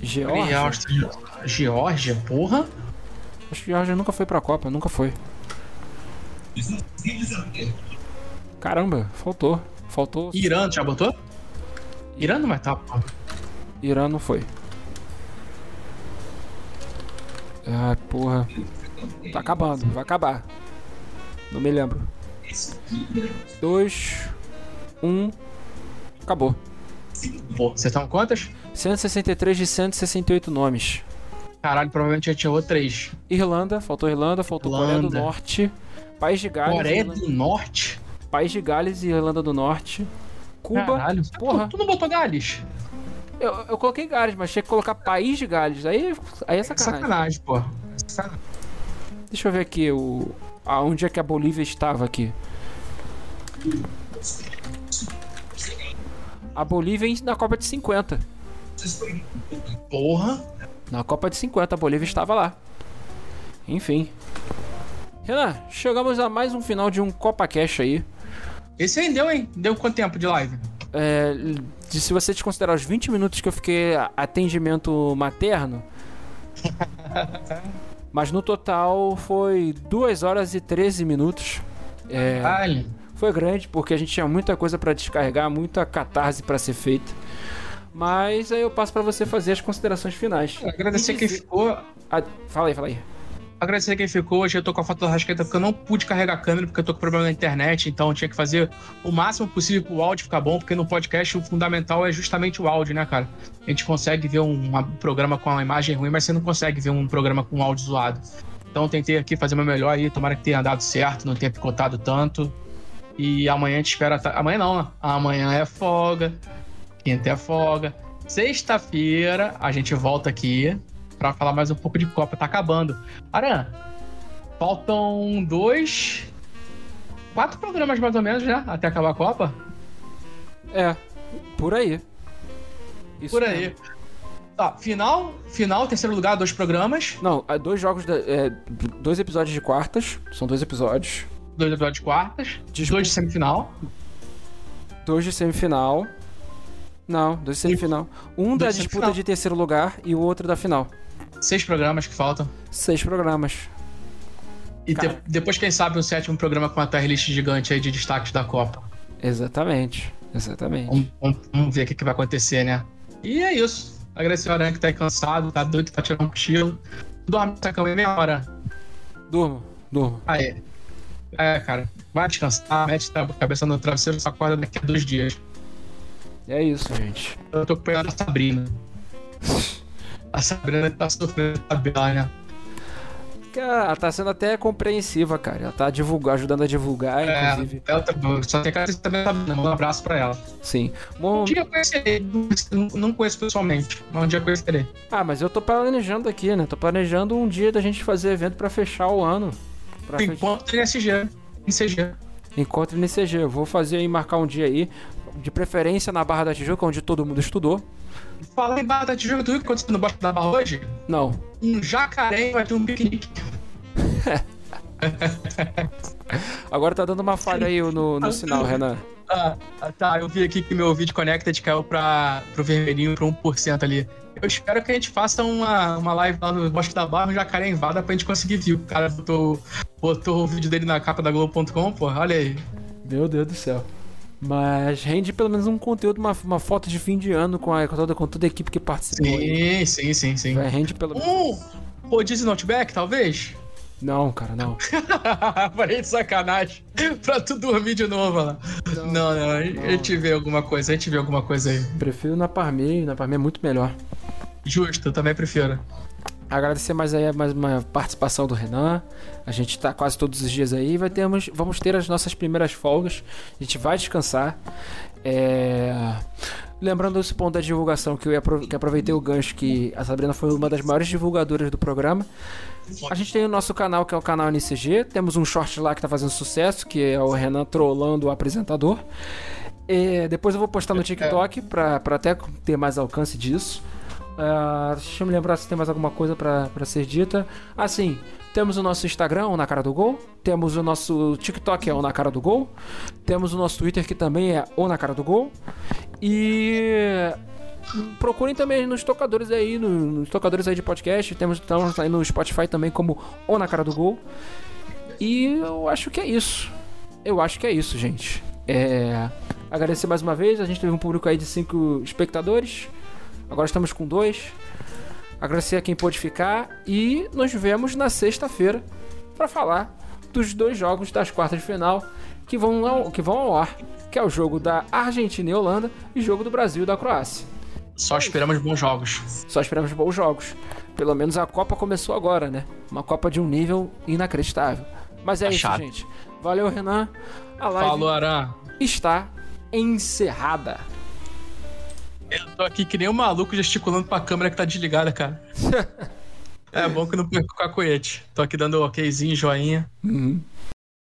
Geórgia? Geórgia, porra? Acho que Geórgia nunca foi pra Copa, nunca foi. Caramba, faltou. Faltou. Irã, já botou? Irã não vai estar, pô. Irã não foi. Ah, porra. Tá acabando, vai acabar. Não me lembro. Dois. Um. Acabou. Vocês estão quantas? 163 de 168 nomes. Caralho, provavelmente já tinha outro três. Irlanda, faltou Irlanda, faltou Coreia do Irlanda. Norte, País de Gales, Coreia Irlanda- do Norte? País de Gales e Irlanda do Norte, Cuba. Caralho. Porra. Tu, tu não botou Gales? Eu, eu coloquei Gales, mas tinha que colocar País de Gales. Aí, aí é sacanagem. Sacanagem, pô. Sacanagem. Deixa eu ver aqui o aonde é que a Bolívia estava aqui. A Bolívia na Copa de 50. Porra. Na Copa de 50 a Bolívia estava lá. Enfim. Renan, chegamos a mais um final de um Copa Cash aí. Esse aí deu, hein? Deu quanto tempo de live? É, se você desconsiderar os 20 minutos que eu fiquei atendimento materno. mas no total foi 2 horas e 13 minutos. É, foi grande porque a gente tinha muita coisa pra descarregar, muita catarse pra ser feita. Mas aí eu passo pra você fazer as considerações finais. Agradecer E quem ficou. Ah, fala aí, fala aí. Agradecer quem ficou. Hoje eu tô com a foto da Rasqueta porque eu não pude carregar a câmera porque eu tô com problema na internet. Então eu tinha que fazer o máximo possível pro áudio ficar bom, porque no podcast o fundamental é justamente o áudio, né, cara? A gente consegue ver um programa com uma imagem ruim, mas você não consegue ver um programa com um áudio zoado. Então eu tentei aqui fazer o meu melhor aí, tomara que tenha dado certo, não tenha picotado tanto. E amanhã a gente espera. ta- Amanhã não, né? Amanhã é folga. Quinta é folga. Sexta-feira a gente volta aqui pra falar mais um pouco de Copa. Tá acabando. Aran, Faltam dois. Quatro programas mais ou menos, né? Até acabar a Copa. É, por aí. Isso por aí. Mesmo. Tá, final, final, terceiro lugar, dois programas. Não, é dois jogos, de, é, dois episódios de quartas. São dois episódios. Dois episódios de quartas. Desculpa. Dois de semifinal. Dois de semifinal. Não, dois semifinal. Um dois da disputa semifinal. de terceiro lugar e o outro da final. Seis programas que faltam. Seis programas. E de, depois, quem sabe, um sétimo programa com uma tier list gigante aí de destaques da Copa. Exatamente, exatamente. Vamos, vamos, vamos ver o que, que vai acontecer, né? E é isso. Agradecer o Aranha que tá aí cansado, tá doido, tá tirando um cochilo. Dorme nessa cama meia hora. Durmo, durmo. Aí. É, cara. Vai descansar, mete a cabeça no travesseiro, só acorda daqui a dois dias. É isso, gente. Eu tô acompanhando a Sabrina. A Sabrina tá sofrendo tabela, né? ela tá sendo até compreensiva, cara. Ela tá divulgar, ajudando a divulgar, é, inclusive. Ela tá, só tem cara também tá Um abraço pra ela. Sim. Bom, um dia conhecerei. Não, não conheço pessoalmente, mas um dia conhecerei. Ah, mas eu tô planejando aqui, né? Tô planejando um dia da gente fazer evento pra fechar o ano. Encontro fechar... NSG. NCG. Encontro NCG. Eu vou fazer e marcar um dia aí. De preferência na Barra da Tijuca, onde todo mundo estudou. Fala em Barra da Tijuca, tu viu o que aconteceu no Bosque da Barra hoje? Não. Um jacaré vai ter um piquenique. Agora tá dando uma falha aí no, no sinal, Renan. Ah, tá. Eu vi aqui que meu vídeo Connected caiu pra, pro vermelhinho, pro 1% ali. Eu espero que a gente faça uma, uma live lá no Bosque da Barra, um jacaré invada pra gente conseguir ver. O cara botou, botou o vídeo dele na capa da Globo.com, pô, olha aí. Meu Deus do céu. Mas rende pelo menos um conteúdo, uma, uma foto de fim de ano com, a, com, toda, com toda a equipe que participou. Sim, sim, sim, sim. rende pelo menos. Um rodízio Notebook, talvez? Não, cara, não. Parei de sacanagem pra tu dormir de novo lá. Não, não, não, a gente vê alguma coisa, a gente vê alguma coisa aí. Prefiro na Parmei, na Parmei é muito melhor. Justo, eu também prefiro. Agradecer mais aí mais uma participação do Renan. A gente tá quase todos os dias aí. Vai termos, vamos ter as nossas primeiras folgas. A gente vai descansar. É... Lembrando esse ponto da divulgação que eu que aproveitei o gancho que a Sabrina foi uma das maiores divulgadoras do programa. A gente tem o nosso canal que é o canal NCG. Temos um short lá que tá fazendo sucesso, que é o Renan trollando o apresentador. É, depois eu vou postar no TikTok pra, pra até ter mais alcance disso. Uh, deixa eu me lembrar se tem mais alguma coisa para ser dita. Assim, temos o nosso Instagram, o Na Cara do Gol. Temos o nosso TikTok, é o Na Cara do Gol. Temos o nosso Twitter, que também é o Na Cara do Gol. E procurem também nos tocadores aí, nos tocadores aí de podcast. Temos estamos aí no Spotify também como O Na Cara do Gol. E eu acho que é isso. Eu acho que é isso, gente. É... Agradecer mais uma vez. A gente teve um público aí de cinco espectadores. Agora estamos com dois. Agradecer a quem pôde ficar e nos vemos na sexta-feira para falar dos dois jogos das quartas de final que vão ao, que vão ao ar, que é o jogo da Argentina e Holanda e o jogo do Brasil e da Croácia. Só esperamos bons jogos. Só esperamos bons jogos. Pelo menos a Copa começou agora, né? Uma Copa de um nível inacreditável. Mas é Achado. isso, gente. Valeu, Renan. A live Falou, Aran. está encerrada. Eu tô aqui que nem um maluco gesticulando pra câmera que tá desligada, cara. é bom que não perco o cacoete. Tô aqui dando okzinho, joinha. Uhum.